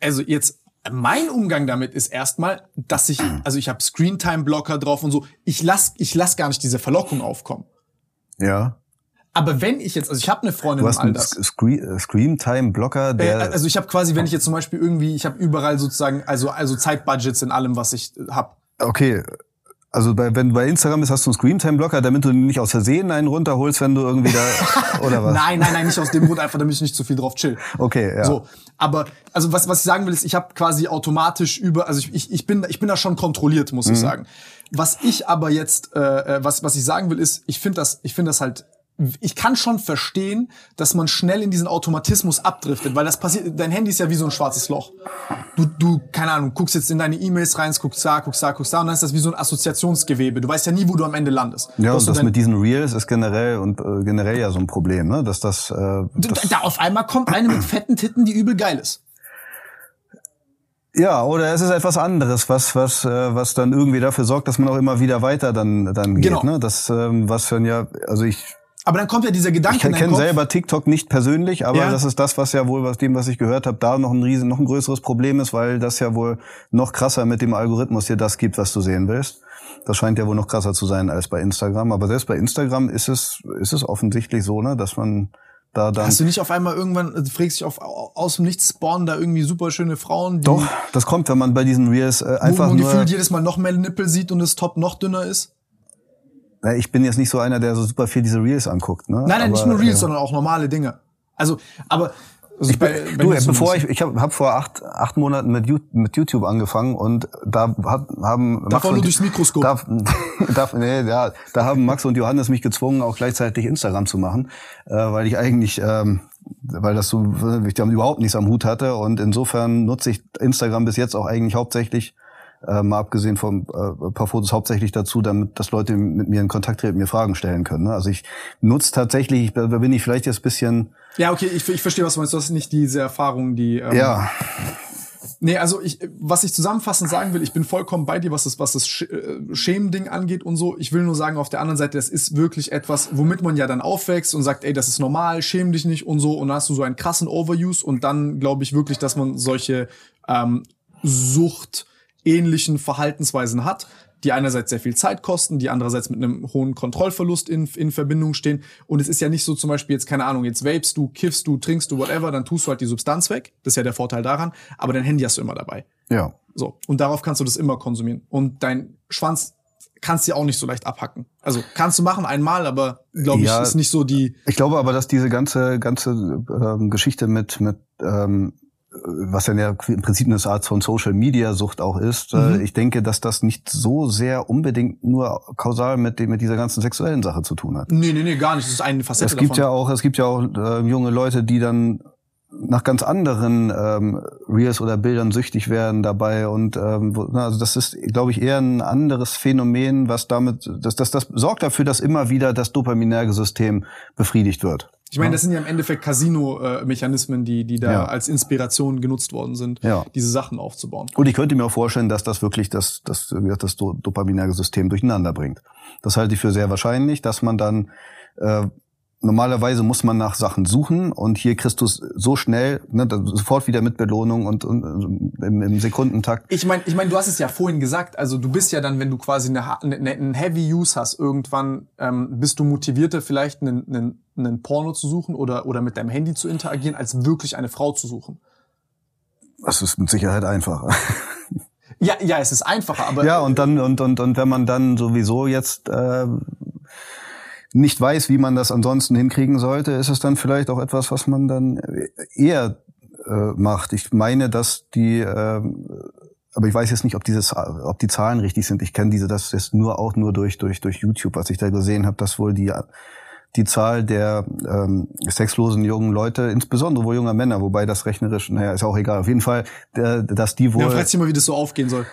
Speaker 1: also jetzt mein Umgang damit ist erstmal, dass ich, also ich habe Screentime-Blocker drauf und so. Ich lass, ich lass gar nicht diese Verlockung aufkommen.
Speaker 2: Ja.
Speaker 1: Aber wenn ich jetzt, also ich habe eine Freundin
Speaker 2: du hast und all das. Screen, Screen Time Blocker, der.
Speaker 1: Äh, also ich habe quasi, wenn ich jetzt zum Beispiel irgendwie, ich habe überall sozusagen, also also Zeitbudgets in allem, was ich hab.
Speaker 2: Okay. Also bei, wenn du bei Instagram bist, hast du einen Screentime-Blocker, damit du nicht aus Versehen einen runterholst, wenn du irgendwie da oder was?
Speaker 1: nein, nein, nein, nicht aus dem Grund, einfach damit ich nicht zu viel drauf chill.
Speaker 2: Okay, ja.
Speaker 1: So, aber also was was ich sagen will ist, ich habe quasi automatisch über, also ich, ich, ich bin ich bin da schon kontrolliert, muss mhm. ich sagen. Was ich aber jetzt, äh, äh, was was ich sagen will ist, ich finde das ich finde das halt ich kann schon verstehen, dass man schnell in diesen Automatismus abdriftet, weil das passiert, dein Handy ist ja wie so ein schwarzes Loch. Du, du, keine Ahnung, guckst jetzt in deine E-Mails rein, guckst da, guckst da, guckst da, und dann ist das wie so ein Assoziationsgewebe. Du weißt ja nie, wo du am Ende landest.
Speaker 2: Ja, und das mit diesen Reels ist generell und äh, generell ja so ein Problem, ne? Dass das, äh, das
Speaker 1: da auf einmal kommt eine mit fetten Titten, die übel geil ist.
Speaker 2: Ja, oder es ist etwas anderes, was was äh, was dann irgendwie dafür sorgt, dass man auch immer wieder weiter dann dann geht, genau. ne? Das ähm, was dann ja, also ich
Speaker 1: aber dann kommt ja dieser Gedanke.
Speaker 2: Ich kenne selber TikTok nicht persönlich, aber ja. das ist das, was ja wohl, was dem, was ich gehört habe, da noch ein riesen, noch ein größeres Problem ist, weil das ja wohl noch krasser mit dem Algorithmus dir das gibt, was du sehen willst. Das scheint ja wohl noch krasser zu sein als bei Instagram. Aber selbst bei Instagram ist es, ist es offensichtlich so, ne, dass man da dann.
Speaker 1: Hast du nicht auf einmal irgendwann, du fragst dich auf, aus dem Nichts spawnen da irgendwie super schöne Frauen?
Speaker 2: Die, Doch, das kommt, wenn man bei diesen Reels äh, einfach. Wo man
Speaker 1: nur gefühlt jedes Mal noch mehr Nippel sieht und das Top noch dünner ist?
Speaker 2: Ich bin jetzt nicht so einer, der so super viel diese Reels anguckt. Ne?
Speaker 1: Nein, nein, aber, nicht nur Reels, äh, sondern auch normale Dinge. Also, aber
Speaker 2: also ich, bei, bei du, bevor ich, ich habe hab vor acht, acht Monaten mit, mit YouTube angefangen und da hat, haben
Speaker 1: Max nur durchs Mikroskop. Da,
Speaker 2: da, nee, ja, da haben Max und Johannes mich gezwungen, auch gleichzeitig Instagram zu machen, äh, weil ich eigentlich, ähm, weil das so, ich damit überhaupt nichts am Hut hatte und insofern nutze ich Instagram bis jetzt auch eigentlich hauptsächlich äh, mal abgesehen von äh, paar Fotos hauptsächlich dazu, damit dass Leute mit mir in Kontakt treten, mir Fragen stellen können. Ne? Also ich nutze tatsächlich, da bin ich vielleicht jetzt bisschen.
Speaker 1: Ja, okay, ich, ich verstehe, was du meinst. Du hast nicht diese Erfahrung, die.
Speaker 2: Ähm, ja.
Speaker 1: Nee, also ich, was ich zusammenfassend sagen will, ich bin vollkommen bei dir, was das, was das äh, Schämending angeht und so. Ich will nur sagen, auf der anderen Seite, das ist wirklich etwas, womit man ja dann aufwächst und sagt, ey, das ist normal, schäm dich nicht und so. Und dann hast du so einen krassen Overuse und dann glaube ich wirklich, dass man solche ähm, Sucht ähnlichen Verhaltensweisen hat, die einerseits sehr viel Zeit kosten, die andererseits mit einem hohen Kontrollverlust in, in Verbindung stehen. Und es ist ja nicht so zum Beispiel jetzt, keine Ahnung, jetzt vapest du, kiffst du, trinkst du, whatever, dann tust du halt die Substanz weg. Das ist ja der Vorteil daran. Aber dein Handy hast du immer dabei.
Speaker 2: Ja.
Speaker 1: So. Und darauf kannst du das immer konsumieren. Und dein Schwanz kannst du auch nicht so leicht abhacken. Also kannst du machen einmal, aber glaube ich, ja, ist nicht so die.
Speaker 2: Ich glaube aber, dass diese ganze ganze ähm, Geschichte mit mit ähm, was dann ja im Prinzip eine Art von Social Media Sucht auch ist. Äh, mhm. Ich denke, dass das nicht so sehr unbedingt nur kausal mit dem, mit dieser ganzen sexuellen Sache zu tun hat.
Speaker 1: Nee, nee, nee, gar nicht. Das ist eine Facette
Speaker 2: Es gibt
Speaker 1: davon.
Speaker 2: ja auch, es gibt ja auch äh, junge Leute, die dann nach ganz anderen ähm, Reels oder Bildern süchtig werden dabei und ähm, also das ist glaube ich eher ein anderes Phänomen was damit das das das sorgt dafür dass immer wieder das dopaminerge System befriedigt wird
Speaker 1: ich meine, das sind ja im Endeffekt Casino-Mechanismen, die, die da ja. als Inspiration genutzt worden sind, ja. diese Sachen aufzubauen.
Speaker 2: Und ich könnte mir auch vorstellen, dass das wirklich das, das, das dopaminerge System durcheinander bringt. Das halte ich für sehr wahrscheinlich, dass man dann äh, normalerweise muss man nach Sachen suchen und hier Christus so schnell, ne, sofort wieder mit Belohnung und, und im, im, Sekundentakt.
Speaker 1: Ich meine, ich mein, du hast es ja vorhin gesagt, also du bist ja dann, wenn du quasi eine, eine, einen Heavy Use hast, irgendwann ähm, bist du motivierter, vielleicht einen, einen, einen Porno zu suchen oder, oder mit deinem Handy zu interagieren, als wirklich eine Frau zu suchen.
Speaker 2: Das ist mit Sicherheit einfacher.
Speaker 1: Ja, ja, es ist einfacher, aber.
Speaker 2: Ja, und dann, und, und, und wenn man dann sowieso jetzt äh, nicht weiß, wie man das ansonsten hinkriegen sollte, ist es dann vielleicht auch etwas, was man dann eher äh, macht. Ich meine, dass die, äh, aber ich weiß jetzt nicht, ob dieses, ob die Zahlen richtig sind. Ich kenne diese, das ist nur auch nur durch durch durch YouTube, was ich da gesehen habe, dass wohl die die Zahl der ähm, sexlosen jungen Leute, insbesondere wohl junger Männer, wobei das rechnerisch, naja, ist auch egal. Auf jeden Fall, der, dass die wohl. Ja,
Speaker 1: fragt sich mal, wie das so aufgehen soll.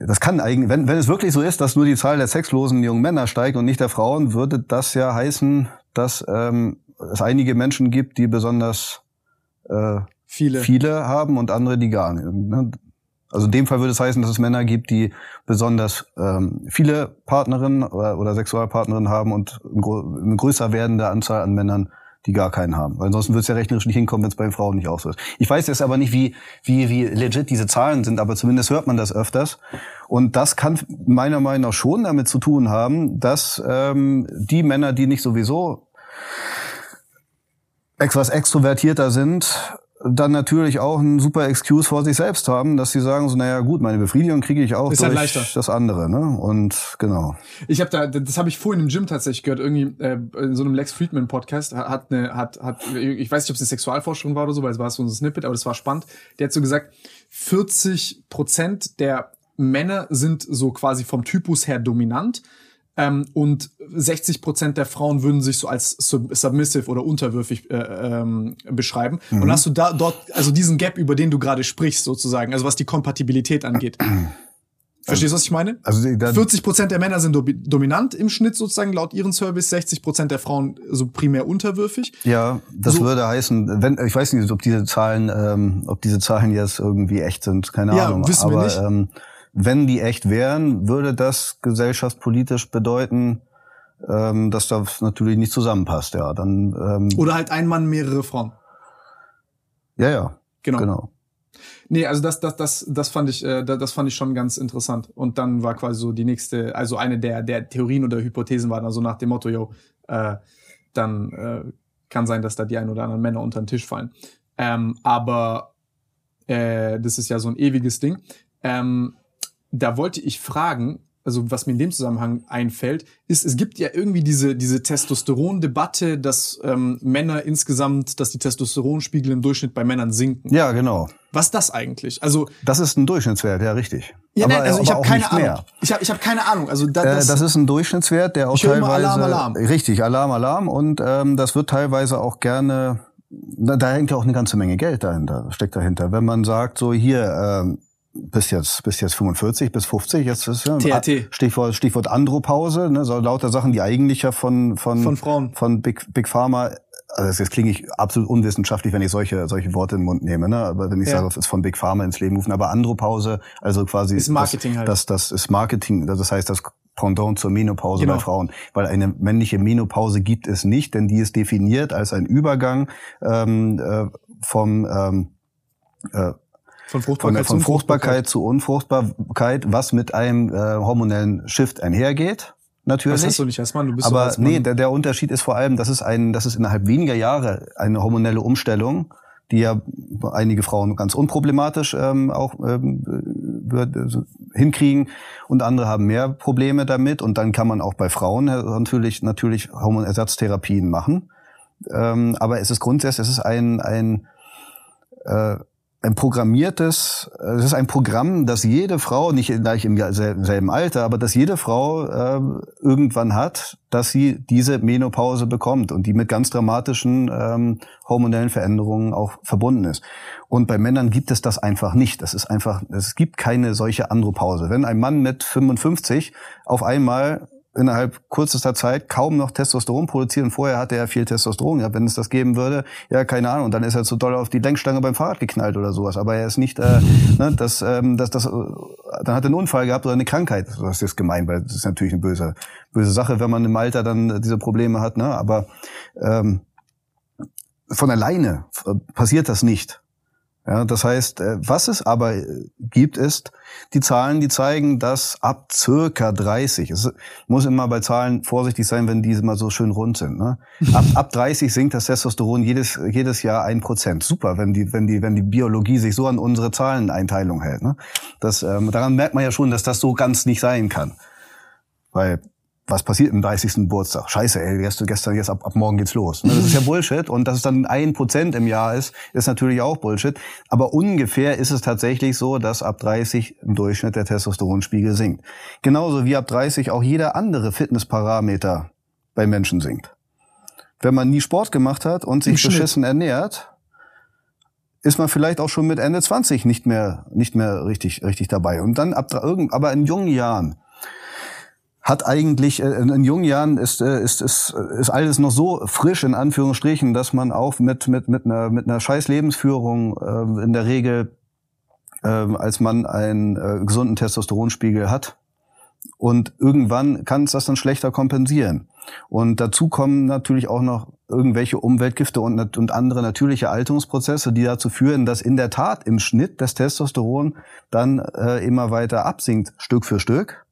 Speaker 2: Das kann eigentlich, wenn, wenn es wirklich so ist, dass nur die Zahl der sexlosen jungen Männer steigt und nicht der Frauen, würde das ja heißen, dass ähm, es einige Menschen gibt, die besonders äh, viele. viele haben und andere, die gar nicht. Ne? Also in dem Fall würde es heißen, dass es Männer gibt, die besonders ähm, viele Partnerinnen oder, oder Sexualpartnerinnen haben und eine größer werdende Anzahl an Männern, die gar keinen haben. Weil ansonsten wird es ja rechnerisch nicht hinkommen, wenn es bei den Frauen nicht auch so ist. Ich weiß jetzt aber nicht, wie, wie, wie legit diese Zahlen sind, aber zumindest hört man das öfters. Und das kann meiner Meinung nach schon damit zu tun haben, dass ähm, die Männer, die nicht sowieso etwas extrovertierter sind, dann natürlich auch einen super Excuse vor sich selbst haben, dass sie sagen so, naja gut, meine Befriedigung kriege ich auch ist halt durch halt das andere, ne? Und genau.
Speaker 1: Ich habe da, das habe ich vorhin im Gym tatsächlich gehört, irgendwie äh, in so einem Lex Friedman Podcast hat eine, hat, hat, ich weiß nicht, ob es eine Sexualforschung war oder so, weil es war so ein Snippet, aber das war spannend. Der hat so gesagt, 40 Prozent der Männer sind so quasi vom Typus her dominant ähm, und 60 Prozent der Frauen würden sich so als sub submissive oder unterwürfig äh, ähm, beschreiben. Mhm. Und hast du da dort also diesen Gap, über den du gerade sprichst, sozusagen, also was die Kompatibilität angeht. Verstehst du, was ich meine? Also 40 Prozent der Männer sind do dominant im Schnitt sozusagen laut ihren Service, 60 Prozent der Frauen so primär unterwürfig.
Speaker 2: Ja, das so. würde heißen, wenn ich weiß nicht, ob diese Zahlen, ähm, ob diese Zahlen jetzt irgendwie echt sind, keine ja, Ahnung. Wissen aber wir nicht. Ähm, wenn die echt wären, würde das gesellschaftspolitisch bedeuten, ähm, dass das natürlich nicht zusammenpasst. Ja, dann
Speaker 1: ähm, oder halt ein Mann mehrere Frauen.
Speaker 2: Ja, ja. Genau. genau.
Speaker 1: Nee, also das, das, das, das fand ich, äh, das fand ich schon ganz interessant. Und dann war quasi so die nächste, also eine der, der Theorien oder Hypothesen war dann so nach dem Motto, yo, äh, dann äh, kann sein, dass da die ein oder anderen Männer unter den Tisch fallen. Ähm, aber äh, das ist ja so ein ewiges Ding. Ähm, da wollte ich fragen, also was mir in dem Zusammenhang einfällt, ist, es gibt ja irgendwie diese, diese Testosteron-Debatte, dass ähm, Männer insgesamt, dass die Testosteronspiegel im Durchschnitt bei Männern sinken.
Speaker 2: Ja, genau.
Speaker 1: Was ist das eigentlich? Also
Speaker 2: das ist ein Durchschnittswert, ja, richtig.
Speaker 1: Ja, aber, nein, also ich habe keine Ahnung. Mehr. Ich habe ich hab keine Ahnung. Also
Speaker 2: da, das, äh, das ist ein Durchschnittswert, der auch ich teilweise Alarm, Alarm. richtig Alarm, Alarm und ähm, das wird teilweise auch gerne da, da hängt ja auch eine ganze Menge Geld dahinter, steckt dahinter. Wenn man sagt, so hier, ähm, bis jetzt, bis jetzt 45, bis 50, jetzt ist ja
Speaker 1: TRT.
Speaker 2: Stichwort, Stichwort Andropause, ne, so lauter Sachen, die eigentlich ja von, von,
Speaker 1: von Frauen,
Speaker 2: von Big, Big Pharma, also jetzt klinge ich absolut unwissenschaftlich, wenn ich solche, solche Worte in den Mund nehme, ne, aber wenn ich ja. sage, es ist von Big Pharma ins Leben rufen, aber Andropause, also quasi.
Speaker 1: Ist Marketing
Speaker 2: das,
Speaker 1: halt.
Speaker 2: Das, das ist Marketing, das heißt, das Pendant zur Menopause genau. bei Frauen, weil eine männliche Menopause gibt es nicht, denn die ist definiert als ein Übergang ähm, äh, vom ähm, äh,
Speaker 1: von Fruchtbarkeit,
Speaker 2: von, von Fruchtbarkeit zu Unfruchtbarkeit, was mit einem äh, hormonellen Shift einhergeht. Natürlich. Das
Speaker 1: hast du nicht als Mann, du bist
Speaker 2: Aber als Mann. nee, der, der Unterschied ist vor allem, das ist ein, das ist innerhalb weniger Jahre eine hormonelle Umstellung, die ja einige Frauen ganz unproblematisch ähm, auch ähm, äh, hinkriegen und andere haben mehr Probleme damit und dann kann man auch bei Frauen natürlich natürlich Hormonersatztherapien machen. Ähm, aber es ist grundsätzlich, es ist ein ein äh, ein programmiertes, es ist ein Programm, das jede Frau, nicht gleich im selben Alter, aber dass jede Frau äh, irgendwann hat, dass sie diese Menopause bekommt und die mit ganz dramatischen ähm, hormonellen Veränderungen auch verbunden ist. Und bei Männern gibt es das einfach nicht. Das ist einfach, es gibt keine solche Andropause. Wenn ein Mann mit 55 auf einmal innerhalb kürzester Zeit kaum noch Testosteron produzieren. Vorher hatte er viel Testosteron. Ja, wenn es das geben würde, ja, keine Ahnung, dann ist er zu doll auf die Lenkstange beim Fahrrad geknallt oder sowas. Aber er ist nicht, äh, ne, das, ähm, das, das, äh, dann hat er einen Unfall gehabt oder eine Krankheit. Das ist gemein, weil das ist natürlich eine böse, böse Sache, wenn man im Alter dann diese Probleme hat. Ne? Aber ähm, von alleine passiert das nicht. Ja, das heißt, äh, was es aber äh, gibt, ist die Zahlen, die zeigen, dass ab circa 30, es muss immer bei Zahlen vorsichtig sein, wenn diese mal so schön rund sind. Ne? Ab, ab 30 sinkt das Testosteron jedes, jedes Jahr ein Prozent. Super, wenn die, wenn die, wenn die Biologie sich so an unsere Zahleneinteilung hält. Ne? Das, ähm, daran merkt man ja schon, dass das so ganz nicht sein kann. Weil was passiert im 30. Geburtstag? Scheiße, ey, gestern, gestern jetzt ab, ab morgen geht's los. Ne, das ist ja Bullshit. Und dass es dann ein Prozent im Jahr ist, ist natürlich auch Bullshit. Aber ungefähr ist es tatsächlich so, dass ab 30 im Durchschnitt der Testosteronspiegel sinkt. Genauso wie ab 30 auch jeder andere Fitnessparameter bei Menschen sinkt. Wenn man nie Sport gemacht hat und sich beschissen ernährt, ist man vielleicht auch schon mit Ende 20 nicht mehr, nicht mehr richtig, richtig dabei. Und dann ab, aber in jungen Jahren, hat eigentlich äh, in jungen Jahren ist, äh, ist, ist, ist alles noch so frisch in Anführungsstrichen, dass man auch mit mit mit einer mit einer scheiß Lebensführung äh, in der Regel äh, als man einen äh, gesunden Testosteronspiegel hat und irgendwann kann es das dann schlechter kompensieren. Und dazu kommen natürlich auch noch irgendwelche Umweltgifte und, und andere natürliche Alterungsprozesse, die dazu führen, dass in der Tat im Schnitt das Testosteron dann äh, immer weiter absinkt, Stück für Stück.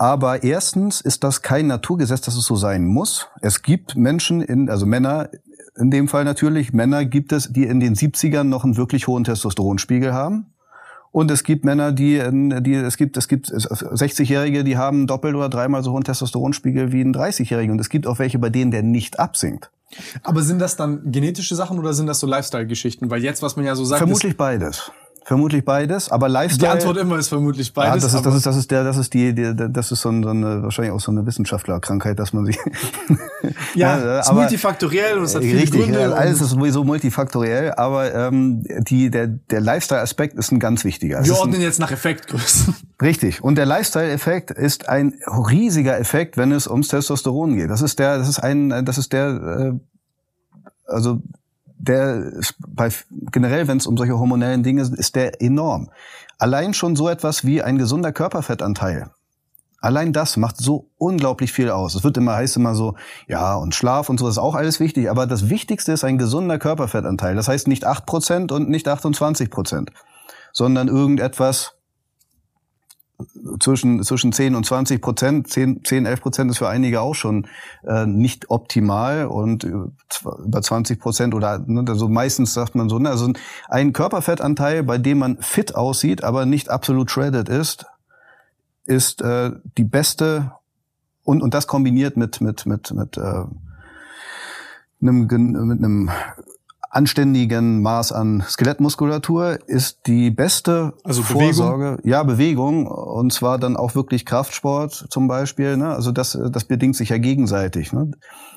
Speaker 2: Aber erstens ist das kein Naturgesetz, dass es so sein muss. Es gibt Menschen, in, also Männer, in dem Fall natürlich, Männer gibt es, die in den 70ern noch einen wirklich hohen Testosteronspiegel haben. Und es gibt Männer, die, die es gibt, es gibt 60-Jährige, die haben doppelt oder dreimal so hohen Testosteronspiegel wie ein 30-Jähriger. Und es gibt auch welche, bei denen der nicht absinkt.
Speaker 1: Aber sind das dann genetische Sachen oder sind das so Lifestyle-Geschichten? Weil jetzt, was man ja so sagt.
Speaker 2: Vermutlich beides. Vermutlich beides, aber Lifestyle.
Speaker 1: Die Antwort immer ist vermutlich beides.
Speaker 2: Ja, das ist, das ist, das ist der, das ist die, die das ist so, ein, so eine, wahrscheinlich auch so eine Wissenschaftlerkrankheit, dass man sich.
Speaker 1: ja, ja ist multifaktoriell und es hat viele
Speaker 2: richtig,
Speaker 1: Gründe.
Speaker 2: Alles ist sowieso multifaktoriell, aber ähm, die, der, der Lifestyle-Aspekt ist ein ganz wichtiger.
Speaker 1: Wir ordnen ein, jetzt nach Effektgrößen.
Speaker 2: Richtig. Und der Lifestyle-Effekt ist ein riesiger Effekt, wenn es ums Testosteron geht. Das ist der, das ist ein, das ist der, äh, also der ist bei generell, wenn es um solche hormonellen Dinge ist, ist der enorm. Allein schon so etwas wie ein gesunder Körperfettanteil. Allein das macht so unglaublich viel aus. Es wird immer heißt immer so, ja, und Schlaf und so ist auch alles wichtig, aber das Wichtigste ist ein gesunder Körperfettanteil. Das heißt nicht acht Prozent und nicht 28%, Prozent, sondern irgendetwas zwischen, zwischen 10 und 20 Prozent, 10, 10 11 Prozent ist für einige auch schon äh, nicht optimal und über 20 Prozent oder ne, also meistens sagt man so, ne, also ein Körperfettanteil, bei dem man fit aussieht, aber nicht absolut shredded ist, ist äh, die beste und, und das kombiniert mit, mit, mit, mit, äh, einem, mit einem anständigen Maß an Skelettmuskulatur ist die beste
Speaker 1: also
Speaker 2: Vorsorge.
Speaker 1: Bewegung?
Speaker 2: Ja, Bewegung und zwar dann auch wirklich Kraftsport zum Beispiel. Ne? Also das, das bedingt sich ja gegenseitig. Ne?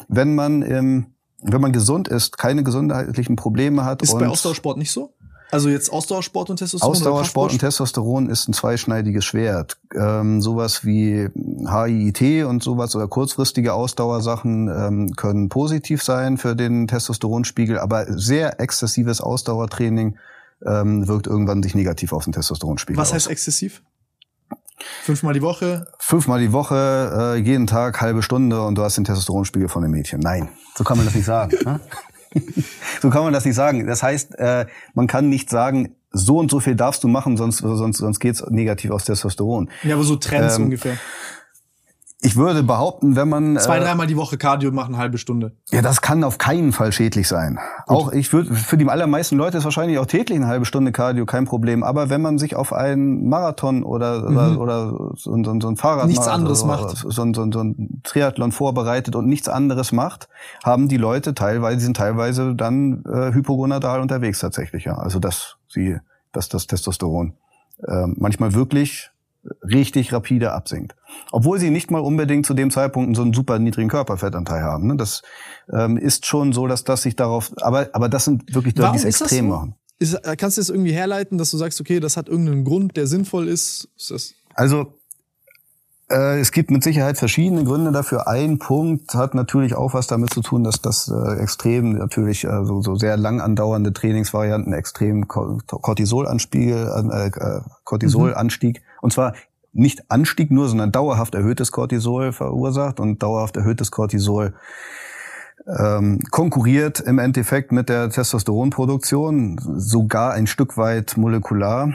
Speaker 2: Wenn man ähm, wenn man gesund ist, keine gesundheitlichen Probleme hat.
Speaker 1: Ist bei Ausdauersport nicht so? Also jetzt Ausdauersport und Testosteron?
Speaker 2: Ausdauersport und Testosteron ist ein zweischneidiges Schwert. Ähm, sowas wie HIIT und sowas oder kurzfristige Ausdauersachen ähm, können positiv sein für den Testosteronspiegel, aber sehr exzessives Ausdauertraining ähm, wirkt irgendwann sich negativ auf den Testosteronspiegel
Speaker 1: Was heißt aus. exzessiv? Fünfmal die Woche?
Speaker 2: Fünfmal die Woche, äh, jeden Tag, halbe Stunde und du hast den Testosteronspiegel von dem Mädchen. Nein, so kann man das nicht sagen. ne? so kann man das nicht sagen. Das heißt, äh, man kann nicht sagen, so und so viel darfst du machen, sonst sonst sonst geht's negativ aus Testosteron.
Speaker 1: Ja, aber so Trends ähm, ungefähr.
Speaker 2: Ich würde behaupten, wenn man
Speaker 1: zwei, äh, dreimal die Woche Cardio machen, halbe Stunde.
Speaker 2: Ja, das kann auf keinen Fall schädlich sein. Gut. Auch ich würde für die allermeisten Leute ist wahrscheinlich auch täglich eine halbe Stunde Cardio kein Problem. Aber wenn man sich auf einen Marathon oder mhm. oder, oder so, so, so ein Fahrrad
Speaker 1: nichts anderes
Speaker 2: macht,
Speaker 1: so,
Speaker 2: so, so, so ein Triathlon vorbereitet und nichts anderes macht, haben die Leute teilweise sind teilweise dann äh, hypogonadal unterwegs tatsächlich. Ja, also dass sie dass das Testosteron äh, manchmal wirklich richtig rapide absinkt. Obwohl sie nicht mal unbedingt zu dem Zeitpunkt so einen super niedrigen Körperfettanteil haben. Ne? Das ähm, ist schon so, dass das sich darauf, aber, aber das sind wirklich Leute, die es extrem so? machen.
Speaker 1: Ist, kannst du das irgendwie herleiten, dass du sagst, okay, das hat irgendeinen Grund, der sinnvoll ist? ist das
Speaker 2: also äh, es gibt mit Sicherheit verschiedene Gründe dafür. Ein Punkt hat natürlich auch was damit zu tun, dass das äh, extrem natürlich äh, so, so sehr lang andauernde Trainingsvarianten extrem Cortisolanstieg, äh, äh, Cortisolanstieg mhm. Und zwar nicht Anstieg nur, sondern dauerhaft erhöhtes Cortisol verursacht und dauerhaft erhöhtes Cortisol ähm, konkurriert im Endeffekt mit der Testosteronproduktion sogar ein Stück weit molekular.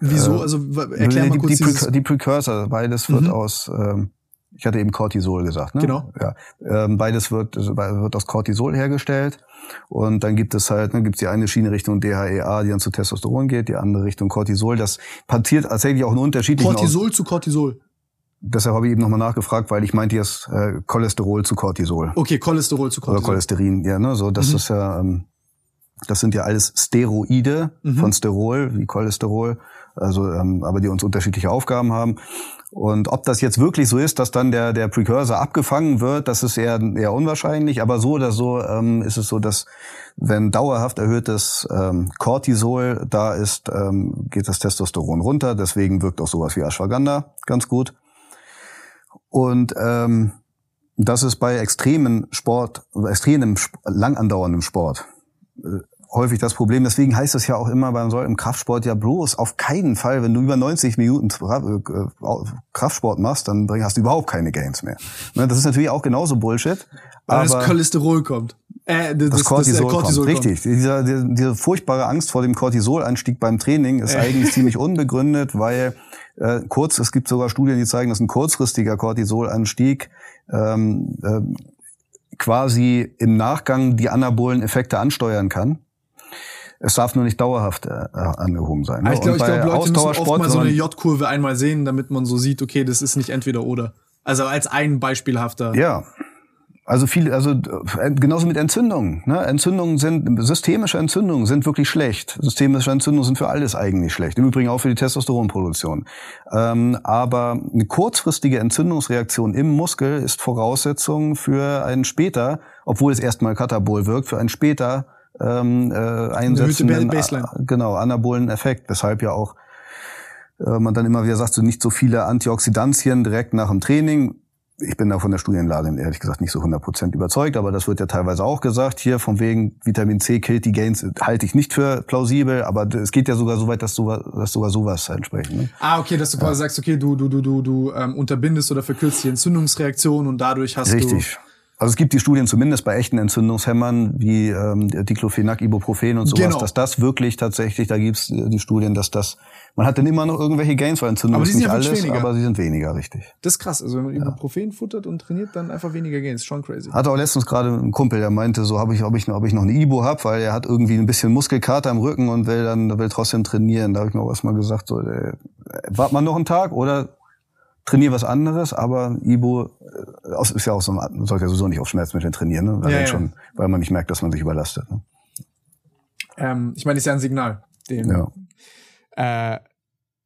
Speaker 1: Wieso? Also erklär mal kurz
Speaker 2: die, die, die Precursor, beides wird mhm. aus, ähm, ich hatte eben Cortisol gesagt, ne?
Speaker 1: Genau.
Speaker 2: Ja, ähm, beides wird, wird aus Cortisol hergestellt. Und dann gibt es halt, ne, gibt es die eine Schiene Richtung DHEA, die dann zu Testosteron geht, die andere Richtung Cortisol. Das passiert tatsächlich auch in unterschiedlichen
Speaker 1: Cortisol aus zu Cortisol.
Speaker 2: Deshalb habe ich eben nochmal nachgefragt, weil ich meinte jetzt äh, Cholesterol zu Cortisol.
Speaker 1: Okay, Cholesterol zu Cortisol.
Speaker 2: Oder Cholesterin, ja, ne, so das mhm. ist ja, ähm, das sind ja alles Steroide mhm. von Sterol wie Cholesterol also ähm, aber die uns unterschiedliche Aufgaben haben. Und ob das jetzt wirklich so ist, dass dann der, der Precursor abgefangen wird, das ist eher, eher unwahrscheinlich. Aber so oder so ähm, ist es so, dass wenn dauerhaft erhöhtes ähm, Cortisol da ist, ähm, geht das Testosteron runter. Deswegen wirkt auch sowas wie Ashwagandha ganz gut. Und ähm, das ist bei extremen Sport, extremem lang andauerndem Sport äh, häufig das Problem. Deswegen heißt es ja auch immer beim im Kraftsport ja bloß auf keinen Fall, wenn du über 90 Minuten äh, Kraftsport machst, dann hast du überhaupt keine Gains mehr. Ne, das ist natürlich auch genauso Bullshit.
Speaker 1: Weil das Cholesterol kommt.
Speaker 2: Äh, das, das, Cortisol, das, äh, Cortisol kommt. Richtig. Diese, diese, diese furchtbare Angst vor dem Cortisolanstieg beim Training ist äh. eigentlich ziemlich unbegründet, weil äh, kurz, es gibt sogar Studien, die zeigen, dass ein kurzfristiger Cortisolanstieg ähm, äh, quasi im Nachgang die anabolen Effekte ansteuern kann. Es darf nur nicht dauerhaft äh, angehoben sein.
Speaker 1: Ne? ich glaube, glaub, Leute müssen oft mal so eine J-Kurve einmal sehen, damit man so sieht, okay, das ist nicht entweder oder. Also als ein beispielhafter.
Speaker 2: Ja. Also viel, also äh, genauso mit Entzündungen. Ne? Entzündungen sind systemische Entzündungen sind wirklich schlecht. Systemische Entzündungen sind für alles eigentlich schlecht. Im Übrigen auch für die Testosteronproduktion. Ähm, aber eine kurzfristige Entzündungsreaktion im Muskel ist Voraussetzung für einen später, obwohl es erstmal katabol wirkt, für einen später ähm, äh, einsetzenden,
Speaker 1: Baseline.
Speaker 2: genau, anabolen Effekt, weshalb ja auch äh, man dann immer wieder sagt, so nicht so viele Antioxidantien direkt nach dem Training. Ich bin da von der Studienlage ehrlich gesagt nicht so 100% überzeugt, aber das wird ja teilweise auch gesagt. Hier von wegen Vitamin C killt die Gains, halte ich nicht für plausibel, aber es geht ja sogar so weit, dass, sogar, dass sogar sowas entspricht. Ne?
Speaker 1: Ah, okay, dass du quasi sagst, okay, du, du, du, du, du ähm, unterbindest oder verkürzt die Entzündungsreaktion und dadurch hast
Speaker 2: Richtig.
Speaker 1: du...
Speaker 2: Richtig. Also es gibt die Studien zumindest bei echten Entzündungshemmern wie ähm, Diclofenac, Ibuprofen und sowas, genau. dass das wirklich tatsächlich, da gibt's die Studien, dass das, man hat dann immer noch irgendwelche Gains, weil Entzündung aber ist nicht alles, weniger. aber sie sind weniger, richtig.
Speaker 1: Das ist krass, also wenn man ja. Ibuprofen futtert und trainiert, dann einfach weniger Gains, schon crazy.
Speaker 2: Hatte auch letztens gerade ein Kumpel, der meinte so, habe ich, ob ich, ob ich noch eine Ibu hab, weil er hat irgendwie ein bisschen Muskelkater im Rücken und will dann will trotzdem trainieren. Da habe ich mir auch erstmal gesagt, so, ey, wart man noch einen Tag oder trainiere was anderes, aber Ibo äh, ist ja auch so, man sollte ja sowieso nicht auf Schmerzmittel trainieren, ne? weil, ja, ja. Schon, weil man nicht merkt, dass man sich überlastet. Ne?
Speaker 1: Ähm, ich meine, das ist ja ein Signal. Den, ja. Äh,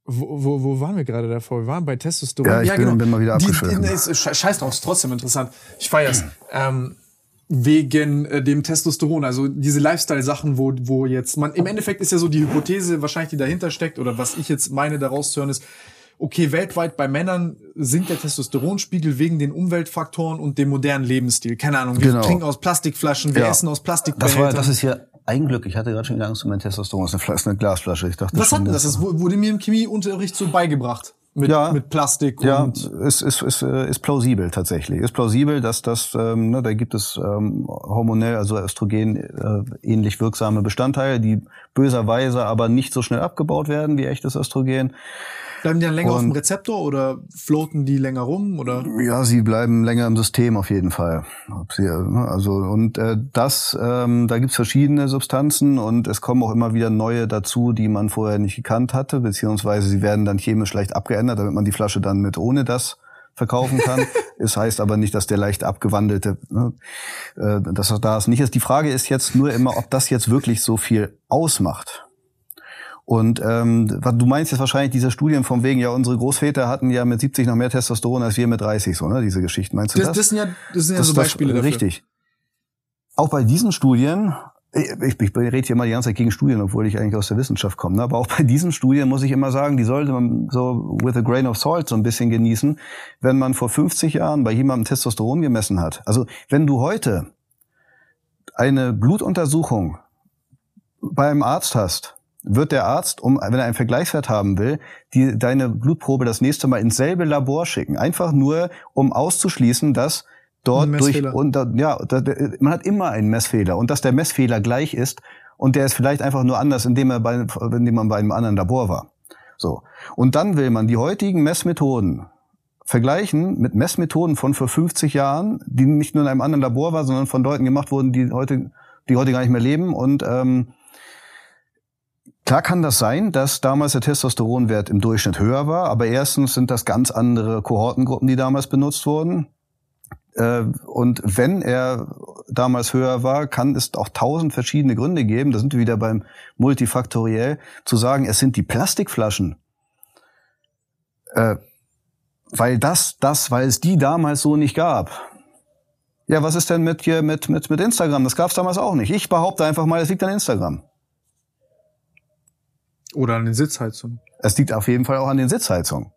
Speaker 1: wo, wo, wo waren wir gerade davor? Wir waren bei Testosteron.
Speaker 2: Ja, ich ja, bin, genau. bin mal wieder abgeschwört.
Speaker 1: Scheiß drauf, ist trotzdem interessant. Ich feier's. ähm, wegen äh, dem Testosteron, also diese Lifestyle-Sachen, wo, wo jetzt man, im Endeffekt ist ja so die Hypothese wahrscheinlich, die dahinter steckt, oder was ich jetzt meine, daraus zu hören, ist, okay, weltweit bei Männern sinkt der Testosteronspiegel wegen den Umweltfaktoren und dem modernen Lebensstil. Keine Ahnung, wir genau. trinken aus Plastikflaschen, wir ja. essen aus Plastikbehältern.
Speaker 2: Das, war, das ist ja ein Glück. Ich hatte gerade schon Angst um mein Testosteron. Das ist eine, Glasflasche. Ich dachte
Speaker 1: Was hat denn das? Das wurde mir im Chemieunterricht so beigebracht. Mit, ja, mit Plastik
Speaker 2: ja, und ist, ist, ist, äh, ist plausibel tatsächlich. Ist plausibel, dass das, ähm, ne, da gibt es ähm, hormonell, also Östrogen äh, ähnlich wirksame Bestandteile, die böserweise aber nicht so schnell abgebaut werden wie echtes Östrogen.
Speaker 1: Bleiben die dann länger und, auf dem Rezeptor oder floaten die länger rum oder?
Speaker 2: Ja, sie bleiben länger im System auf jeden Fall. Sie, also und äh, das, ähm, da gibt's verschiedene Substanzen und es kommen auch immer wieder neue dazu, die man vorher nicht gekannt hatte, beziehungsweise sie werden dann chemisch leicht abgeändert, damit man die Flasche dann mit ohne das verkaufen kann. es heißt aber nicht, dass der leicht abgewandelte, ne, äh, dass das da ist nicht ist. Die Frage ist jetzt nur immer, ob das jetzt wirklich so viel ausmacht. Und ähm, du meinst jetzt wahrscheinlich diese Studien von wegen, ja, unsere Großväter hatten ja mit 70 noch mehr Testosteron als wir mit 30, so, ne? Diese Geschichten. Meinst du das?
Speaker 1: Das, das sind ja, das sind ja das, so Beispiele
Speaker 2: das,
Speaker 1: dafür.
Speaker 2: Richtig. Auch bei diesen Studien, ich, ich rede hier mal die ganze Zeit gegen Studien, obwohl ich eigentlich aus der Wissenschaft komme. Ne? Aber auch bei diesen Studien muss ich immer sagen, die sollte man so with a grain of salt so ein bisschen genießen, wenn man vor 50 Jahren bei jemandem Testosteron gemessen hat. Also wenn du heute eine Blutuntersuchung beim Arzt hast wird der Arzt, um, wenn er einen Vergleichswert haben will, die, deine Blutprobe das nächste Mal ins selbe Labor schicken. Einfach nur, um auszuschließen, dass dort durch, und, ja, man hat immer einen Messfehler und dass der Messfehler gleich ist und der ist vielleicht einfach nur anders, indem er bei, indem man bei einem anderen Labor war. So. Und dann will man die heutigen Messmethoden vergleichen mit Messmethoden von vor 50 Jahren, die nicht nur in einem anderen Labor war, sondern von Leuten gemacht wurden, die heute, die heute gar nicht mehr leben und ähm, Klar kann das sein, dass damals der Testosteronwert im Durchschnitt höher war, aber erstens sind das ganz andere Kohortengruppen, die damals benutzt wurden. Äh, und wenn er damals höher war, kann es auch tausend verschiedene Gründe geben. Da sind wir wieder beim Multifaktoriell, zu sagen, es sind die Plastikflaschen. Äh, weil das, das, weil es die damals so nicht gab. Ja, was ist denn mit mit mit mit Instagram? Das gab es damals auch nicht. Ich behaupte einfach mal, es liegt an Instagram.
Speaker 1: Oder an den Sitzheizungen.
Speaker 2: Es liegt auf jeden Fall auch an den Sitzheizungen.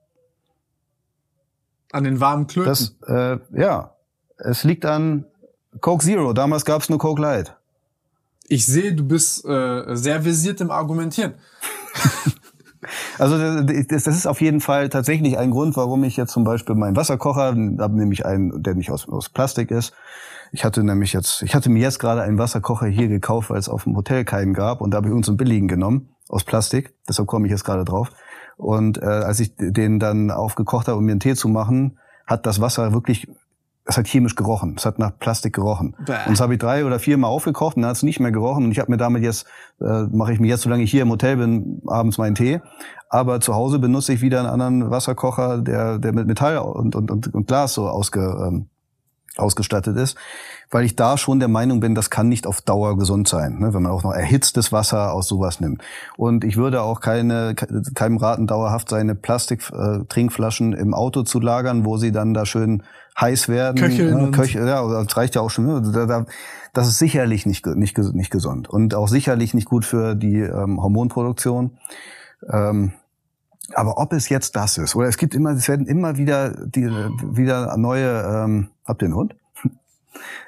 Speaker 1: An den warmen Klöten.
Speaker 2: Das, äh, ja, es liegt an Coke Zero. Damals gab es nur Coke Light.
Speaker 1: Ich sehe, du bist äh, sehr visiert im Argumentieren.
Speaker 2: also das, das ist auf jeden Fall tatsächlich ein Grund, warum ich jetzt zum Beispiel meinen Wasserkocher, habe nämlich einen, der nicht aus, aus Plastik ist. Ich hatte nämlich jetzt, ich hatte mir jetzt gerade einen Wasserkocher hier gekauft, weil es auf dem Hotel keinen gab und da habe ich uns einen billigen genommen aus Plastik. Deshalb komme ich jetzt gerade drauf. Und äh, als ich den dann aufgekocht habe, um mir einen Tee zu machen, hat das Wasser wirklich, es hat chemisch gerochen. Es hat nach Plastik gerochen. Bäh. Und das habe ich drei oder vier Mal aufgekocht und dann hat es nicht mehr gerochen. Und ich habe mir damit jetzt, äh, mache ich mir jetzt, solange ich hier im Hotel bin, abends meinen Tee. Aber zu Hause benutze ich wieder einen anderen Wasserkocher, der, der mit Metall und, und, und, und Glas so ausge, ähm, ausgestattet ist, weil ich da schon der Meinung bin, das kann nicht auf Dauer gesund sein, ne, wenn man auch noch erhitztes Wasser aus sowas nimmt. Und ich würde auch keine, keinem raten, dauerhaft seine Plastik-Trinkflaschen im Auto zu lagern, wo sie dann da schön heiß werden.
Speaker 1: Köcheln.
Speaker 2: Ne, Köch, ja, das reicht ja auch schon. Ne, das ist sicherlich nicht, nicht, nicht gesund und auch sicherlich nicht gut für die ähm, Hormonproduktion. Ähm, aber ob es jetzt das ist, oder es gibt immer, es werden immer wieder die wieder neue, ähm, habt ihr einen Hund?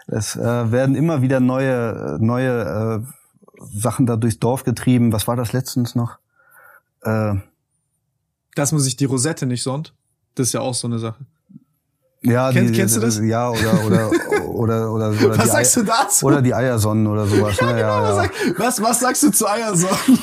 Speaker 2: Es äh, werden immer wieder neue, neue äh, Sachen da durchs Dorf getrieben. Was war das letztens noch?
Speaker 1: Äh, Dass man sich die Rosette nicht sonnt. Das ist ja auch so eine Sache.
Speaker 2: Ja,
Speaker 1: Kenn, die, kennst du das?
Speaker 2: Ja, oder oder oder oder, oder
Speaker 1: Was sagst Eier, du dazu?
Speaker 2: Oder die Eiersonnen oder sowas.
Speaker 1: Ja,
Speaker 2: ne?
Speaker 1: genau, ja, ja. Was, was sagst du zu Eiersonnen?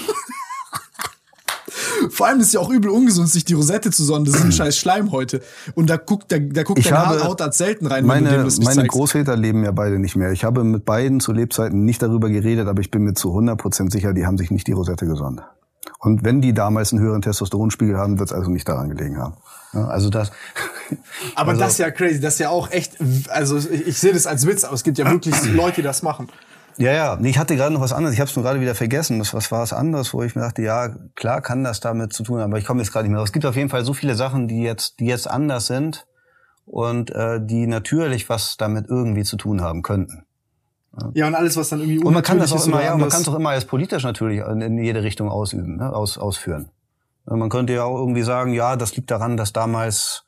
Speaker 1: Vor allem ist es ja auch übel ungesund, sich die Rosette zu sonnen. Das ist ein scheiß Schleim heute. Und da guckt, da, da guckt deine Hautarzt selten rein,
Speaker 2: meine,
Speaker 1: wenn du dem
Speaker 2: Meine
Speaker 1: zeigst.
Speaker 2: Großväter leben ja beide nicht mehr. Ich habe mit beiden zu Lebzeiten nicht darüber geredet, aber ich bin mir zu 100% sicher, die haben sich nicht die Rosette gesonnt. Und wenn die damals einen höheren Testosteronspiegel haben, wird es also nicht daran gelegen haben. Ja, also das.
Speaker 1: Aber also, das ist ja crazy. Das ist ja auch echt. Also ich, ich sehe das als Witz, aber es gibt ja wirklich Leute, die das machen.
Speaker 2: Ja, ja. Ich hatte gerade noch was anderes. Ich habe es nur gerade wieder vergessen. Das was war was anderes, wo ich mir dachte, ja, klar kann das damit zu tun haben, aber ich komme jetzt gerade nicht mehr raus. Es gibt auf jeden Fall so viele Sachen, die jetzt, die jetzt anders sind und äh, die natürlich was damit irgendwie zu tun haben könnten.
Speaker 1: Ja, und alles, was dann irgendwie
Speaker 2: und man kann das auch immer, ja, man kann es auch immer als politisch natürlich in jede Richtung ausüben, ne, aus, ausführen. Man könnte ja auch irgendwie sagen, ja, das liegt daran, dass damals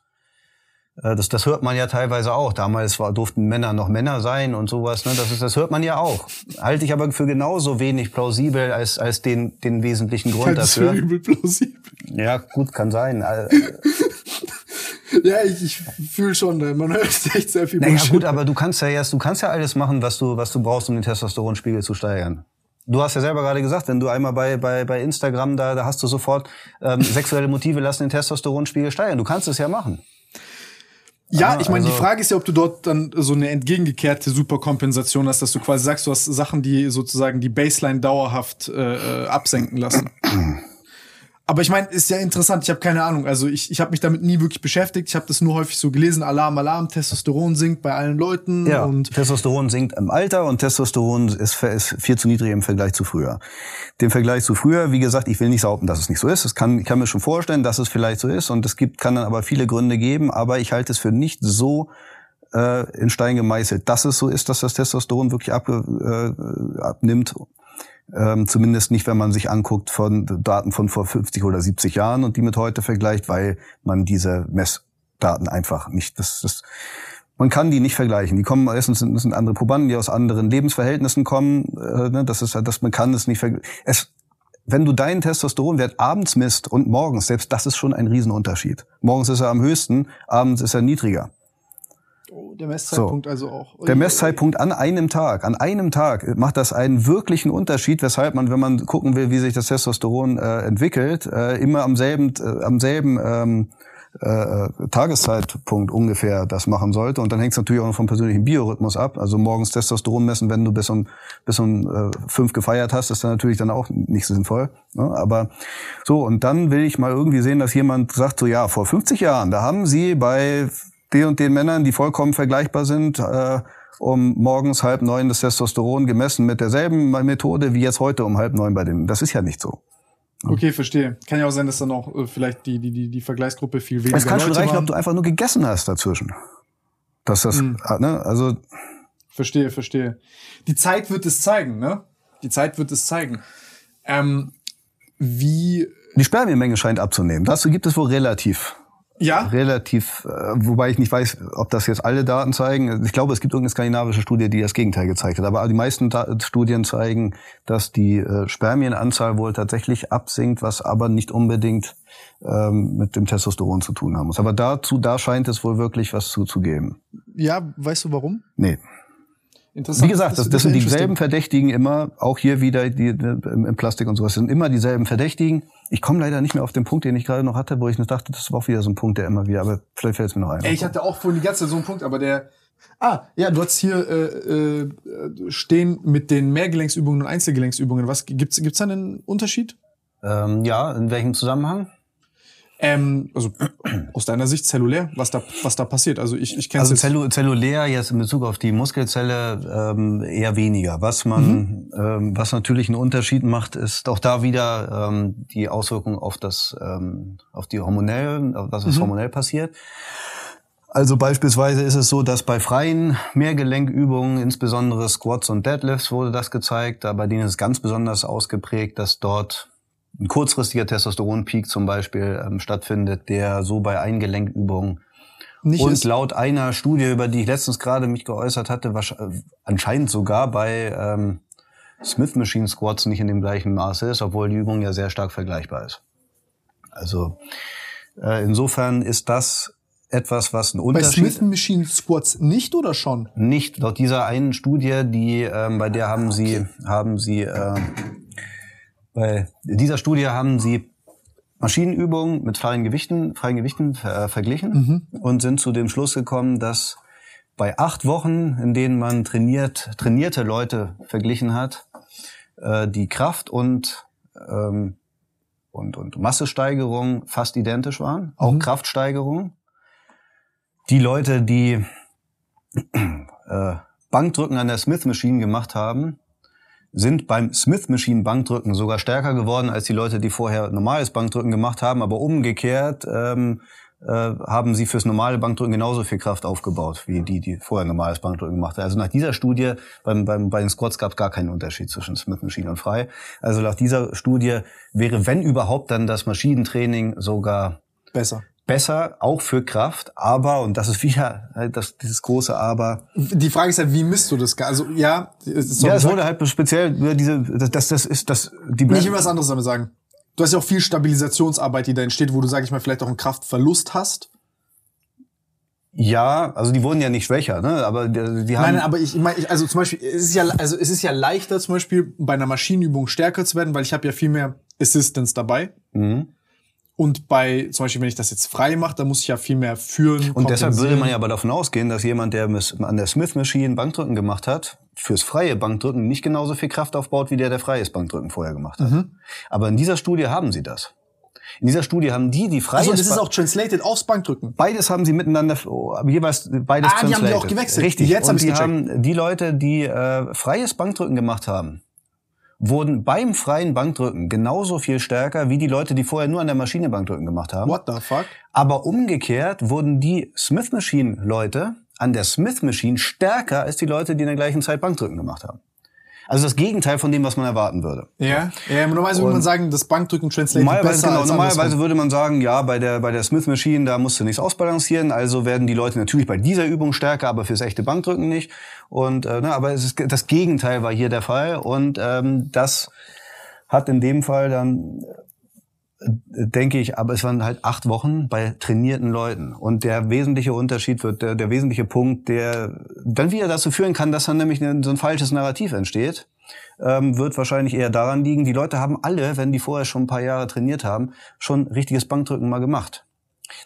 Speaker 2: das, das hört man ja teilweise auch. Damals war, durften Männer noch Männer sein und sowas. Ne? Das, ist, das hört man ja auch. Halte ich aber für genauso wenig plausibel als, als den, den wesentlichen Grund
Speaker 1: das
Speaker 2: dafür.
Speaker 1: Für übel plausibel.
Speaker 2: Ja, gut, kann sein. Äh,
Speaker 1: ja, ich, ich fühle schon, man hört echt sehr viel
Speaker 2: Naja, gut, aber du kannst ja jetzt, du kannst ja alles machen, was du, was du brauchst, um den Testosteronspiegel zu steigern. du hast ja selber gerade gesagt, wenn du einmal bei, bei, bei Instagram, da, da hast du sofort ähm, sexuelle Motive lassen den Testosteronspiegel steigern. Du kannst es ja machen.
Speaker 1: Ja, ich meine, also, die Frage ist ja, ob du dort dann so eine entgegengekehrte Superkompensation hast, dass du quasi sagst, du hast Sachen, die sozusagen die Baseline dauerhaft äh, äh absenken lassen. Aber ich meine, ist ja interessant, ich habe keine Ahnung. Also ich, ich habe mich damit nie wirklich beschäftigt. Ich habe das nur häufig so gelesen, Alarm, Alarm, Testosteron sinkt bei allen Leuten.
Speaker 2: Ja, und Testosteron sinkt im Alter und Testosteron ist, ist viel zu niedrig im Vergleich zu früher. Dem Vergleich zu früher, wie gesagt, ich will nicht behaupten, dass es nicht so ist. Es kann, ich kann mir schon vorstellen, dass es vielleicht so ist und es gibt, kann dann aber viele Gründe geben, aber ich halte es für nicht so äh, in Stein gemeißelt, dass es so ist, dass das Testosteron wirklich ab, äh, abnimmt ähm, zumindest nicht, wenn man sich anguckt von Daten von vor 50 oder 70 Jahren und die mit heute vergleicht, weil man diese Messdaten einfach nicht, das, das, man kann die nicht vergleichen. Die kommen erstens sind, sind andere Probanden, die aus anderen Lebensverhältnissen kommen. Äh, ne, das ist, das man kann es nicht vergleichen. Es, wenn du deinen Testosteronwert abends misst und morgens, selbst das ist schon ein Riesenunterschied. Morgens ist er am höchsten, abends ist er niedriger.
Speaker 1: Oh, der Messzeitpunkt so. also auch.
Speaker 2: Der Messzeitpunkt an einem Tag, an einem Tag macht das einen wirklichen Unterschied, weshalb man, wenn man gucken will, wie sich das Testosteron äh, entwickelt, äh, immer am selben, äh, am selben ähm, äh, Tageszeitpunkt ungefähr das machen sollte. Und dann hängt es natürlich auch noch vom persönlichen Biorhythmus ab. Also morgens Testosteron messen, wenn du bis um bis um äh, fünf gefeiert hast, ist dann natürlich dann auch nicht sinnvoll. Ne? Aber so und dann will ich mal irgendwie sehen, dass jemand sagt so ja vor 50 Jahren, da haben sie bei den und den Männern, die vollkommen vergleichbar sind, äh, um morgens halb neun das Testosteron gemessen mit derselben Methode wie jetzt heute um halb neun bei denen. Das ist ja nicht so.
Speaker 1: Okay, verstehe. Kann ja auch sein, dass dann auch äh, vielleicht die, die, die, die Vergleichsgruppe viel weniger
Speaker 2: Es kann schon reichen, ob du einfach nur gegessen hast dazwischen. Dass das, mhm. ne, also.
Speaker 1: Verstehe, verstehe. Die Zeit wird es zeigen, ne? Die Zeit wird es zeigen. Ähm, wie.
Speaker 2: Die Spermienmenge scheint abzunehmen. Dazu gibt es wohl relativ
Speaker 1: ja.
Speaker 2: relativ, äh, wobei ich nicht weiß, ob das jetzt alle Daten zeigen. Ich glaube, es gibt irgendeine skandinavische Studie, die das Gegenteil gezeigt hat. Aber die meisten Studien zeigen, dass die äh, Spermienanzahl wohl tatsächlich absinkt, was aber nicht unbedingt ähm, mit dem Testosteron zu tun haben muss. Aber dazu, da scheint es wohl wirklich was zuzugeben.
Speaker 1: Ja, weißt du warum?
Speaker 2: Nee. Wie gesagt, das, das sind dieselben Verdächtigen immer, auch hier wieder die, im Plastik und sowas, sind immer dieselben Verdächtigen. Ich komme leider nicht mehr auf den Punkt, den ich gerade noch hatte, wo ich dachte, das war auch wieder so ein Punkt, der immer wieder, aber vielleicht fällt es mir noch ein.
Speaker 1: Ey, ich hatte auch vorhin die ganze Zeit so einen Punkt, aber der, Ah, ja, du hast hier äh, äh, stehen mit den Mehrgelenksübungen und Einzelgelenksübungen. Was gibt's gibt's da einen Unterschied?
Speaker 2: Ähm, ja, in welchem Zusammenhang?
Speaker 1: Ähm, also aus deiner Sicht zellulär, was da was da passiert. Also ich ich kenne
Speaker 2: also zellu zellulär jetzt in Bezug auf die Muskelzelle ähm, eher weniger. Was man mhm. ähm, was natürlich einen Unterschied macht, ist auch da wieder ähm, die Auswirkung auf das ähm, auf die hormonell, was ist mhm. hormonell passiert. Also beispielsweise ist es so, dass bei freien Mehrgelenkübungen, insbesondere Squats und Deadlifts, wurde das gezeigt. Da bei denen ist es ganz besonders ausgeprägt, dass dort ein kurzfristiger Testosteronpeak zum Beispiel ähm, stattfindet, der so bei Eingelenkübungen nicht und laut einer Studie, über die ich letztens gerade mich geäußert hatte, wahrscheinlich, anscheinend sogar bei ähm, Smith Machine Squats nicht in dem gleichen Maße ist, obwohl die Übung ja sehr stark vergleichbar ist. Also äh, insofern ist das etwas, was ein Unterschied.
Speaker 1: Bei Smith Machine Squats nicht oder schon?
Speaker 2: Nicht. Laut dieser einen Studie, die ähm, bei der haben sie haben sie äh, bei dieser Studie haben sie Maschinenübungen mit freien Gewichten, freien Gewichten äh, verglichen mhm. und sind zu dem Schluss gekommen, dass bei acht Wochen, in denen man trainiert, trainierte Leute verglichen hat, äh, die Kraft und ähm, und, und Massesteigerung fast identisch waren, auch mhm. Kraftsteigerung. Die Leute, die äh, Bankdrücken an der Smith Machine gemacht haben, sind beim Smith Machine Bankdrücken sogar stärker geworden als die Leute, die vorher normales Bankdrücken gemacht haben, aber umgekehrt ähm, äh, haben sie fürs normale Bankdrücken genauso viel Kraft aufgebaut, wie die, die vorher normales Bankdrücken gemacht haben. Also nach dieser Studie, beim, beim, bei den Squats gab es gar keinen Unterschied zwischen Smith Machine und Frei. Also nach dieser Studie wäre, wenn überhaupt, dann das Maschinentraining sogar
Speaker 1: besser
Speaker 2: besser, auch für Kraft, aber, und das ist wieder halt das, dieses große Aber.
Speaker 1: Die Frage ist halt, wie misst du das? Also, ja,
Speaker 2: es ja, es wurde halt speziell diese, das, das ist, das,
Speaker 1: die Nicht immer was anderes damit sagen. Du hast ja auch viel Stabilisationsarbeit, die da entsteht, wo du, sag ich mal, vielleicht auch einen Kraftverlust hast.
Speaker 2: Ja, also die wurden ja nicht schwächer, ne? Aber die, die haben.
Speaker 1: Nein, aber ich meine, also zum Beispiel, es ist ja, also es ist ja leichter, zum Beispiel bei einer Maschinenübung stärker zu werden, weil ich habe ja viel mehr Assistance dabei.
Speaker 2: Mhm.
Speaker 1: Und bei, zum Beispiel, wenn ich das jetzt frei mache, dann muss ich ja viel mehr führen.
Speaker 2: Und deshalb würde man ja aber davon ausgehen, dass jemand, der an der Smith Machine Bankdrücken gemacht hat, fürs freie Bankdrücken nicht genauso viel Kraft aufbaut, wie der, der freies Bankdrücken vorher gemacht hat.
Speaker 1: Mhm.
Speaker 2: Aber in dieser Studie haben sie das. In dieser Studie haben die, die freies
Speaker 1: Also, das ist auch translated aufs Bankdrücken.
Speaker 2: Beides haben sie miteinander, oh, jeweils beides
Speaker 1: Ah, die haben die
Speaker 2: translated.
Speaker 1: auch gewechselt.
Speaker 2: Richtig.
Speaker 1: Jetzt hab
Speaker 2: Und
Speaker 1: ich's
Speaker 2: die haben die Leute, die äh, freies Bankdrücken gemacht haben, wurden beim freien Bankdrücken genauso viel stärker wie die Leute, die vorher nur an der Maschine Bankdrücken gemacht haben.
Speaker 1: What the fuck?
Speaker 2: Aber umgekehrt wurden die Smith Machine Leute an der Smith Machine stärker als die Leute, die in der gleichen Zeit Bankdrücken gemacht haben. Also das Gegenteil von dem, was man erwarten würde.
Speaker 1: Ja. Ja, normalerweise würde man sagen, das Bankdrücken translated
Speaker 2: Normalerweise, genau, normalerweise würde man sagen, ja, bei der, bei der Smith Machine, da musst du nichts ausbalancieren, also werden die Leute natürlich bei dieser Übung stärker, aber fürs echte Bankdrücken nicht. Und, äh, ne, aber es ist, das Gegenteil war hier der Fall und ähm, das hat in dem Fall dann, denke ich, aber es waren halt acht Wochen bei trainierten Leuten. Und der wesentliche Unterschied wird, der, der wesentliche Punkt, der dann wieder dazu führen kann, dass dann nämlich ein- so ein falsches Narrativ entsteht, ähm, wird wahrscheinlich eher daran liegen, die Leute haben alle, wenn die vorher schon ein paar Jahre trainiert haben, schon richtiges Bankdrücken mal gemacht.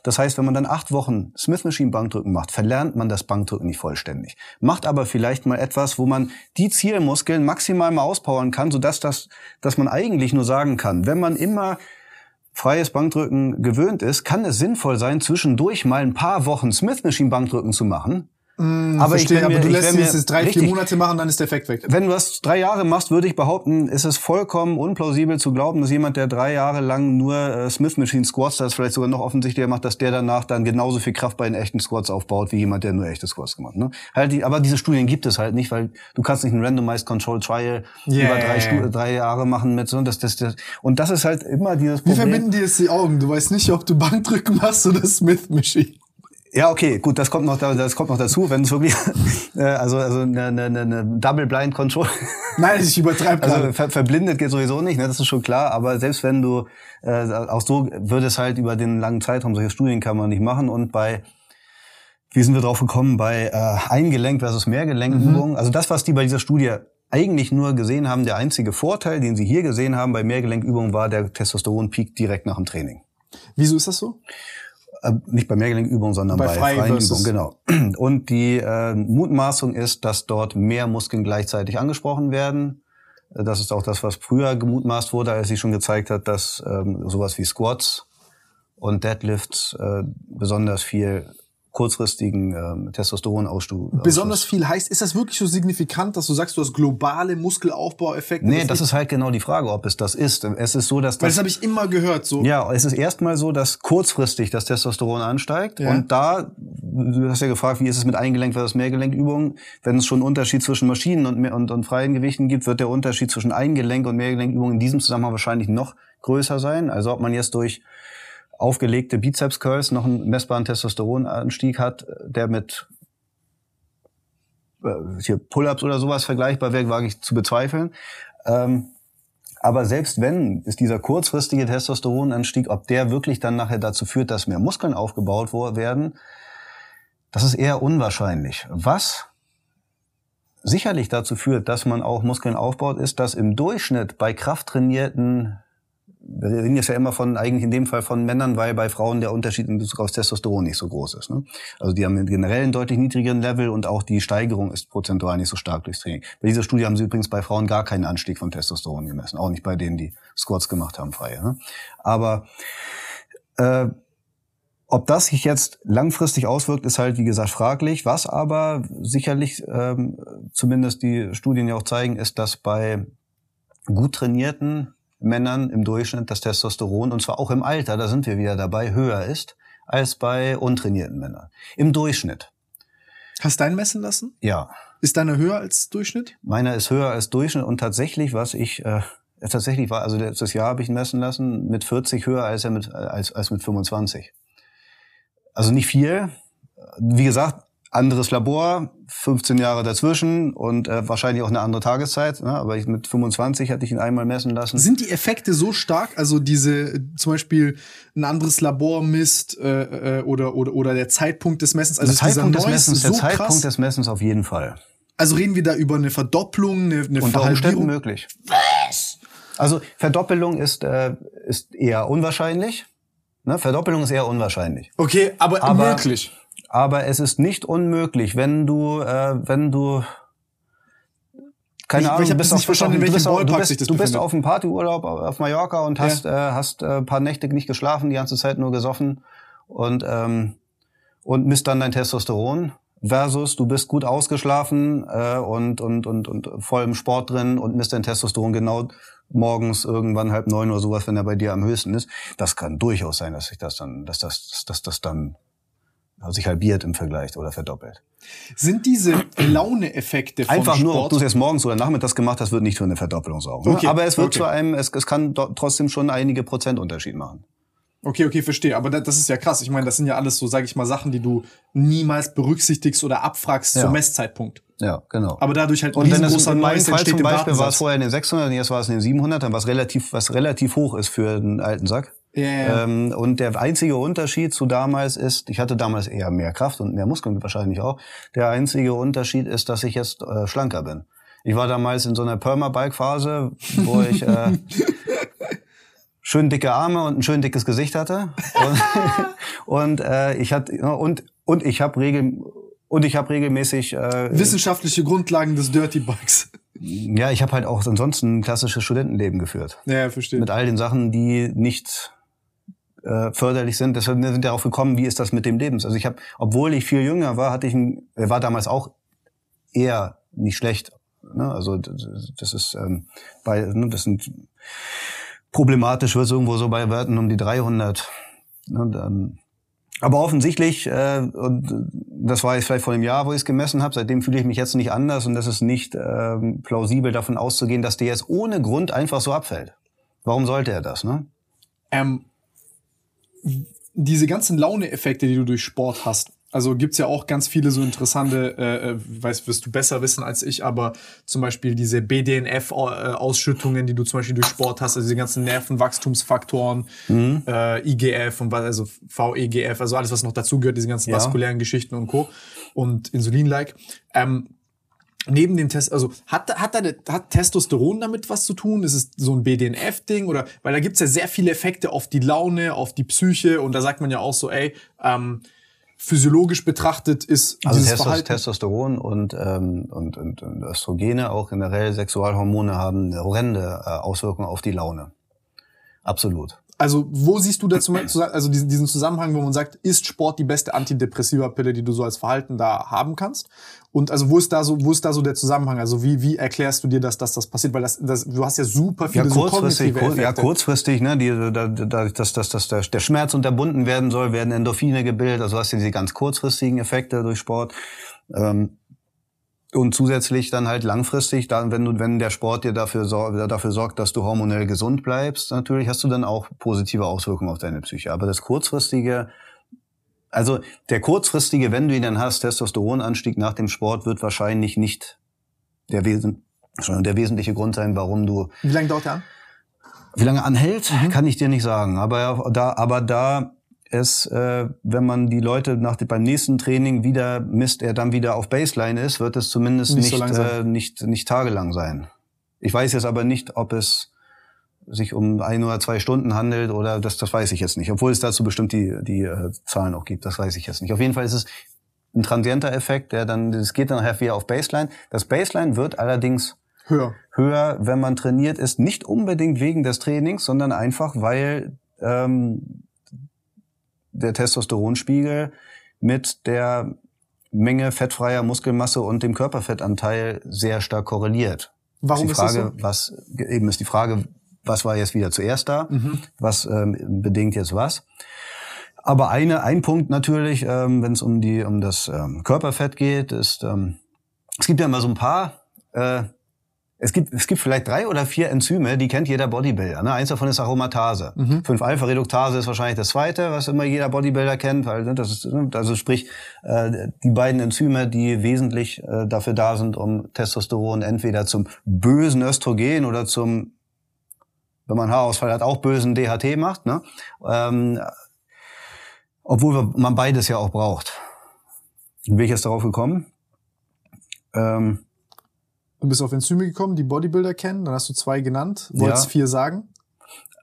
Speaker 2: Das heißt, wenn man dann acht Wochen Smith Machine Bankdrücken macht, verlernt man das Bankdrücken nicht vollständig. Macht aber vielleicht mal etwas, wo man die Zielmuskeln maximal mal auspowern kann, sodass das, dass man eigentlich nur sagen kann, wenn man immer freies Bankdrücken gewöhnt ist, kann es sinnvoll sein, zwischendurch mal ein paar Wochen Smith Machine Bankdrücken zu machen. Aber
Speaker 1: Verstehe, aber
Speaker 2: mir-
Speaker 1: du
Speaker 2: ich
Speaker 1: lässt jetzt drei, vier
Speaker 2: richtig.
Speaker 1: Monate machen, dann ist der Effekt weg.
Speaker 2: Wenn du das drei Jahre machst, würde ich behaupten, ist es vollkommen unplausibel zu glauben, dass jemand, der drei Jahre lang nur äh, Smith Machine Squats, das vielleicht sogar noch offensichtlicher macht, dass der danach dann genauso viel Kraft bei den echten Squats aufbaut, wie jemand, der nur echte Squats gemacht hat. Ne? Halt die, aber diese Studien gibt es halt nicht, weil du kannst nicht ein Randomized Control Trial
Speaker 1: Yeah.
Speaker 2: über drei, Stu drei Jahre machen mit so das, das, das. Und das ist halt immer dieses
Speaker 1: Wie
Speaker 2: Problem.
Speaker 1: verbinden die jetzt die Augen? Du weißt nicht, ob du Bankdrücken machst oder Smith Machine.
Speaker 2: Ja, okay, gut, das kommt noch, da- das kommt noch dazu, wenn es wirklich, äh, also, also eine, eine, eine Double Blind Control,
Speaker 1: Nein, ich übertreibe
Speaker 2: also ver verblindet geht sowieso nicht, ne, das ist schon klar, aber selbst wenn du, äh, auch so würde es halt über den langen Zeitraum, solche Studien kann man nicht machen und bei, wie sind wir drauf gekommen, bei äh, Eingelenk versus Mehrgelenkübungen, also das, was die bei dieser Studie eigentlich nur gesehen haben, der einzige Vorteil, den sie hier gesehen haben bei Mehrgelenkübungen, war der Testosteronpeak direkt nach dem Training.
Speaker 1: Wieso ist das so?
Speaker 2: Äh, nicht bei Mehrgelenkübungen, sondern
Speaker 1: Bei
Speaker 2: bei,
Speaker 1: frei
Speaker 2: freien
Speaker 1: versus-
Speaker 2: Übungen, genau. Und die äh, Mutmaßung ist, dass dort mehr Muskeln gleichzeitig angesprochen werden. Äh, Das ist auch das, was früher gemutmaßt wurde, als sie schon gezeigt hat, dass ähm, sowas wie Squats und Deadlifts äh, besonders viel kurzfristigen ähm, Testosteronausstoß.
Speaker 1: Besonders viel heißt, ist das wirklich so signifikant, dass du sagst, du hast globale Muskelaufbaueffekte?
Speaker 2: Nee, das ist halt genau die Frage, ob es das ist. Es ist so, dass
Speaker 1: Weil
Speaker 2: das
Speaker 1: das habe ich immer gehört. So.
Speaker 2: Ja, es ist erstmal so, dass kurzfristig das Testosteron ansteigt.
Speaker 1: Ja.
Speaker 2: Und da, du hast ja gefragt, wie ist es mit Eingelenk versus Mehrgelenkübungen? Wenn es schon einen Unterschied zwischen Maschinen und, und, und freien Gewichten gibt, wird der Unterschied zwischen Eingelenk- und Mehrgelenkübungen in diesem Zusammenhang wahrscheinlich noch größer sein. Also ob man jetzt durch aufgelegte Bizeps-Curls noch einen messbaren Testosteronanstieg hat, der mit äh, hier Pull-ups oder sowas vergleichbar wäre, wage ich zu bezweifeln. Ähm, aber selbst wenn ist dieser kurzfristige Testosteronanstieg, ob der wirklich dann nachher dazu führt, dass mehr Muskeln aufgebaut werden, das ist eher unwahrscheinlich. Was sicherlich dazu führt, dass man auch Muskeln aufbaut, ist, dass im Durchschnitt bei krafttrainierten wir reden jetzt ja immer von, eigentlich in dem Fall von Männern, weil bei Frauen der Unterschied in Bezug auf Testosteron nicht so groß ist. Ne? Also die haben einen generell einen deutlich niedrigeren Level und auch die Steigerung ist prozentual nicht so stark durchs Training. Bei dieser Studie haben sie übrigens bei Frauen gar keinen Anstieg von Testosteron gemessen, auch nicht bei denen, die Squats gemacht haben, freie. Ne? Aber äh, ob das sich jetzt langfristig auswirkt, ist halt wie gesagt fraglich. Was aber sicherlich ähm, zumindest die Studien ja auch zeigen, ist, dass bei gut trainierten Männern im Durchschnitt das Testosteron, und zwar auch im Alter, da sind wir wieder dabei, höher ist als bei untrainierten Männern. Im Durchschnitt.
Speaker 1: Hast du deinen messen lassen?
Speaker 2: Ja.
Speaker 1: Ist deine höher als Durchschnitt?
Speaker 2: Meiner ist höher als Durchschnitt und tatsächlich, was ich äh, tatsächlich war, also letztes Jahr habe ich ihn messen lassen, mit 40 höher als er mit als, als mit 25. Also nicht viel. Wie gesagt, anderes Labor, 15 Jahre dazwischen und äh, wahrscheinlich auch eine andere Tageszeit. Ne? Aber ich, mit 25 hatte ich ihn einmal messen lassen.
Speaker 1: Sind die Effekte so stark? Also diese zum Beispiel ein anderes Labor misst äh, äh, oder, oder, oder der Zeitpunkt des Messens? Also
Speaker 2: der Zeitpunkt des Messens,
Speaker 1: so
Speaker 2: der Zeitpunkt
Speaker 1: krass?
Speaker 2: des Messens auf jeden Fall.
Speaker 1: Also reden wir da über eine Verdopplung, eine, eine
Speaker 2: Unter Umständen möglich. Was? Also Verdoppelung ist, äh, ist eher unwahrscheinlich. Ne? Verdoppelung ist eher unwahrscheinlich.
Speaker 1: Okay, aber,
Speaker 2: Aber-
Speaker 1: möglich.
Speaker 2: Aber es ist nicht unmöglich, wenn du, äh, wenn du keine
Speaker 1: Ich-
Speaker 2: Ahnung,
Speaker 1: ich
Speaker 2: du bist auf,
Speaker 1: verstanden,
Speaker 2: du
Speaker 1: Ballpark
Speaker 2: du bist, du bist
Speaker 1: befindet.
Speaker 2: auf einem Partyurlaub auf Mallorca und hast, äh, hast äh, ein paar Nächte nicht geschlafen, die ganze Zeit nur gesoffen und ähm, und misst dann dein Testosteron versus du bist gut ausgeschlafen äh, und, und, und, und voll im Sport drin und misst dein Testosteron genau morgens irgendwann halb neun oder sowas, wenn er bei dir am höchsten ist. Das kann durchaus sein, dass sich das dann, dass das, dass das, das dann sich halbiert im Vergleich oder verdoppelt.
Speaker 1: Sind diese Laune-Effekte vom
Speaker 2: Einfach nur, ob du es jetzt morgens oder nachmittags gemacht hast, wird nicht für eine Verdoppelung sorgen. ne?
Speaker 1: Okay,
Speaker 2: Aber es wird
Speaker 1: okay.
Speaker 2: zu einem, es, es kann trotzdem schon einige Prozentunterschied machen.
Speaker 1: Okay, okay, verstehe. Aber da- das ist ja krass. Ich meine, das sind ja alles so, sage ich mal, Sachen, die du niemals berücksichtigst oder abfragst
Speaker 2: Ja.
Speaker 1: zum Messzeitpunkt.
Speaker 2: Ja, genau.
Speaker 1: Aber dadurch halt
Speaker 2: Und wenn
Speaker 1: riesengroßer
Speaker 2: in meinem Fall zum Beispiel war es vorher in den 600, jetzt war es in den 700, was relativ, was relativ hoch ist für einen alten Sack.
Speaker 1: Ja.
Speaker 2: Ähm, und der einzige Unterschied zu damals ist, ich hatte damals eher mehr Kraft und mehr Muskeln wahrscheinlich auch. Der einzige Unterschied ist, dass ich jetzt äh, schlanker bin. Ich war damals in so einer Perma-Bike-Phase, wo ich äh, schön dicke Arme und ein schön dickes Gesicht hatte. Und, und äh, ich hatte und und ich habe regel und ich habe regelmäßig äh,
Speaker 1: Wissenschaftliche Grundlagen des Dirty Bikes.
Speaker 2: ja, ich habe halt auch ansonsten ein klassisches Studentenleben geführt.
Speaker 1: Ja, verstehe.
Speaker 2: Mit all den Sachen, die nicht äh, förderlich sind. Deshalb sind wir darauf gekommen, wie ist das mit dem Lebens. Also ich habe, obwohl ich viel jünger war, hatte ich ein, äh, war damals auch eher nicht schlecht. Ne? Also das ist ähm, bei, ne, das sind problematisch wird irgendwo so bei Werten um die 300. Ne? Und, ähm, aber offensichtlich, äh, und das war jetzt vielleicht vor einem Jahr, wo ich es gemessen habe, seitdem fühle ich mich jetzt nicht anders und das ist nicht ähm, plausibel davon auszugehen, dass der jetzt ohne Grund einfach so abfällt. Warum sollte er das, ne?
Speaker 1: Ähm, diese ganzen Laune-Effekte, die du durch Sport hast, also gibt's ja auch ganz viele so interessante, äh, äh, weißt, wirst du besser wissen als ich, aber zum Beispiel diese BDNF-Ausschüttungen, die du zum Beispiel durch Sport hast, also die ganzen Nervenwachstumsfaktoren, äh, IGF und was, also VEGF, also alles, was noch dazugehört, diese ganzen
Speaker 2: Ja.
Speaker 1: vaskulären Geschichten und Co. und Insulin-like. Ähm, neben dem Test, also hat, hat, da, hat Testosteron damit was zu tun? Ist es so ein BDNF-Ding? Oder weil da gibt's ja sehr viele Effekte auf die Laune, auf die Psyche und da sagt man ja auch so, ey, ähm, physiologisch betrachtet ist
Speaker 2: Also
Speaker 1: dieses
Speaker 2: Testos
Speaker 1: Verhalten.
Speaker 2: Testosteron und, ähm, und, und, und Östrogene, auch generell Sexualhormone, haben eine horrende äh, Auswirkung auf die Laune. Absolut.
Speaker 1: Also wo siehst du da zum also diesen, diesen Zusammenhang, wo man sagt, ist Sport die beste Antidepressiva-Pille, die du so als Verhalten da haben kannst? Und also wo ist da so, wo ist da so der Zusammenhang? Also wie, wie erklärst du dir, dass, dass das passiert? Weil das, das, du hast ja super viele
Speaker 2: Ja,
Speaker 1: so
Speaker 2: kurzfristig,
Speaker 1: kognitive
Speaker 2: kur ja, kurzfristig, ne, die, da, da, dass, dass, dass der, der Schmerz unterbunden werden soll, werden Endorphine gebildet, also hast du diese ganz kurzfristigen Effekte durch Sport. Ähm, und zusätzlich dann halt langfristig, dann, wenn du, wenn der Sport dir dafür, sor dafür sorgt, dass du hormonell gesund bleibst, natürlich hast du dann auch positive Auswirkungen auf deine Psyche. Aber das kurzfristige, also der kurzfristige, wenn du ihn dann hast, Testosteronanstieg nach dem Sport, wird wahrscheinlich nicht der, Wesen, der wesentliche Grund sein, warum du
Speaker 1: Wie lange dauert der an?
Speaker 2: wie lange anhält,
Speaker 1: Mhm.
Speaker 2: kann ich dir nicht sagen. Aber da, aber da es, äh, wenn man die Leute nach beim nächsten Training wieder misst, er dann wieder auf Baseline ist, wird es zumindest
Speaker 1: Nicht
Speaker 2: nicht,
Speaker 1: so
Speaker 2: äh, nicht, nicht tagelang sein. Ich weiß jetzt aber nicht, ob es sich um ein oder zwei Stunden handelt oder das, das weiß ich jetzt nicht. Obwohl es dazu bestimmt die, die äh, Zahlen auch gibt, das weiß ich jetzt nicht. Auf jeden Fall ist es ein transienter Effekt, der dann, es geht dann nachher wieder auf Baseline. Das Baseline wird allerdings
Speaker 1: Höher.
Speaker 2: höher, wenn man trainiert ist, nicht unbedingt wegen des Trainings, sondern einfach, weil ähm, der Testosteronspiegel mit der Menge fettfreier Muskelmasse und dem Körperfettanteil sehr stark korreliert.
Speaker 1: Warum
Speaker 2: ist
Speaker 1: ist
Speaker 2: die
Speaker 1: das
Speaker 2: Frage, was eben ist die Frage, was war jetzt wieder zuerst da?
Speaker 1: Mhm.
Speaker 2: Was ähm, bedingt jetzt was? Aber eine, ein Punkt natürlich, ähm, wenn es um die um das ähm, Körperfett geht, ist ähm, es gibt ja immer so ein paar äh, es gibt, es gibt vielleicht drei oder vier Enzyme, die kennt jeder Bodybuilder. Ne? Eins davon ist Aromatase. Mhm. 5-Alpha-Reduktase ist wahrscheinlich das zweite, was immer jeder Bodybuilder kennt, weil ne, das ist, ne, also sprich, äh, die beiden Enzyme, die wesentlich äh, dafür da sind, um Testosteron entweder zum bösen Östrogen oder zum, wenn man Haarausfall hat, auch bösen DHT macht. Ne? Ähm, obwohl man beides ja auch braucht. Wie bin ich jetzt darauf gekommen?
Speaker 1: Ähm, Du bist auf Enzyme gekommen, die Bodybuilder kennen, dann hast du zwei genannt, wolltest ja. vier sagen.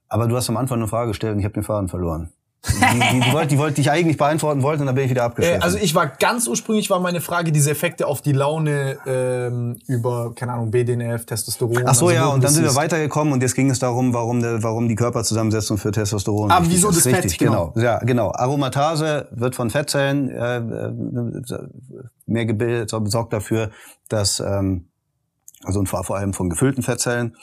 Speaker 2: Aber du hast am Anfang eine Frage gestellt und ich habe den Faden verloren. Die, die, die, wollte, die wollte ich eigentlich beantworten wollten und dann bin ich wieder abgeschlossen.
Speaker 1: Äh, also ich war ganz ursprünglich war meine Frage diese Effekte auf die Laune ähm, über keine Ahnung BDNF, Testosteron.
Speaker 2: Ach so also ja und dann sind wir weitergekommen und jetzt ging es darum, warum der, warum die Körperzusammensetzung für Testosteron.
Speaker 1: Aber wieso das richtig,
Speaker 2: Fett? Genau. genau. Ja genau. Aromatase wird von Fettzellen äh, äh mehr gebildet, sorgt dafür, dass ähm, also vor allem von gefüllten Fettzellen,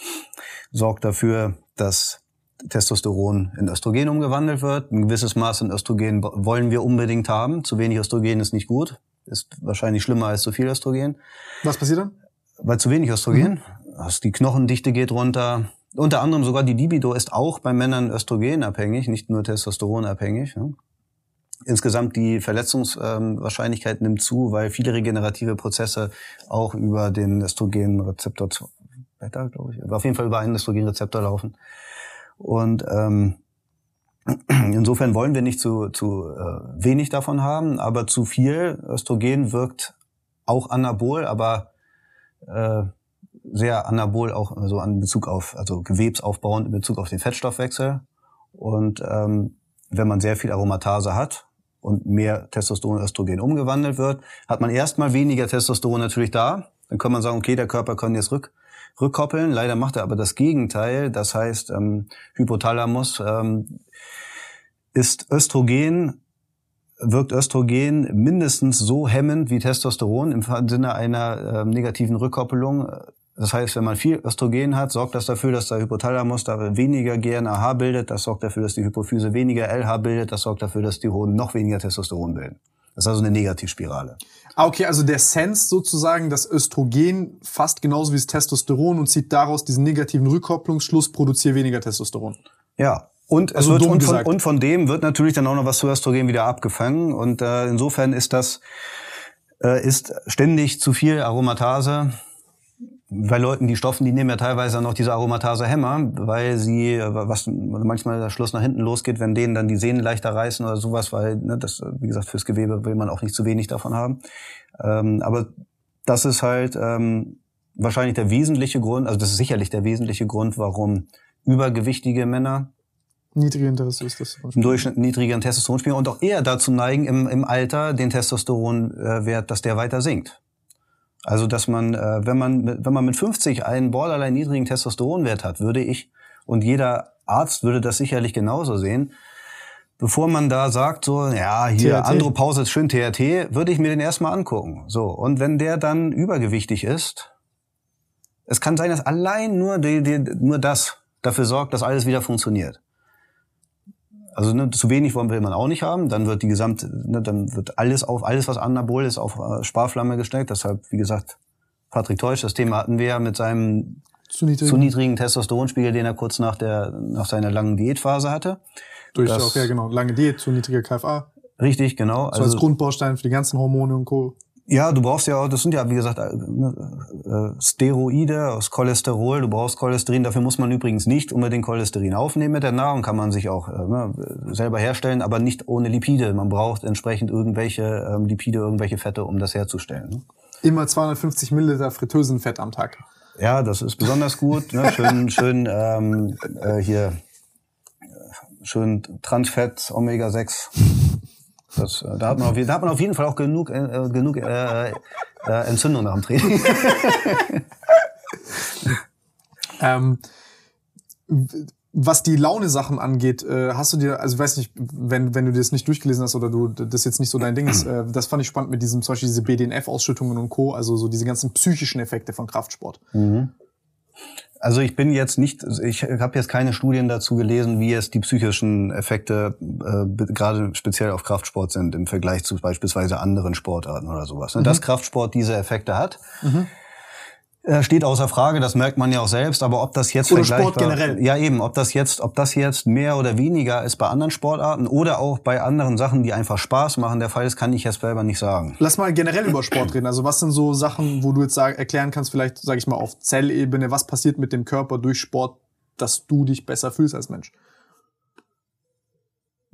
Speaker 2: sorgt dafür, dass Testosteron in Östrogen umgewandelt wird. Ein gewisses Maß an Östrogen wollen wir unbedingt haben. Zu wenig Östrogen ist nicht gut. Ist wahrscheinlich schlimmer als zu viel Östrogen.
Speaker 1: Was passiert dann?
Speaker 2: Bei zu wenig Östrogen. Mhm. Die Knochendichte geht runter. Unter anderem sogar die Libido ist auch bei Männern östrogenabhängig, nicht nur testosteronabhängig. Insgesamt die Verletzungswahrscheinlichkeit nimmt zu, weil viele regenerative Prozesse auch über den Östrogenrezeptor, Beta, glaube ich, auf jeden Fall über einen Östrogenrezeptor laufen. Und ähm, insofern wollen wir nicht zu, zu äh, wenig davon haben, aber zu viel Östrogen wirkt auch anabol, aber äh, sehr anabol auch so also an Bezug auf, also gewebsaufbauend in Bezug auf den Fettstoffwechsel. Und ähm, wenn man sehr viel Aromatase hat, und mehr Testosteron in Östrogen umgewandelt wird, hat man erstmal weniger Testosteron natürlich da. Dann kann man sagen, okay, der Körper kann jetzt rück, rückkoppeln. Leider macht er aber das Gegenteil. Das heißt, ähm, Hypothalamus ähm, ist Östrogen, wirkt Östrogen mindestens so hemmend wie Testosteron im Sinne einer äh, negativen Rückkoppelung. Das heißt, wenn man viel Östrogen hat, sorgt das dafür, dass der Hypothalamus da weniger GNAH bildet. Das sorgt dafür, dass die Hypophyse weniger LH bildet. Das sorgt dafür, dass die Hoden noch weniger Testosteron bilden. Das ist also eine Negativspirale.
Speaker 1: Ah, okay, also der Sense sozusagen, das Östrogen fast genauso wie das Testosteron und zieht daraus diesen negativen Rückkopplungsschluss, produziert weniger Testosteron.
Speaker 2: Ja, und, also es wird, und, von, und von dem wird natürlich dann auch noch was zu Östrogen wieder abgefangen. Und äh, insofern ist das äh, ist ständig zu viel Aromatase bei Leuten, die stoffen, die nehmen ja teilweise noch diese Aromatase-Hämmer, weil sie, was manchmal der Schluss nach hinten losgeht, wenn denen dann die Sehnen leichter reißen oder sowas, weil, ne, das, wie gesagt, fürs Gewebe will man auch nicht zu wenig davon haben. Ähm, aber das ist halt ähm, wahrscheinlich der wesentliche Grund, also das ist sicherlich der wesentliche Grund, warum übergewichtige Männer
Speaker 1: niedrigen Testosteron
Speaker 2: im Durchschnitt niedrigeren Testosteronspiegel und auch eher dazu neigen, im, im Alter den Testosteronwert, dass der weiter sinkt. Also, dass man, äh, wenn man, wenn man mit 50 einen borderline niedrigen Testosteronwert hat, würde ich, und jeder Arzt würde das sicherlich genauso sehen, bevor man da sagt, so, ja, hier, TRT. Andropause ist schön TRT, würde ich mir den erstmal angucken. So. Und wenn der dann übergewichtig ist, es kann sein, dass allein nur, die, die, nur das dafür sorgt, dass alles wieder funktioniert. Also ne, zu wenig will man auch nicht haben. Dann wird die gesamte, ne, dann wird alles auf alles, was anabol ist, auf äh, Sparflamme gesteckt. Deshalb, wie gesagt, Patrick Teusch, das Thema hatten wir ja mit seinem zu niedrigen, zu niedrigen Testosteronspiegel, den er kurz nach der nach seiner langen Diätphase hatte.
Speaker 1: Durch das, auch ja genau lange Diät, zu niedriger KFA.
Speaker 2: Richtig, genau.
Speaker 1: So also als Grundbaustein für die ganzen Hormone und Co.
Speaker 2: Ja, du brauchst ja auch, das sind ja, wie gesagt, äh, ne, äh, Steroide aus Cholesterol. Du brauchst Cholesterin. Dafür muss man übrigens nicht unbedingt Cholesterin aufnehmen mit der Nahrung. Kann man sich auch äh, ne, selber herstellen, aber nicht ohne Lipide. Man braucht entsprechend irgendwelche ähm, Lipide, irgendwelche Fette, um das herzustellen. Ne?
Speaker 1: Immer 250 Milliliter Fritteusenfett am Tag.
Speaker 2: Ja, das ist besonders gut. Ne? Schön, schön ähm, äh, hier, schön Transfett, Omega 6. Das, äh, da, hat man auf, da hat man auf jeden Fall auch genug, äh, äh genug äh, äh, Entzündung nach dem Training.
Speaker 1: ähm, was die Laune-Sachen angeht, äh, hast du dir, also ich weiß nicht, wenn, wenn du das nicht durchgelesen hast oder du das jetzt nicht so dein Ding ist, das fand ich spannend mit diesem, zum Beispiel diese BDNF-Ausschüttungen und Co., also so diese ganzen psychischen Effekte von Kraftsport. Mhm.
Speaker 2: Also ich bin jetzt nicht, ich habe jetzt keine Studien dazu gelesen, wie es die psychischen Effekte äh, gerade speziell auf Kraftsport sind im Vergleich zu beispielsweise anderen Sportarten oder sowas. Ne? Mhm. Dass Kraftsport diese Effekte hat, mhm. Äh, steht außer Frage, das merkt man ja auch selbst, aber ob das jetzt
Speaker 1: oder Sport generell.
Speaker 2: Ja, eben, ob das jetzt, ob das jetzt mehr oder weniger ist bei anderen Sportarten oder auch bei anderen Sachen, die einfach Spaß machen, der Fall ist, kann ich jetzt selber nicht sagen.
Speaker 1: Lass mal generell über Sport reden. Also was sind so Sachen, wo du jetzt sag, erklären kannst, vielleicht, sage ich mal, auf Zellebene, was passiert mit dem Körper durch Sport, dass du dich besser fühlst als Mensch?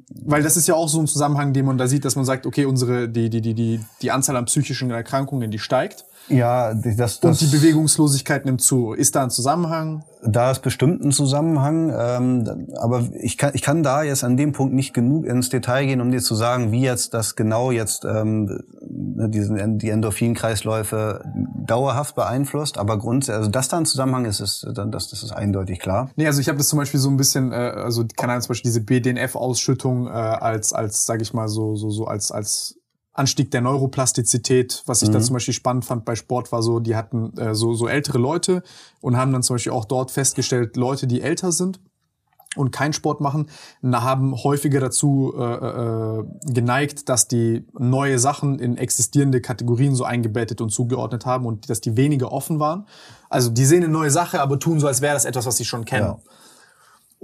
Speaker 1: Weil das ist ja auch so ein Zusammenhang, den man da sieht, dass man sagt, okay, unsere, die, die, die, die, die Anzahl an psychischen Erkrankungen, die steigt.
Speaker 2: Ja, das, das
Speaker 1: Und die Bewegungslosigkeit nimmt zu. Ist da ein Zusammenhang?
Speaker 2: Da ist bestimmt ein Zusammenhang, ähm, aber ich kann, ich kann da jetzt an dem Punkt nicht genug ins Detail gehen, um dir zu sagen, wie jetzt das genau jetzt ähm, ne, diesen, die Endorphinkreisläufe dauerhaft beeinflusst. Aber grundsätzlich, also dass da ein Zusammenhang ist, ist dann das, das ist eindeutig klar.
Speaker 1: Nee, also ich habe das zum Beispiel so ein bisschen, äh, also keine Ahnung, zum Beispiel diese BDNF-Ausschüttung äh, als, als, sage ich mal so, so, so als, als Anstieg der Neuroplastizität, was ich mhm. da zum Beispiel spannend fand bei Sport, war so, die hatten äh, so, so ältere Leute und haben dann zum Beispiel auch dort festgestellt, Leute, die älter sind und keinen Sport machen, haben häufiger dazu äh, äh, geneigt, dass die neue Sachen in existierende Kategorien so eingebettet und zugeordnet haben und dass die weniger offen waren. Also die sehen eine neue Sache, aber tun so, als wäre das etwas, was sie schon kennen. Ja.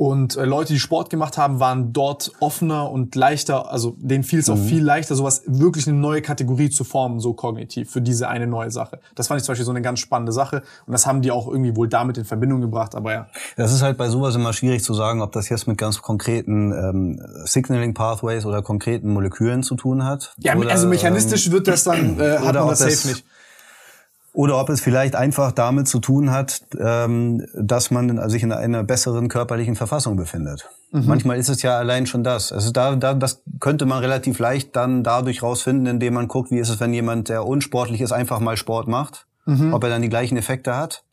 Speaker 1: Und äh, Leute, die Sport gemacht haben, waren dort offener und leichter, also denen fiel es mhm. auch viel leichter, sowas wirklich eine neue Kategorie zu formen, so kognitiv, für diese eine neue Sache. Das fand ich zum Beispiel so eine ganz spannende Sache. Und das haben die auch irgendwie wohl damit in Verbindung gebracht, aber ja.
Speaker 2: Das ist halt bei sowas immer schwierig zu sagen, ob das jetzt mit ganz konkreten ähm, Signaling Pathways oder konkreten Molekülen zu tun hat.
Speaker 1: Ja,
Speaker 2: oder,
Speaker 1: also mechanistisch ähm, wird das dann, äh, hat man das safe nicht.
Speaker 2: Oder ob es vielleicht einfach damit zu tun hat, ähm, dass man sich in einer besseren körperlichen Verfassung befindet. Mhm. Manchmal ist es ja allein schon das. Also da, da, das könnte man relativ leicht dann dadurch rausfinden, indem man guckt, wie ist es, wenn jemand, der unsportlich ist, einfach mal Sport macht, mhm. ob er dann die gleichen Effekte hat.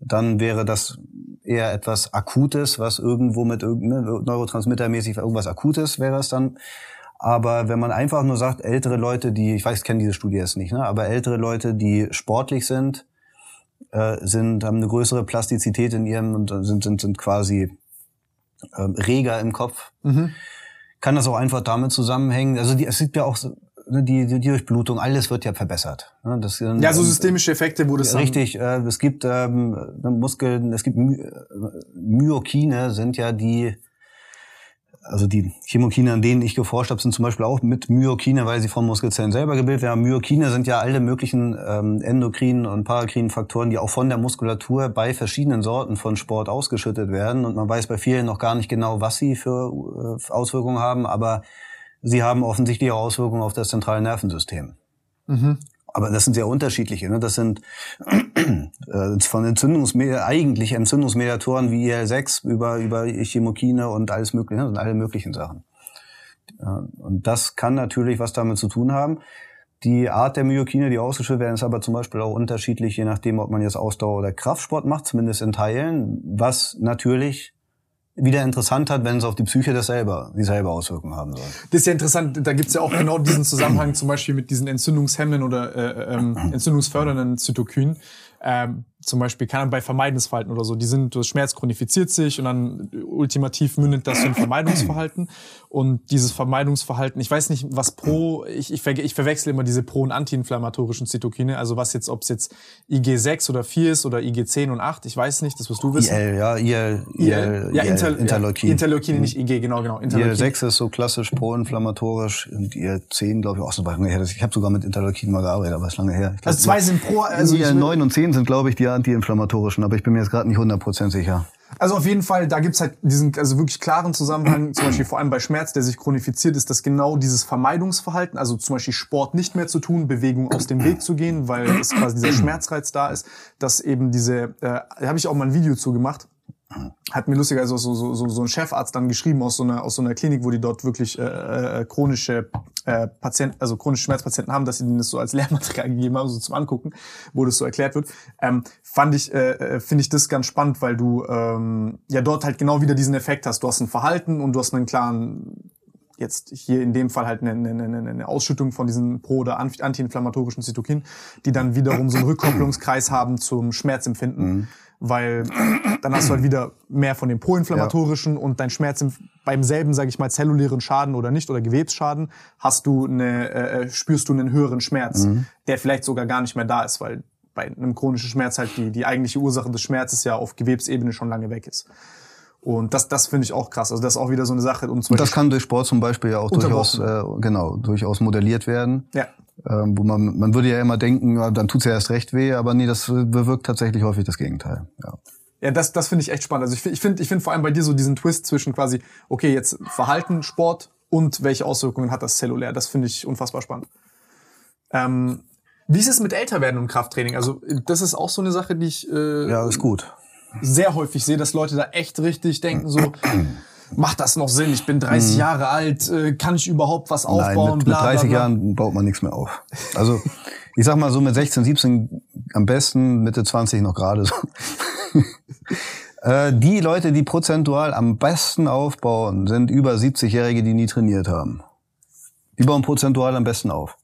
Speaker 2: Dann wäre das eher etwas Akutes, was irgendwo mit ne, Neurotransmittermäßig irgendwas Akutes wäre es dann. Aber wenn man einfach nur sagt, ältere Leute, die, ich weiß, ich kenne diese Studie jetzt nicht, ne, aber ältere Leute, die sportlich sind, äh, sind, haben eine größere Plastizität in ihrem und sind, sind, sind quasi äh, reger im Kopf. Mhm. Kann das auch einfach damit zusammenhängen? Also die, es sieht ja auch ne, die, die, die Durchblutung, alles wird ja verbessert.
Speaker 1: Ne? Das, ja, so systemische Effekte, wo das
Speaker 2: richtig. Äh, es gibt ähm, Muskeln, es gibt My äh, Myokine, sind ja die also die Chemokine, an denen ich geforscht habe, sind zum Beispiel auch mit Myokine, weil sie von Muskelzellen selber gebildet werden. Myokine sind ja alle möglichen ähm, endokrinen und parakrinen Faktoren, die auch von der Muskulatur bei verschiedenen Sorten von Sport ausgeschüttet werden. Und man weiß bei vielen noch gar nicht genau, was sie für äh, Auswirkungen haben, aber sie haben offensichtlich auch Auswirkungen auf das zentrale Nervensystem. Mhm. Aber das sind sehr unterschiedliche. Ne? Das sind äh, von Entzündungsmediatoren, eigentlich Entzündungsmediatoren wie IL-6 über, über Chemokine und alles mögliche, ne? alle möglichen Sachen. Und das kann natürlich was damit zu tun haben. Die Art der Myokine, die ausgeschüttet werden, ist aber zum Beispiel auch unterschiedlich, je nachdem, ob man jetzt Ausdauer oder Kraftsport macht, zumindest in Teilen, was natürlich wieder interessant hat, wenn es auf die Psyche das selber, dieselbe Auswirkungen haben soll.
Speaker 1: Das ist ja interessant, da gibt's ja auch genau diesen Zusammenhang zum Beispiel mit diesen entzündungshemmenden oder äh, ähm, entzündungsfördernden Zytokinen ähm, zum Beispiel kann bei Vermeidensverhalten oder so, die sind, das Schmerz chronifiziert sich und dann ultimativ mündet das in Vermeidungsverhalten. Und dieses Vermeidungsverhalten, ich weiß nicht, was pro, ich, ich, ver, ich verwechsel immer diese pro- und antiinflammatorischen Zytokine, also was jetzt, ob es jetzt IG6 oder 4 ist oder IG10 und 8, ich weiß nicht, das wirst du wissen.
Speaker 2: IL, ja, IL, IL, IL
Speaker 1: ja, Inter, Interleukin. Ja, Interleukin, nicht IG, genau, genau.
Speaker 2: Interleukin. IL6 ist so klassisch pro-inflammatorisch und IL10, glaube ich, auch so lange her. Ich habe sogar mit Interleukin mal gearbeitet, aber ist lange her.
Speaker 1: Glaub, also zwei sind pro,
Speaker 2: also IL9 und 10 sind, glaube ich, die antiinflammatorischen, aber ich bin mir jetzt gerade nicht 100% sicher.
Speaker 1: Also auf jeden Fall, da gibt's halt diesen also wirklich klaren Zusammenhang, zum Beispiel vor allem bei Schmerz, der sich chronifiziert, ist das genau dieses Vermeidungsverhalten, also zum Beispiel Sport nicht mehr zu tun, Bewegung aus dem Weg zu gehen, weil es quasi dieser Schmerzreiz da ist, dass eben diese, äh, da habe ich auch mal ein Video zu gemacht, hat mir lustigerweise so, so, so, so ein Chefarzt dann geschrieben aus so einer, aus so einer Klinik, wo die dort wirklich äh, äh, chronische äh, Patienten, also chronische Schmerzpatienten haben, dass sie denen das so als Lehrmaterial gegeben haben, so zum Angucken, wo das so erklärt wird. Ähm, fand ich, äh, äh, finde ich das ganz spannend, weil du ähm, ja dort halt genau wieder diesen Effekt hast. Du hast ein Verhalten und du hast einen klaren jetzt hier in dem Fall halt eine, eine, eine Ausschüttung von diesen pro- oder antiinflammatorischen Zytokinen, die dann wiederum so einen Rückkopplungskreis haben zum Schmerzempfinden. Mhm weil dann hast du halt wieder mehr von dem proinflammatorischen ja. und dein Schmerz im, beim selben, sage ich mal, zellulären Schaden oder nicht oder Gewebsschaden hast du eine, äh, äh, spürst du einen höheren Schmerz, mhm. der vielleicht sogar gar nicht mehr da ist, weil bei einem chronischen Schmerz halt die, die eigentliche Ursache des Schmerzes ja auf Gewebsebene schon lange weg ist. Und das, das finde ich auch krass. Also das ist auch wieder so eine Sache.
Speaker 2: Und, und das kann durch Sport zum Beispiel ja auch durchaus, äh, genau, durchaus modelliert werden.
Speaker 1: Ja.
Speaker 2: Ähm, wo man, man würde ja immer denken, dann tut's ja erst recht weh, aber nee, das bewirkt tatsächlich häufig das Gegenteil. Ja.
Speaker 1: Ja, das, das finde ich echt spannend. Also ich finde, ich finde, ich finde vor allem bei dir so diesen Twist zwischen quasi, okay, jetzt Verhalten, Sport und welche Auswirkungen hat das zellulär. Das finde ich unfassbar spannend. Ähm, wie ist es mit Älterwerden und Krafttraining? Also das ist auch so eine Sache, die ich
Speaker 2: äh, ja ist gut
Speaker 1: sehr häufig sehe, dass Leute da echt richtig denken so. Macht das noch Sinn? Ich bin 30 mhm. Jahre alt, äh, kann ich überhaupt was aufbauen?
Speaker 2: Nein, mit, bla, mit 30 bla, bla. Jahren baut man nichts mehr auf. Also ich sag mal so mit 16, 17 am besten, Mitte 20 noch gerade so. Äh, die Leute, die prozentual am besten aufbauen, sind über 70-Jährige, die nie trainiert haben. Die bauen prozentual am besten auf.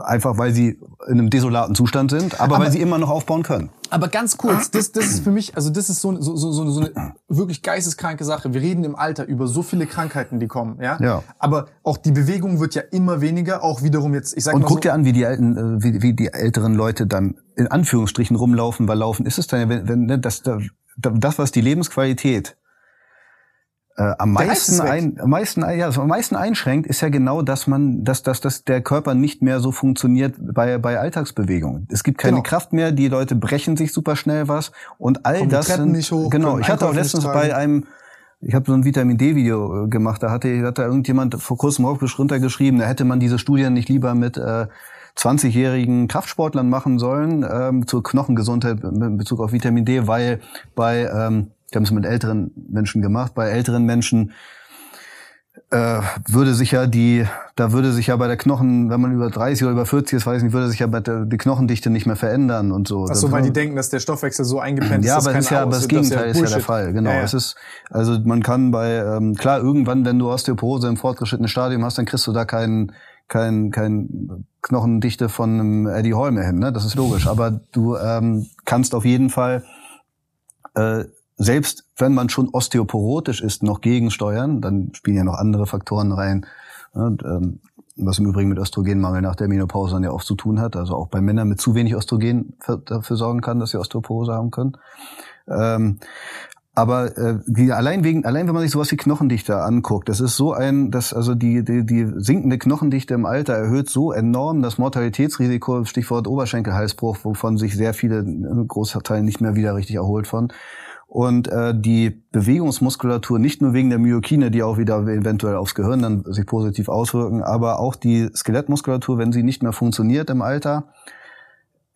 Speaker 2: Einfach weil sie in einem desolaten Zustand sind, aber, aber, weil sie immer noch aufbauen können.
Speaker 1: Aber ganz kurz, das, das ist für mich, also das ist so, so, so, so eine wirklich geisteskranke Sache. Wir reden im Alter über so viele Krankheiten, die kommen, ja.
Speaker 2: ja.
Speaker 1: Aber auch die Bewegung wird ja immer weniger, auch wiederum jetzt, ich sag
Speaker 2: Und
Speaker 1: mal
Speaker 2: guck
Speaker 1: so,
Speaker 2: dir an, wie die alten, äh, wie, wie die älteren Leute dann in Anführungsstrichen rumlaufen, weil laufen ist es dann, wenn, wenn ne, das, das, was die Lebensqualität äh, am meisten, ein, am meisten, ja, am meisten einschränkt, ist ja genau, dass man, dass, dass, dass der Körper nicht mehr so funktioniert bei, bei Alltagsbewegungen. Es gibt keine genau. Kraft mehr, die Leute brechen sich super schnell was und all Kommen das sind,
Speaker 1: nicht hoch,
Speaker 2: genau. Ich hatte auch letztens bei einem, ich habe so ein Vitamin D Video äh, gemacht, da hatte, hat da irgendjemand vor kurzem runtergeschrieben, da hätte man diese Studien nicht lieber mit äh, 20-jährigen Kraftsportlern machen sollen ähm, zur Knochengesundheit in Bezug auf Vitamin D, weil bei ähm, die haben es mit älteren Menschen gemacht. Bei älteren Menschen äh, würde sich ja die, da würde sich ja bei der Knochen, wenn man über 30 oder über 40 ist, weiß ich nicht, würde sich ja bei der, die Knochendichte nicht mehr verändern und so.
Speaker 1: Ach so, weil die denken, dass der Stoffwechsel so eingepennt ist.
Speaker 2: Ja, aber das ist ja, aber das Gegenteil ist ja, ist ja der Fall. Genau. Ja, ja. Es ist, also man kann bei, ähm, klar, irgendwann, wenn du Osteoporose im fortgeschrittenen Stadium hast, dann kriegst du da keinen kein, kein Knochendichte von einem Eddie Hall mehr hin, ne? Das ist logisch. Aber du ähm, kannst auf jeden Fall äh, selbst wenn man schon osteoporotisch ist, noch gegensteuern, dann spielen ja noch andere Faktoren rein, und, ähm, was im Übrigen mit Östrogenmangel nach der Menopause dann ja oft zu tun hat, also auch bei Männern mit zu wenig Östrogen dafür sorgen kann, dass sie Osteoporose haben können. Ähm, aber äh, die, allein wegen, allein wenn man sich sowas wie Knochendichte anguckt, das ist so ein, dass also die, die, die sinkende Knochendichte im Alter erhöht so enorm das Mortalitätsrisiko, Stichwort Oberschenkelhalsbruch, wovon sich sehr viele äh, Großteile nicht mehr wieder richtig erholt von und äh, die Bewegungsmuskulatur nicht nur wegen der Myokine, die auch wieder eventuell aufs Gehirn dann sich positiv auswirken, aber auch die Skelettmuskulatur, wenn sie nicht mehr funktioniert im Alter,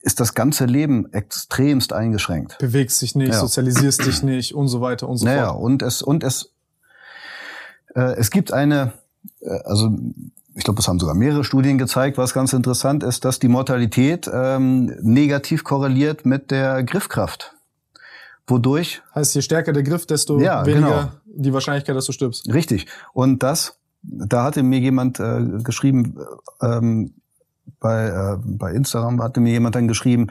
Speaker 2: ist das ganze Leben extremst eingeschränkt.
Speaker 1: Bewegst dich nicht, ja. sozialisierst dich nicht und so weiter und so
Speaker 2: naja,
Speaker 1: fort.
Speaker 2: und es und es äh, es gibt eine äh, also ich glaube, es haben sogar mehrere Studien gezeigt, was ganz interessant ist, dass die Mortalität ähm, negativ korreliert mit der Griffkraft wodurch.
Speaker 1: Heißt, je stärker der Griff, desto ja, weniger genau. die Wahrscheinlichkeit, dass du stirbst.
Speaker 2: Richtig. Und das, da hatte mir jemand äh, geschrieben, ähm, bei, äh, bei Instagram hatte mir jemand dann geschrieben,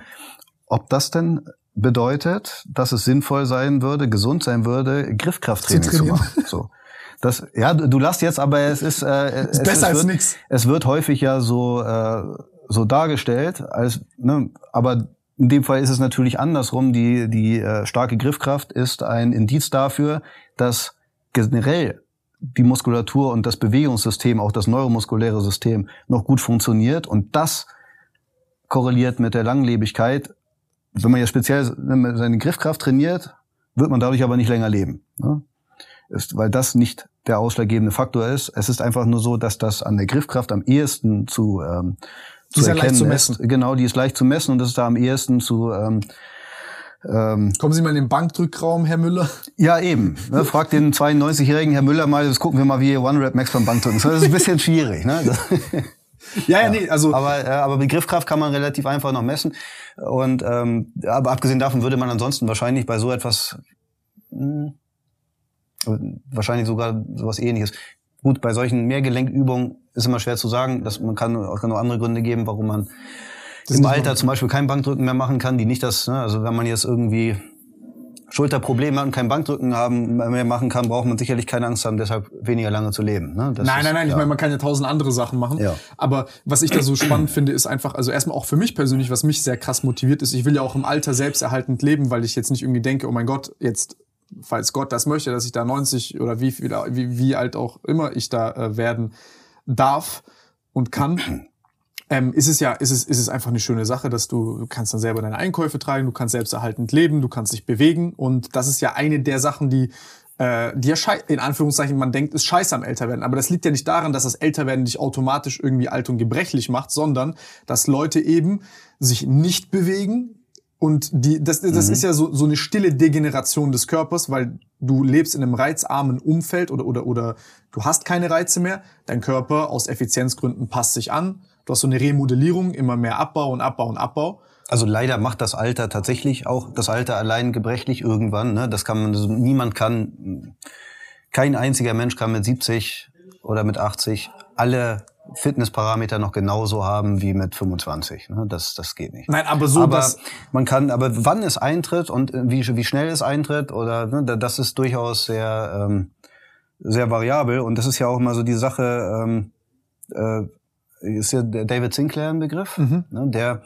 Speaker 2: ob das denn bedeutet, dass es sinnvoll sein würde, gesund sein würde, Griffkrafttraining zu, zu machen. So. Das, ja, du lachst jetzt, aber es ist, äh,
Speaker 1: ist es, besser es als nichts.
Speaker 2: Es wird häufig ja so äh, so dargestellt, als ne, aber in dem Fall ist es natürlich andersrum. Die, die äh, starke Griffkraft ist ein Indiz dafür, dass generell die Muskulatur und das Bewegungssystem, auch das neuromuskuläre System noch gut funktioniert. Und das korreliert mit der Langlebigkeit. Wenn man ja speziell seine Griffkraft trainiert, wird man dadurch aber nicht länger leben. Ne? Ist, weil das nicht der ausschlaggebende Faktor ist. Es ist einfach nur so, dass das an der Griffkraft am ehesten zu ähm,
Speaker 1: die ist leicht zu messen.
Speaker 2: Ist. Genau, die ist leicht zu messen und das ist da am ehesten zu ähm,
Speaker 1: ähm, Kommen Sie mal in den Bankdrückraum, Herr Müller?
Speaker 2: Ja, eben. Ne, fragt den 92-jährigen Herr Müller mal, das gucken wir mal, wie ihr One-Rap Max beim Bankdrücken. Das ist ein bisschen schwierig. Ne?
Speaker 1: ja, ja, nee, also.
Speaker 2: Aber, äh, aber Begriffkraft kann man relativ einfach noch messen. Und ähm, aber abgesehen davon würde man ansonsten wahrscheinlich bei so etwas mh, hm, wahrscheinlich sogar sowas ähnliches Gut, bei solchen Mehrgelenkübungen ist immer schwer zu sagen, dass man kann auch noch andere Gründe geben, warum man das im Alter zum Beispiel kein Bankdrücken mehr machen kann, die nicht das, ne, also wenn man jetzt irgendwie Schulterprobleme hat und kein Bankdrücken haben, mehr machen kann, braucht man sicherlich keine Angst haben, deshalb weniger lange zu leben. Ne?
Speaker 1: Nein, ist, nein, nein, ja. ich meine, man kann ja tausend andere Sachen machen. Ja. Aber was ich da so spannend finde, ist einfach, also erstmal auch für mich persönlich, was mich sehr krass motiviert ist, ich will ja auch im Alter selbsterhaltend leben, weil ich jetzt nicht irgendwie denke, oh mein Gott, jetzt falls Gott das möchte, dass ich da 90 oder wie viel, wie, wie alt auch immer ich da äh, werden darf und kann, ähm, ist es ja, ist es, ist es einfach eine schöne Sache, dass du, du kannst dann selber deine Einkäufe tragen, du kannst selbsterhaltend leben, du kannst dich bewegen und das ist ja eine der Sachen, die äh, die ja in Anführungszeichen man denkt, ist scheiße am Älterwerden. Aber das liegt ja nicht daran, dass das Älterwerden dich automatisch irgendwie alt und gebrechlich macht, sondern dass Leute eben sich nicht bewegen, und die, das, das mhm. ist ja so, so eine stille Degeneration des Körpers, weil du lebst in einem reizarmen Umfeld oder, oder, oder du hast keine Reize mehr. Dein Körper aus Effizienzgründen passt sich an. Du hast so eine Remodellierung, immer mehr Abbau und Abbau und Abbau.
Speaker 2: Also leider macht das Alter tatsächlich auch das Alter allein gebrechlich irgendwann. Ne? Das kann man, niemand kann, kein einziger Mensch kann mit 70 oder mit 80 alle Fitnessparameter noch genauso haben wie mit 25. Ne? Das, das geht nicht.
Speaker 1: Nein, aber so
Speaker 2: aber man kann, aber wann es eintritt und wie, wie schnell es eintritt oder ne, das ist durchaus sehr ähm, sehr variabel und das ist ja auch immer so die Sache. Ähm, äh, ist ja David Sinclair ein Begriff, mhm. ne, der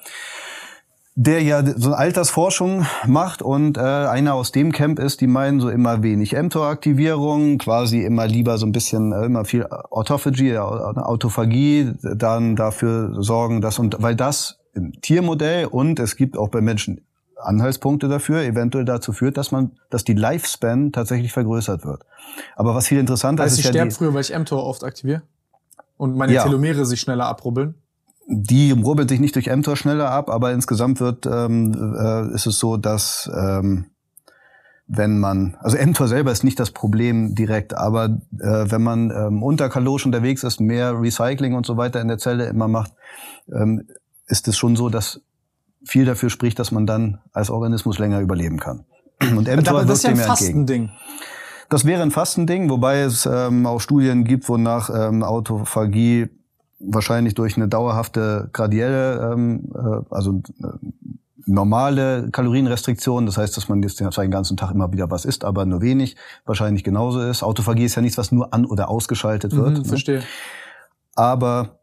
Speaker 2: der ja so Altersforschung macht und äh, einer aus dem Camp ist, die meinen so immer wenig mTOR-Aktivierung, quasi immer lieber so ein bisschen äh, immer viel Autophagie, äh, Autophagie, dann dafür sorgen, dass und weil das im Tiermodell und es gibt auch bei Menschen Anhaltspunkte dafür, eventuell dazu führt, dass man, dass die Lifespan tatsächlich vergrößert wird. Aber was viel interessanter
Speaker 1: heißt,
Speaker 2: ist,
Speaker 1: ich
Speaker 2: ja
Speaker 1: sterbe früher, weil ich mTOR oft aktiviere und meine ja. Telomere sich schneller abrubbeln
Speaker 2: die rubbelt sich nicht durch mTOR schneller ab, aber insgesamt wird ähm, äh, ist es so, dass ähm, wenn man, also mTOR selber ist nicht das Problem direkt, aber äh, wenn man ähm, unterkalorisch unterwegs ist, mehr Recycling und so weiter in der Zelle immer macht, ähm, ist es schon so, dass viel dafür spricht, dass man dann als Organismus länger überleben kann.
Speaker 1: Und mTOR aber das ist ja ein Fastending.
Speaker 2: Das wäre ein Fastending, wobei es ähm, auch Studien gibt, wonach ähm, Autophagie wahrscheinlich durch eine dauerhafte gradielle, ähm, äh, also äh, normale Kalorienrestriktion, das heißt, dass man jetzt den ganzen Tag immer wieder was isst, aber nur wenig, wahrscheinlich genauso ist. Autophagie ist ja nichts, was nur an- oder ausgeschaltet wird. Mhm,
Speaker 1: ne? Verstehe.
Speaker 2: Aber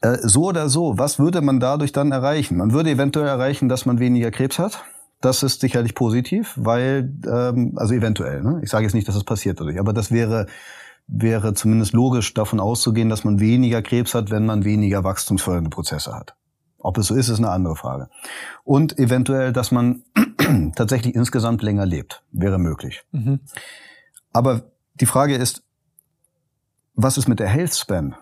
Speaker 2: äh, so oder so, was würde man dadurch dann erreichen? Man würde eventuell erreichen, dass man weniger Krebs hat. Das ist sicherlich positiv, weil, ähm, also eventuell, ne? ich sage jetzt nicht, dass es das passiert dadurch, aber das wäre wäre zumindest logisch davon auszugehen, dass man weniger Krebs hat, wenn man weniger wachstumsfördernde Prozesse hat. Ob es so ist, ist eine andere Frage. Und eventuell, dass man tatsächlich insgesamt länger lebt, wäre möglich. Mhm. Aber die Frage ist, was ist mit der Health Span?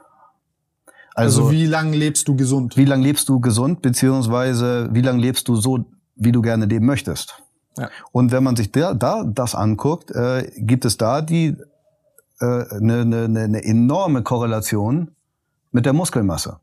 Speaker 1: Also, also wie lange lebst du gesund?
Speaker 2: Wie lange lebst du gesund, beziehungsweise wie lange lebst du so, wie du gerne leben möchtest? Ja. Und wenn man sich da, da das anguckt, äh, gibt es da die eine, eine, eine enorme Korrelation mit der Muskelmasse.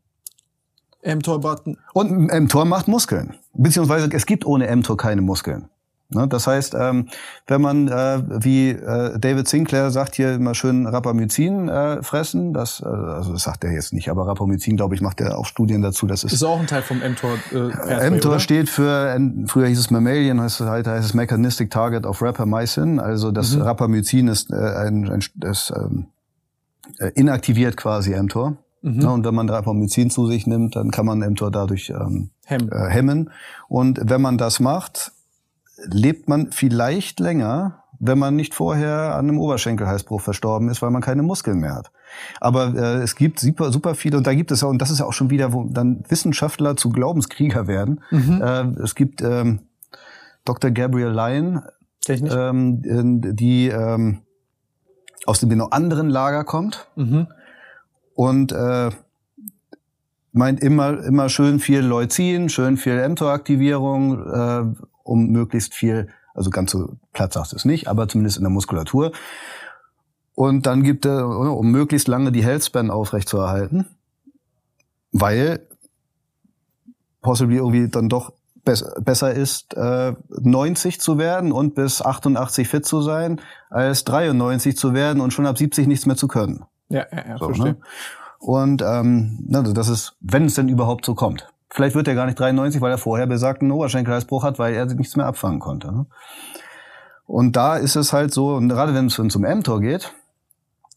Speaker 1: mTOR
Speaker 2: Und mTOR macht Muskeln. Beziehungsweise es gibt ohne mTOR keine Muskeln. Ne? Das heißt, ähm, wenn man, äh, wie äh, David Sinclair sagt, hier immer schön Rapamycin äh, fressen, das, also das sagt er jetzt nicht, aber Rapamycin, glaube ich, macht er auch Studien dazu. Das ist,
Speaker 1: ist auch ein Teil vom mTOR.
Speaker 2: Äh, mTOR oder? steht für, früher hieß es Mammalian, heißt, heute heißt es Mechanistic Target of Rapamycin. Also das mhm. Rapamycin ist ein, ein das, ähm, äh, inaktiviert quasi mTOR. Mhm. Ja, und wenn man Rapamycin zu sich nimmt, dann kann man mTOR dadurch ähm, hemmen. Äh, hemmen. Und wenn man das macht, lebt man vielleicht länger, wenn man nicht vorher an einem Oberschenkelhalsbruch verstorben ist, weil man keine Muskeln mehr hat. Aber äh, es gibt super, super viele, und da gibt es auch, und das ist ja auch schon wieder, wo dann Wissenschaftler zu Glaubenskrieger werden. Mhm. Äh, es gibt ähm, Dr. Gabriel Lyon, ähm, die ähm, aus dem genau anderen Lager kommt mhm. und äh, meint immer immer schön viel Leucin, schön viel mTOR-Aktivierung, äh, um möglichst viel, also ganz so platt sagst du es nicht, aber zumindest in der Muskulatur. Und dann gibt er, um möglichst lange die Healthspan aufrechtzuerhalten, weil possibly irgendwie dann doch besser ist, äh, 90 zu werden und bis 88 fit zu sein, als 93 zu werden und schon ab 70 nichts mehr zu können.
Speaker 1: Ja, ja, ja so, verstehe. Ne?
Speaker 2: Und ähm, also das ist, wenn es denn überhaupt so kommt. Vielleicht wird er gar nicht 93, weil er vorher besagten Oberschenkelhalsbruch hat, weil er nichts mehr abfangen konnte. Ne? Und da ist es halt so, und gerade wenn es um mTOR geht,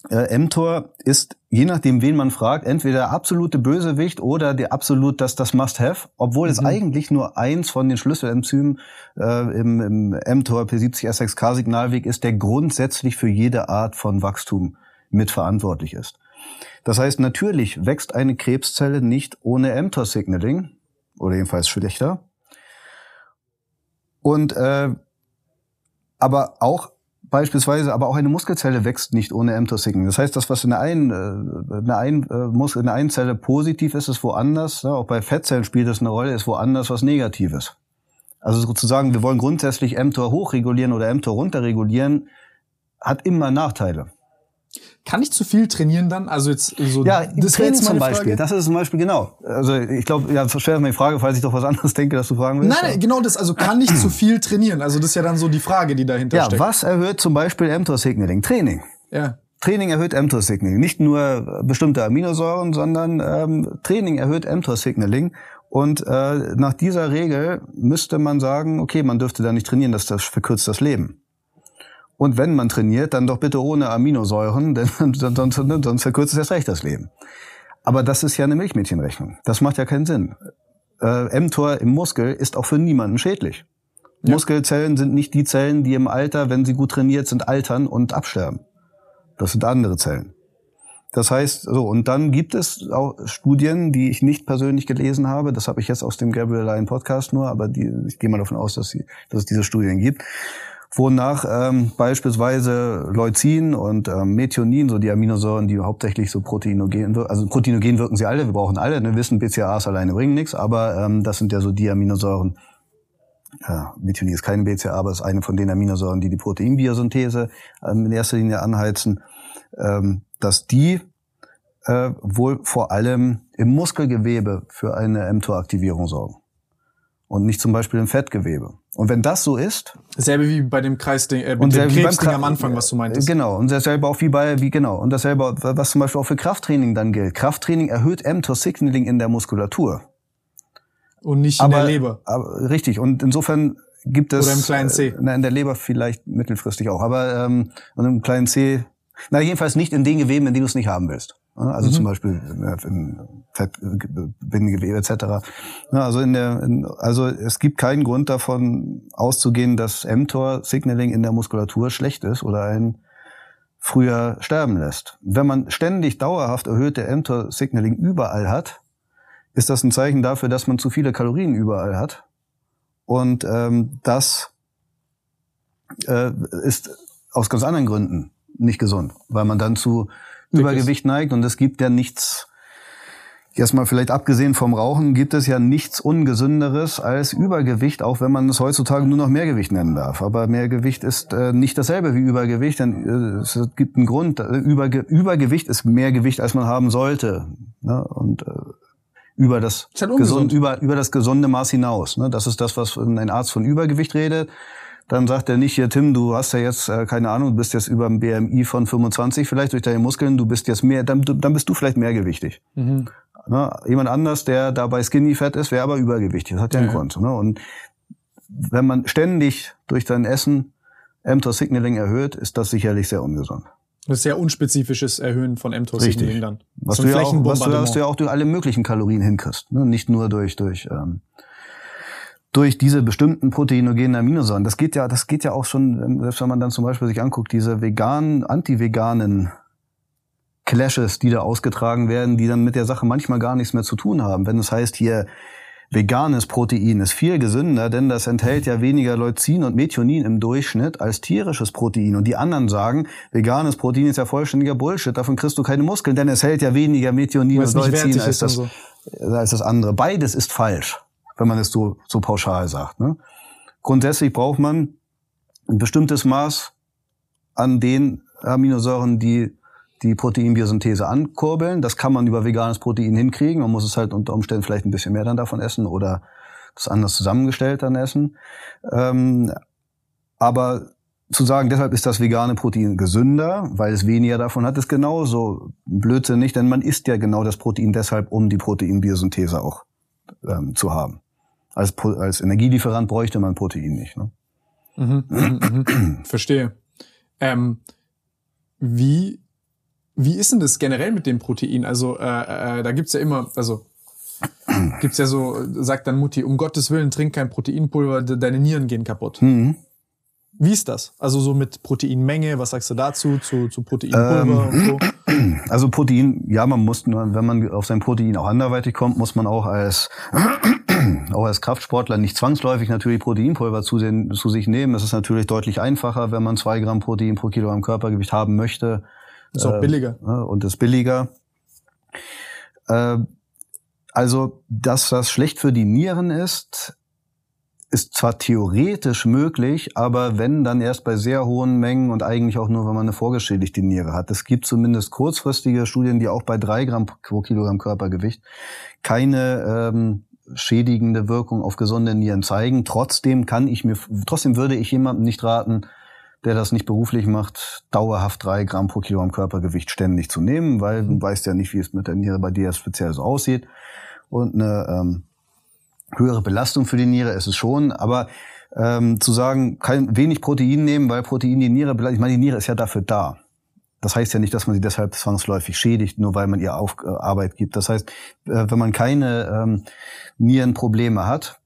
Speaker 2: äh, mTOR ist, je nachdem, wen man fragt, entweder der absolute Bösewicht oder der absolut das, das Must-Have, obwohl mhm. es eigentlich nur eins von den Schlüsselenzymen äh, im, im mTOR P70S6K-Signalweg ist, der grundsätzlich für jede Art von Wachstum mitverantwortlich ist. Das heißt, natürlich wächst eine Krebszelle nicht ohne mTOR-Signaling, oder jedenfalls schlechter. Und äh, aber auch beispielsweise, aber auch eine Muskelzelle wächst nicht ohne mTOR-Signaling. Das heißt, das, was in der einen, äh, in der einen, äh, Muskel, in der einen Zelle positiv ist, ist woanders. Ja, auch bei Fettzellen spielt das eine Rolle, ist woanders was Negatives. Also sozusagen, wir wollen grundsätzlich mTOR hochregulieren oder mTOR runterregulieren, hat immer Nachteile.
Speaker 1: Kann ich zu viel trainieren dann? Also jetzt so
Speaker 2: ja, das Training zum Beispiel. Frage. Das ist zum Beispiel genau. Also ich glaube, ja, stell mir die Frage, falls ich doch was anderes denke, dass du fragen willst.
Speaker 1: Nein, nein, genau das. Also kann ich zu viel trainieren? Also das ist ja dann so die Frage, die dahinter
Speaker 2: ja,
Speaker 1: steckt.
Speaker 2: Ja, was erhöht zum Beispiel mTOR-Signaling? Training.
Speaker 1: Ja.
Speaker 2: Training erhöht mTOR-Signaling. Nicht nur bestimmte Aminosäuren, sondern ähm, Training erhöht mTOR-Signaling. Und äh, nach dieser Regel müsste man sagen, okay, man dürfte da nicht trainieren, dass das verkürzt das Leben. Und wenn man trainiert, dann doch bitte ohne Aminosäuren, denn sonst, sonst verkürzt es erst recht das Leben. Aber das ist ja eine Milchmädchenrechnung. Das macht ja keinen Sinn. Äh, mTOR im Muskel ist auch für niemanden schädlich. Ja. Muskelzellen sind nicht die Zellen, die im Alter, wenn sie gut trainiert sind, altern und absterben. Das sind andere Zellen. Das heißt, so, und dann gibt es auch Studien, die ich nicht persönlich gelesen habe. Das habe ich jetzt aus dem Gabriel Lyon Podcast nur, aber die, ich gehe mal davon aus, dass, sie, dass es diese Studien gibt wonach ähm, beispielsweise Leucin und ähm, Methionin, so die Aminosäuren, die hauptsächlich so proteinogen wirken, also proteinogen wirken sie alle, wir brauchen alle, ne, wissen, BCAAs alleine bringen nichts, aber ähm, das sind ja so die Aminosäuren, ja, Methionin ist kein BCA, aber ist eine von den Aminosäuren, die die Proteinbiosynthese ähm, in erster Linie anheizen, ähm, dass die äh, wohl vor allem im Muskelgewebe für eine mTOR-Aktivierung sorgen und nicht zum Beispiel im Fettgewebe. Und wenn das so ist,
Speaker 1: dasselbe wie bei dem Kreisding, äh, mit dem Krebsding am Anfang, was du meintest.
Speaker 2: Genau und dasselbe auch wie bei wie genau und dasselbe was zum Beispiel auch für Krafttraining dann gilt. Krafttraining erhöht mTOR-Signaling in der Muskulatur
Speaker 1: und nicht aber, in der Leber.
Speaker 2: Aber, richtig und insofern gibt es
Speaker 1: oder im kleinen C. Äh,
Speaker 2: na, in der Leber vielleicht mittelfristig auch, aber ähm, und im kleinen C, na jedenfalls nicht in den Geweben, in denen du es nicht haben willst. Also mhm. zum Beispiel in Fettbindegewebe etc. Also, in der, in, also es gibt keinen Grund davon auszugehen, dass mTOR-Signaling in der Muskulatur schlecht ist oder einen früher sterben lässt. Wenn man ständig dauerhaft erhöhte mTOR-Signaling überall hat, ist das ein Zeichen dafür, dass man zu viele Kalorien überall hat. Und ähm, das äh, ist aus ganz anderen Gründen nicht gesund, weil man dann zu Übergewicht neigt. Und es gibt ja nichts, erstmal vielleicht abgesehen vom Rauchen, gibt es ja nichts Ungesünderes als Übergewicht, auch wenn man es heutzutage nur noch Mehrgewicht nennen darf. Aber Mehrgewicht ist äh, nicht dasselbe wie Übergewicht, denn äh, es gibt einen Grund. Äh, Überge Übergewicht ist mehr Gewicht, als man haben sollte. Ne? Und äh, über das, halt gesund, über, über das gesunde Maß hinaus. Ne? Das ist das, was ein Arzt von Übergewicht redet dann sagt er nicht, hier Tim, du hast ja jetzt, äh, keine Ahnung, du bist jetzt über dem BMI von 25 vielleicht durch deine Muskeln, du bist jetzt mehr, dann, dann bist du vielleicht mehrgewichtig. Mhm. Ne? Jemand anders, der dabei skinny fett ist, wäre aber übergewichtig. Das hat ja einen Grund. Ne? Und wenn man ständig durch dein Essen mTOR-Signaling erhöht, ist das sicherlich sehr ungesund.
Speaker 1: Das ist sehr unspezifisches Erhöhen von mTOR-Signaling dann.
Speaker 2: Was du, ja auch, was du ja auch durch alle möglichen Kalorien hinkriegst. Ne? Nicht nur durch, durch ähm, durch diese bestimmten proteinogenen Aminosäuren. Das geht ja, das geht ja auch schon, selbst wenn man dann zum Beispiel sich anguckt, diese veganen, anti-veganen Clashes, die da ausgetragen werden, die dann mit der Sache manchmal gar nichts mehr zu tun haben. Wenn es heißt hier, veganes Protein ist viel gesünder, denn das enthält ja weniger Leucin und Methionin im Durchschnitt als tierisches Protein. Und die anderen sagen, veganes Protein ist ja vollständiger Bullshit, davon kriegst du keine Muskeln, denn es hält ja weniger Methionin und Leucin als das, so. als das andere. Beides ist falsch wenn man es so, so pauschal sagt. Ne? Grundsätzlich braucht man ein bestimmtes Maß an den Aminosäuren, die die Proteinbiosynthese ankurbeln. Das kann man über veganes Protein hinkriegen. Man muss es halt unter Umständen vielleicht ein bisschen mehr dann davon essen oder das anders zusammengestellt dann essen. Ähm, aber zu sagen, deshalb ist das vegane Protein gesünder, weil es weniger davon hat, ist genauso blödsinnig, denn man isst ja genau das Protein deshalb, um die Proteinbiosynthese auch ähm, zu haben als, als Energielieferant bräuchte man Protein nicht. Ne?
Speaker 1: Mhm, mhm, mhm. Verstehe. Ähm, wie, wie ist denn das generell mit dem Protein? Also äh, äh, da gibt's ja immer, also gibt's ja so, sagt dann Mutti, um Gottes Willen, trink kein Proteinpulver, de- deine Nieren gehen kaputt.
Speaker 2: Mhm.
Speaker 1: Wie ist das? Also so mit Proteinmenge, was sagst du dazu, zu, zu Proteinpulver und so?
Speaker 2: Also Protein, ja, man muss, wenn man auf sein Protein auch anderweitig kommt, muss man auch als, auch als Kraftsportler nicht zwangsläufig natürlich Proteinpulver zu, den, zu sich nehmen. Es ist natürlich deutlich einfacher, wenn man zwei Gramm Protein pro Kilogramm Körpergewicht haben möchte.
Speaker 1: Ist auch billiger.
Speaker 2: Ja, und ist billiger. Äh, also, dass das schlecht für die Nieren ist, ist zwar theoretisch möglich, aber wenn, dann erst bei sehr hohen Mengen und eigentlich auch nur, wenn man eine vorgeschädigte Niere hat. Es gibt zumindest kurzfristige Studien, die auch bei drei Gramm pro Kilogramm Körpergewicht keine ähm, schädigende Wirkung auf gesunde Nieren zeigen. Trotzdem kann ich mir, trotzdem würde ich jemandem nicht raten, der das nicht beruflich macht, dauerhaft drei Gramm pro Kilogramm Körpergewicht ständig zu nehmen, weil du weißt ja nicht, wie es mit der Niere bei dir speziell so aussieht. Und eine ähm, höhere Belastung für die Niere ist es schon, aber ähm, zu sagen, kein, wenig Protein nehmen, weil Protein die Niere belastet, ich meine, die Niere ist ja dafür da. Das heißt ja nicht, dass man sie deshalb zwangsläufig schädigt, nur weil man ihr auf, äh, Arbeit gibt. Das heißt, äh, wenn man keine ähm, Nierenprobleme hat,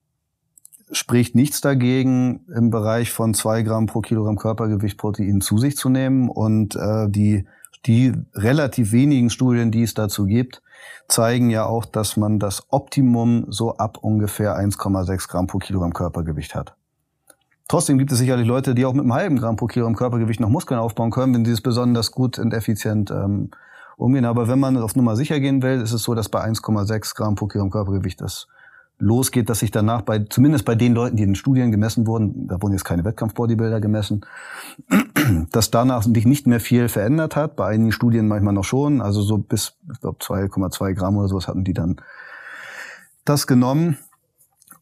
Speaker 2: spricht nichts dagegen, im Bereich von zwei Gramm pro Kilogramm Körpergewicht Protein zu sich zu nehmen. Und äh, die, die relativ wenigen Studien, die es dazu gibt, zeigen ja auch, dass man das Optimum so ab ungefähr 1,6 Gramm pro Kilogramm Körpergewicht hat. Trotzdem gibt es sicherlich Leute, die auch mit einem halben Gramm pro Kilogramm Körpergewicht noch Muskeln aufbauen können, wenn sie es besonders gut und effizient ähm, umgehen. Aber wenn man auf Nummer sicher gehen will, ist es so, dass bei 1,6 Gramm pro Kilogramm Körpergewicht das losgeht, dass sich danach bei, zumindest bei den Leuten, die in den Studien gemessen wurden, da wurden jetzt keine Wettkampf-Bodybuilder gemessen, dass danach sich nicht mehr viel verändert hat. Bei einigen Studien manchmal noch schon. Also so bis, ich glaube, 2,2 Gramm oder sowas hatten die dann das genommen.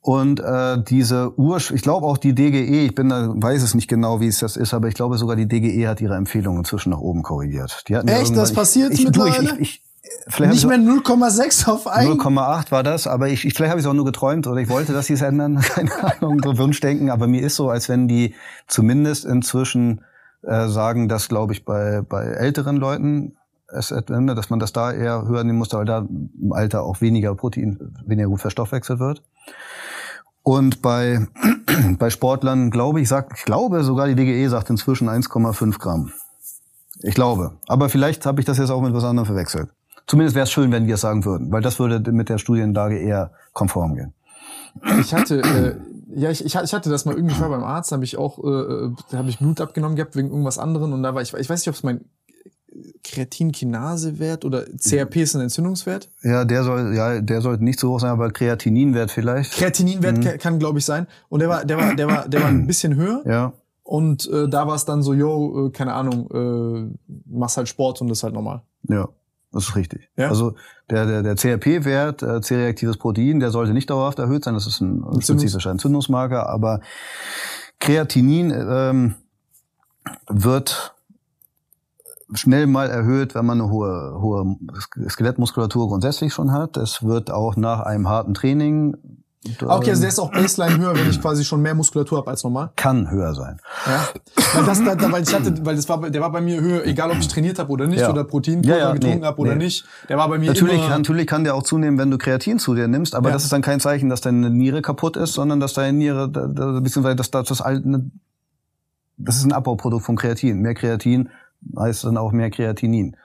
Speaker 2: Und äh, diese Ur, ich glaube auch die DGE, ich bin da, weiß es nicht genau, wie es das ist, aber ich glaube sogar die DGE hat ihre Empfehlung inzwischen nach oben korrigiert. Die hatten
Speaker 1: Echt?
Speaker 2: irgendwann-
Speaker 1: Das passiert
Speaker 2: ich, ich, du,
Speaker 1: mittlerweile?
Speaker 2: ich, ich, vielleicht
Speaker 1: Nicht mehr
Speaker 2: ich
Speaker 1: 0,6 auf ein.
Speaker 2: 0,8 war das, aber ich, ich vielleicht habe ich es auch nur geträumt oder ich wollte, dass sie es ändern, keine Ahnung, so Wunschdenken, aber mir ist so, als wenn die zumindest inzwischen äh, sagen, dass, glaube ich, bei, bei älteren Leuten es ändert, dass man das da eher höher nehmen musste, weil da im Alter auch weniger Protein, weniger gut verstoffwechselt wird. Und bei, bei Sportlern, glaube ich, sagt, ich glaube sogar die DGE sagt inzwischen 1,5 Gramm. Ich glaube. Aber vielleicht habe ich das jetzt auch mit was anderem verwechselt. Zumindest wäre es schön, wenn die es sagen würden, weil das würde mit der Studienlage eher konform gehen.
Speaker 1: Ich hatte, äh, ja, ich, ich hatte das mal irgendwie, ich war beim Arzt, habe ich auch, äh, da habe ich Blut abgenommen gehabt wegen irgendwas anderem und da war ich, ich weiß nicht, ob es mein Kreatinkinasewert oder CRP ist ein Entzündungswert.
Speaker 2: Ja, der soll, ja, der sollte nicht so hoch sein, aber Kreatininwert vielleicht.
Speaker 1: Kreatininwert ka- kann, glaube ich, sein. Und der war, der war, der war, der war ein bisschen höher.
Speaker 2: Ja.
Speaker 1: Und äh, da war es dann so, yo, äh, keine Ahnung, äh, machst halt Sport und das ist halt normal.
Speaker 2: Ja, das ist richtig.
Speaker 1: Ja?
Speaker 2: Also der, der, der CRP-Wert, äh, C-reaktives Protein, der sollte nicht dauerhaft erhöht sein. Das ist ein spezifischer Entzündungsmarker. Aber Kreatinin ähm, wird schnell mal erhöht, wenn man eine hohe, hohe Skelettmuskulatur grundsätzlich schon hat. Es wird auch nach einem harten Training
Speaker 1: Ah, Okay, also der
Speaker 2: ähm,
Speaker 1: ist auch Baseline höher, wenn ich quasi schon mehr Muskulatur habe als normal.
Speaker 2: kann höher sein.
Speaker 1: Ja. Weil das, da, weil ich hatte, weil das war, der war bei mir höher, egal ob ich trainiert habe oder nicht
Speaker 2: Ja.
Speaker 1: oder Proteinpulver
Speaker 2: Ja, ja,
Speaker 1: getrunken
Speaker 2: nee,
Speaker 1: habe oder
Speaker 2: nee.
Speaker 1: nicht. Der war bei mir
Speaker 2: Natürlich,
Speaker 1: immer.
Speaker 2: natürlich kann der auch zunehmen, wenn du Kreatin zu dir nimmst, aber das ist dann kein Zeichen, dass deine Niere kaputt ist, sondern dass deine Niere, da- da- beziehungsweise dass das, das, alt- ne- das ist ein Abbauprodukt von Kreatin. Mehr Kreatin heißt dann auch mehr Kreatinin.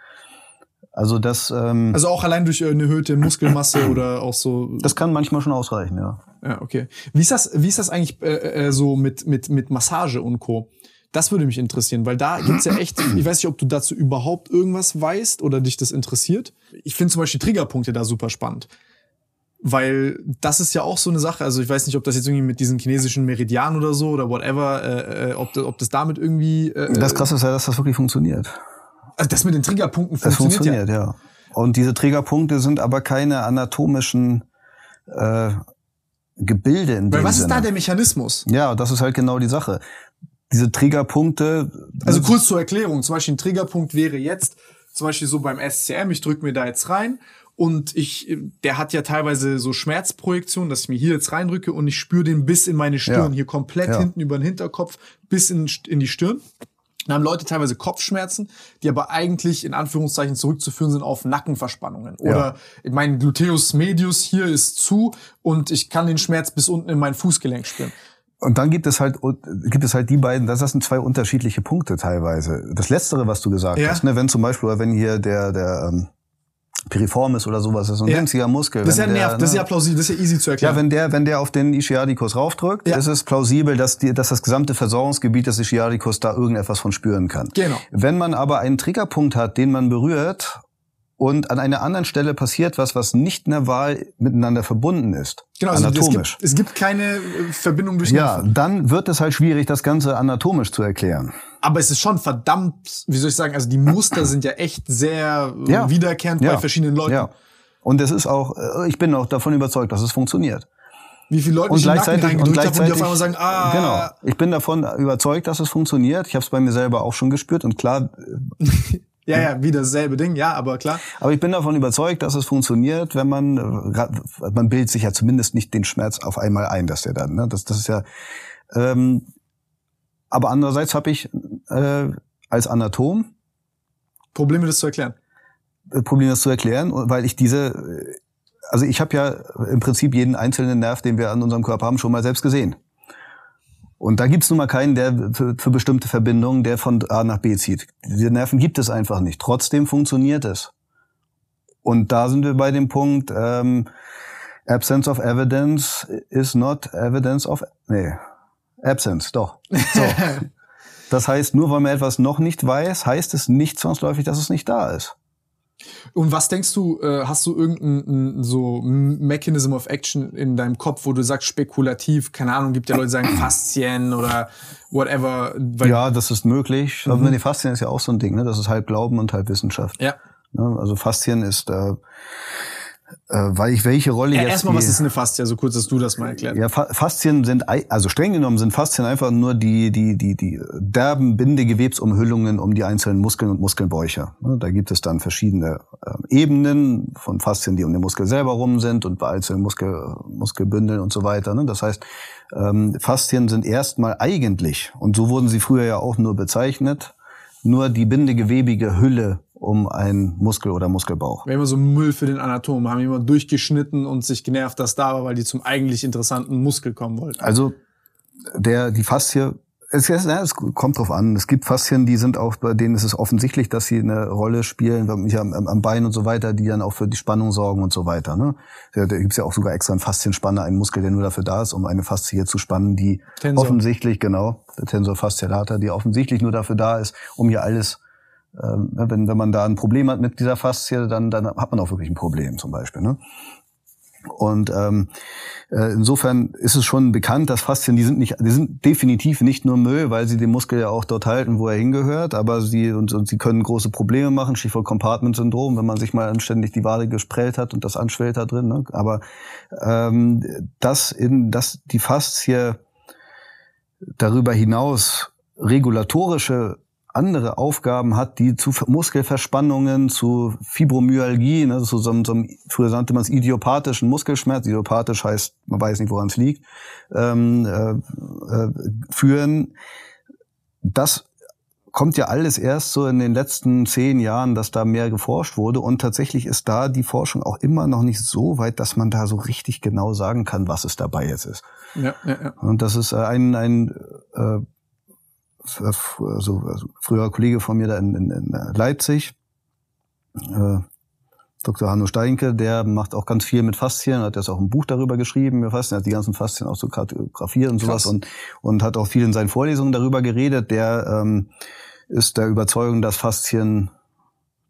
Speaker 2: Also das, ähm,
Speaker 1: Also auch allein durch äh, eine erhöhte Muskelmasse oder auch so.
Speaker 2: das kann manchmal schon ausreichen, ja.
Speaker 1: Ja, okay. Wie ist das, wie ist das eigentlich äh, äh, so mit, mit, mit Massage und Co.? Das würde mich interessieren, weil da gibt's ja echt, ich weiß nicht, ob du dazu überhaupt irgendwas weißt oder dich das interessiert. Ich finde zum Beispiel Triggerpunkte da super spannend. Weil das ist ja auch so eine Sache, also ich weiß nicht, ob das jetzt irgendwie mit diesen chinesischen Meridianen oder so oder whatever, äh, äh, ob, das, ob das damit irgendwie. Äh,
Speaker 2: Das Krasse ist ja, dass das wirklich funktioniert.
Speaker 1: Also das mit den Triggerpunkten
Speaker 2: Das
Speaker 1: funktioniert,
Speaker 2: funktioniert, ja. Und diese Triggerpunkte sind aber keine anatomischen äh, Gebilde in
Speaker 1: ja. Weil
Speaker 2: dem
Speaker 1: was ist
Speaker 2: Sinne.
Speaker 1: da der Mechanismus?
Speaker 2: Ja, das ist halt genau die Sache. Diese Triggerpunkte.
Speaker 1: Also kurz zur Erklärung, zum Beispiel ein Triggerpunkt wäre jetzt, zum Beispiel so beim SCM, ich drücke mir da jetzt rein und ich, der hat ja teilweise so Schmerzprojektion, dass ich mir hier jetzt reindrücke und ich spüre den bis in meine Stirn,
Speaker 2: Ja.
Speaker 1: hier komplett
Speaker 2: Ja.
Speaker 1: hinten über den Hinterkopf bis in, in die Stirn. Dann haben Leute teilweise Kopfschmerzen, die aber eigentlich in Anführungszeichen zurückzuführen sind auf Nackenverspannungen. Oder mein Gluteus medius hier ist zu und ich kann den Schmerz bis unten in mein Fußgelenk spüren.
Speaker 2: Und dann gibt es halt gibt es halt die beiden, das sind zwei unterschiedliche Punkte teilweise. Das letztere, was du gesagt
Speaker 1: Ja.
Speaker 2: hast, ne, wenn zum Beispiel wenn hier der der ähm, Piriformis oder sowas ist, so ein
Speaker 1: Ja.
Speaker 2: winziger Muskel.
Speaker 1: Das ist ja
Speaker 2: wenn der,
Speaker 1: Nerv, das ist
Speaker 2: ne,
Speaker 1: ja plausibel, das ist ja easy zu erklären.
Speaker 2: Ja, wenn der, wenn der auf den Ischiadicus raufdrückt,
Speaker 1: Ja.
Speaker 2: ist es plausibel, dass, die, dass das gesamte Versorgungsgebiet des Ischiadicus da irgendetwas von spüren kann.
Speaker 1: Genau.
Speaker 2: Wenn man aber einen Triggerpunkt hat, den man berührt und an einer anderen Stelle passiert was, was nicht nerval miteinander verbunden ist,
Speaker 1: genau, also es
Speaker 2: anatomisch,
Speaker 1: gibt, es gibt keine äh, Verbindung durch
Speaker 2: ja,
Speaker 1: Nerven.
Speaker 2: dann wird es halt schwierig, das Ganze anatomisch zu erklären.
Speaker 1: Aber es ist schon verdammt, wie soll ich sagen, also die Muster sind ja echt sehr äh,
Speaker 2: Ja.
Speaker 1: wiederkehrend
Speaker 2: Ja.
Speaker 1: bei verschiedenen Leuten.
Speaker 2: Ja. Und es ist auch, äh, ich bin auch davon überzeugt, dass es funktioniert.
Speaker 1: Wie viele Leute
Speaker 2: Und gleichzeitig, und
Speaker 1: habe und die
Speaker 2: gleichzeitig,
Speaker 1: auf einmal sagen, ah,
Speaker 2: genau. Ich bin davon überzeugt, dass es funktioniert. Ich habe es bei mir selber auch schon gespürt und klar,
Speaker 1: ja, ja, wieder dasselbe Ding, ja, aber klar.
Speaker 2: Aber ich bin davon überzeugt, dass es funktioniert, wenn man, äh, man bildet sich ja zumindest nicht den Schmerz auf einmal ein, dass der dann, ne? das, das ist ja, ähm, aber andererseits habe ich äh, als Anatom
Speaker 1: Probleme, das zu erklären.
Speaker 2: äh, Problem, das zu erklären, weil ich diese, äh, also ich habe ja im Prinzip jeden einzelnen Nerv, den wir an unserem Körper haben, schon mal selbst gesehen. Und da gibt's nun mal keinen, der für, für bestimmte Verbindungen, der von A nach B zieht. Diese Nerven gibt es einfach nicht. Trotzdem funktioniert es. Und da sind wir bei dem Punkt, ähm, Absence of evidence is not evidence of, nee, Absence, doch. So. Das heißt, nur weil man etwas noch nicht weiß, heißt es nicht zwangsläufig, dass es nicht da ist.
Speaker 1: Und was denkst du, äh, hast du irgendein n- so Mechanism of Action in deinem Kopf, wo du sagst spekulativ, keine Ahnung, gibt ja Leute, die sagen Faszien oder whatever.
Speaker 2: Ja, das ist möglich. Aber die Faszien ist ja auch so ein Ding, ne? Das ist halb Glauben und halb Wissenschaft.
Speaker 1: ja.
Speaker 2: Ne? Also Faszien ist, äh, weil ich welche Rolle
Speaker 1: ja
Speaker 2: jetzt
Speaker 1: erstmal, was ist eine Faszie? So kurz, dass du das mal erklärt.
Speaker 2: ja, Fa- Faszien sind, also streng genommen sind Faszien einfach nur die, die, die, die derben Bindegewebsumhüllungen um die einzelnen Muskeln und Muskelbäuche. Da gibt es dann verschiedene ähm, Ebenen von Faszien, die um den Muskel selber rum sind und bei einzelnen Muskel, Muskelbündeln und so weiter. ne. Das heißt, ähm, Faszien sind erstmal eigentlich, und so wurden sie früher ja auch nur bezeichnet, nur die bindegewebige Hülle um einen Muskel oder Muskelbauch.
Speaker 1: Wir haben immer so Müll für den Anatom, haben immer durchgeschnitten und sich genervt, dass da war, weil die zum eigentlich interessanten Muskel kommen wollten.
Speaker 2: Also der die Faszie es, es, es kommt drauf an. Es gibt Faszien, die sind auch, bei denen ist es offensichtlich, dass sie eine Rolle spielen, am, am Bein und so weiter, die dann auch für die Spannung sorgen und so weiter. Ne? Da, gibt's ja auch sogar extra einen Faszienspanner, einen Muskel, der nur dafür da ist, um eine Faszie zu spannen, die
Speaker 1: Tensor.
Speaker 2: offensichtlich, genau, der Tensor fasciator, die offensichtlich nur dafür da ist, um hier alles, ähm, wenn, wenn man da ein Problem hat mit dieser Faszie, dann, dann hat man auch wirklich ein Problem zum Beispiel. Ne? Und ähm, äh, insofern ist es schon bekannt, dass Faszien, die sind nicht, die sind definitiv nicht nur Müll, weil sie den Muskel ja auch dort halten, wo er hingehört, aber sie und, und sie können große Probleme machen, Stichwort Compartment-Syndrom, wenn man sich mal anständig die Wade gesprellt hat und das anschwellt da drin. Ne? Aber ähm, das in das die Faszie darüber hinaus regulatorische andere Aufgaben hat, die zu Muskelverspannungen, zu Fibromyalgie, ne, zu so, einem- so einem, früher nannte man es idiopathischen Muskelschmerz, idiopathisch heißt, man weiß nicht, woran es liegt, ähm, äh, äh, führen. Das kommt ja alles erst so in den letzten zehn Jahren, dass da mehr geforscht wurde. Und tatsächlich ist da die Forschung auch immer noch nicht so weit, dass man da so richtig genau sagen kann, was es dabei jetzt ist.
Speaker 1: Ja, ja, ja.
Speaker 2: Und das ist ein, ein äh, also, also früherer Kollege von mir da in, in, in Leipzig, äh, Dr. Hanno Steinke, der macht auch ganz viel mit Faszien, hat jetzt auch ein Buch darüber geschrieben, über Faszien, hat die ganzen Faszien auch so kartografiert und sowas
Speaker 1: Krass.
Speaker 2: und, und hat auch viel in seinen Vorlesungen darüber geredet. Der ähm, ist der Überzeugung, dass Faszien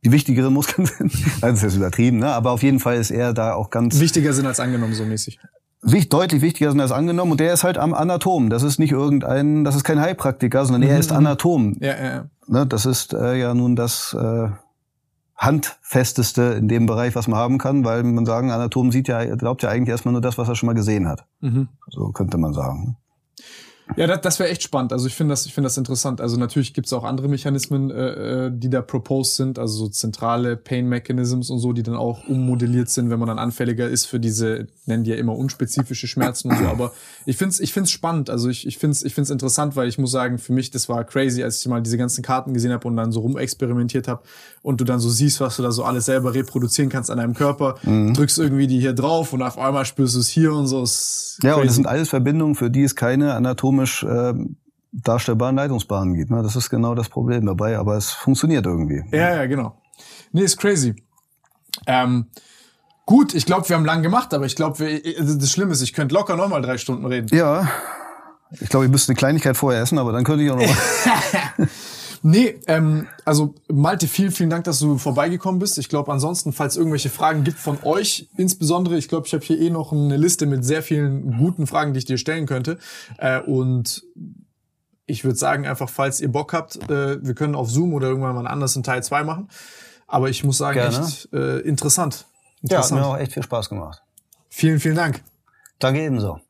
Speaker 2: die wichtigeren Muskeln sind. Das ist jetzt übertrieben, ne? aber auf jeden Fall ist er da auch ganz
Speaker 1: Wichtiger sind als angenommen, so mäßig.
Speaker 2: Wich, deutlich wichtiger sind als angenommen und der ist halt am Anatom. Das ist nicht irgendein, das ist kein Heilpraktiker, sondern er ist Anatom.
Speaker 1: Ja, ja, ja.
Speaker 2: Ne, das ist äh, ja nun das äh, handfesteste in dem Bereich, was man haben kann, weil man sagen, Anatom sieht ja, glaubt ja eigentlich erstmal nur das, was er schon mal gesehen hat.
Speaker 1: Mhm.
Speaker 2: So könnte man sagen.
Speaker 1: Ja, das, das wäre echt spannend. Also ich finde das, ich finde das interessant. Also natürlich gibt's auch andere Mechanismen, äh, äh, die da proposed sind, also so zentrale Pain Mechanisms und so, die dann auch ummodelliert sind, wenn man dann anfälliger ist für diese, nennen die ja immer unspezifische Schmerzen und so. Aber ich find's, ich find's spannend. Also ich, ich find's, ich find's interessant, weil ich muss sagen, für mich das war crazy, als ich mal diese ganzen Karten gesehen habe und dann so rumexperimentiert habe und du dann so siehst, was du da so alles selber reproduzieren kannst an deinem Körper, mhm. drückst irgendwie die hier drauf und auf einmal spürst du es hier und so.
Speaker 2: ja, und das sind alles Verbindungen, für die es keine anatomisch äh, darstellbaren Leitungsbahnen gibt. Ne? Das ist genau das Problem dabei, aber es funktioniert irgendwie.
Speaker 1: Ja, ja, genau. Nee, ist crazy. Ähm, gut, ich glaube, wir haben lang gemacht, aber ich glaube, also das Schlimme ist, ich könnte locker nochmal drei Stunden reden.
Speaker 2: Ja. Ich glaube, ich müsste eine Kleinigkeit vorher essen, aber dann könnte ich auch noch.
Speaker 1: nee, ähm, also Malte, vielen, vielen Dank, dass du vorbeigekommen bist. Ich glaube, ansonsten, falls irgendwelche Fragen gibt von euch, insbesondere, ich glaube, ich habe hier eh noch eine Liste mit sehr vielen guten Fragen, die ich dir stellen könnte. Äh, und ich würde sagen, einfach, falls ihr Bock habt, äh, wir können auf Zoom oder irgendwann mal anders in Teil 2 machen. Aber ich muss sagen, Gerne. echt äh, interessant.
Speaker 2: interessant. Ja, hat mir auch echt viel Spaß gemacht.
Speaker 1: Vielen, vielen Dank.
Speaker 2: Danke ebenso.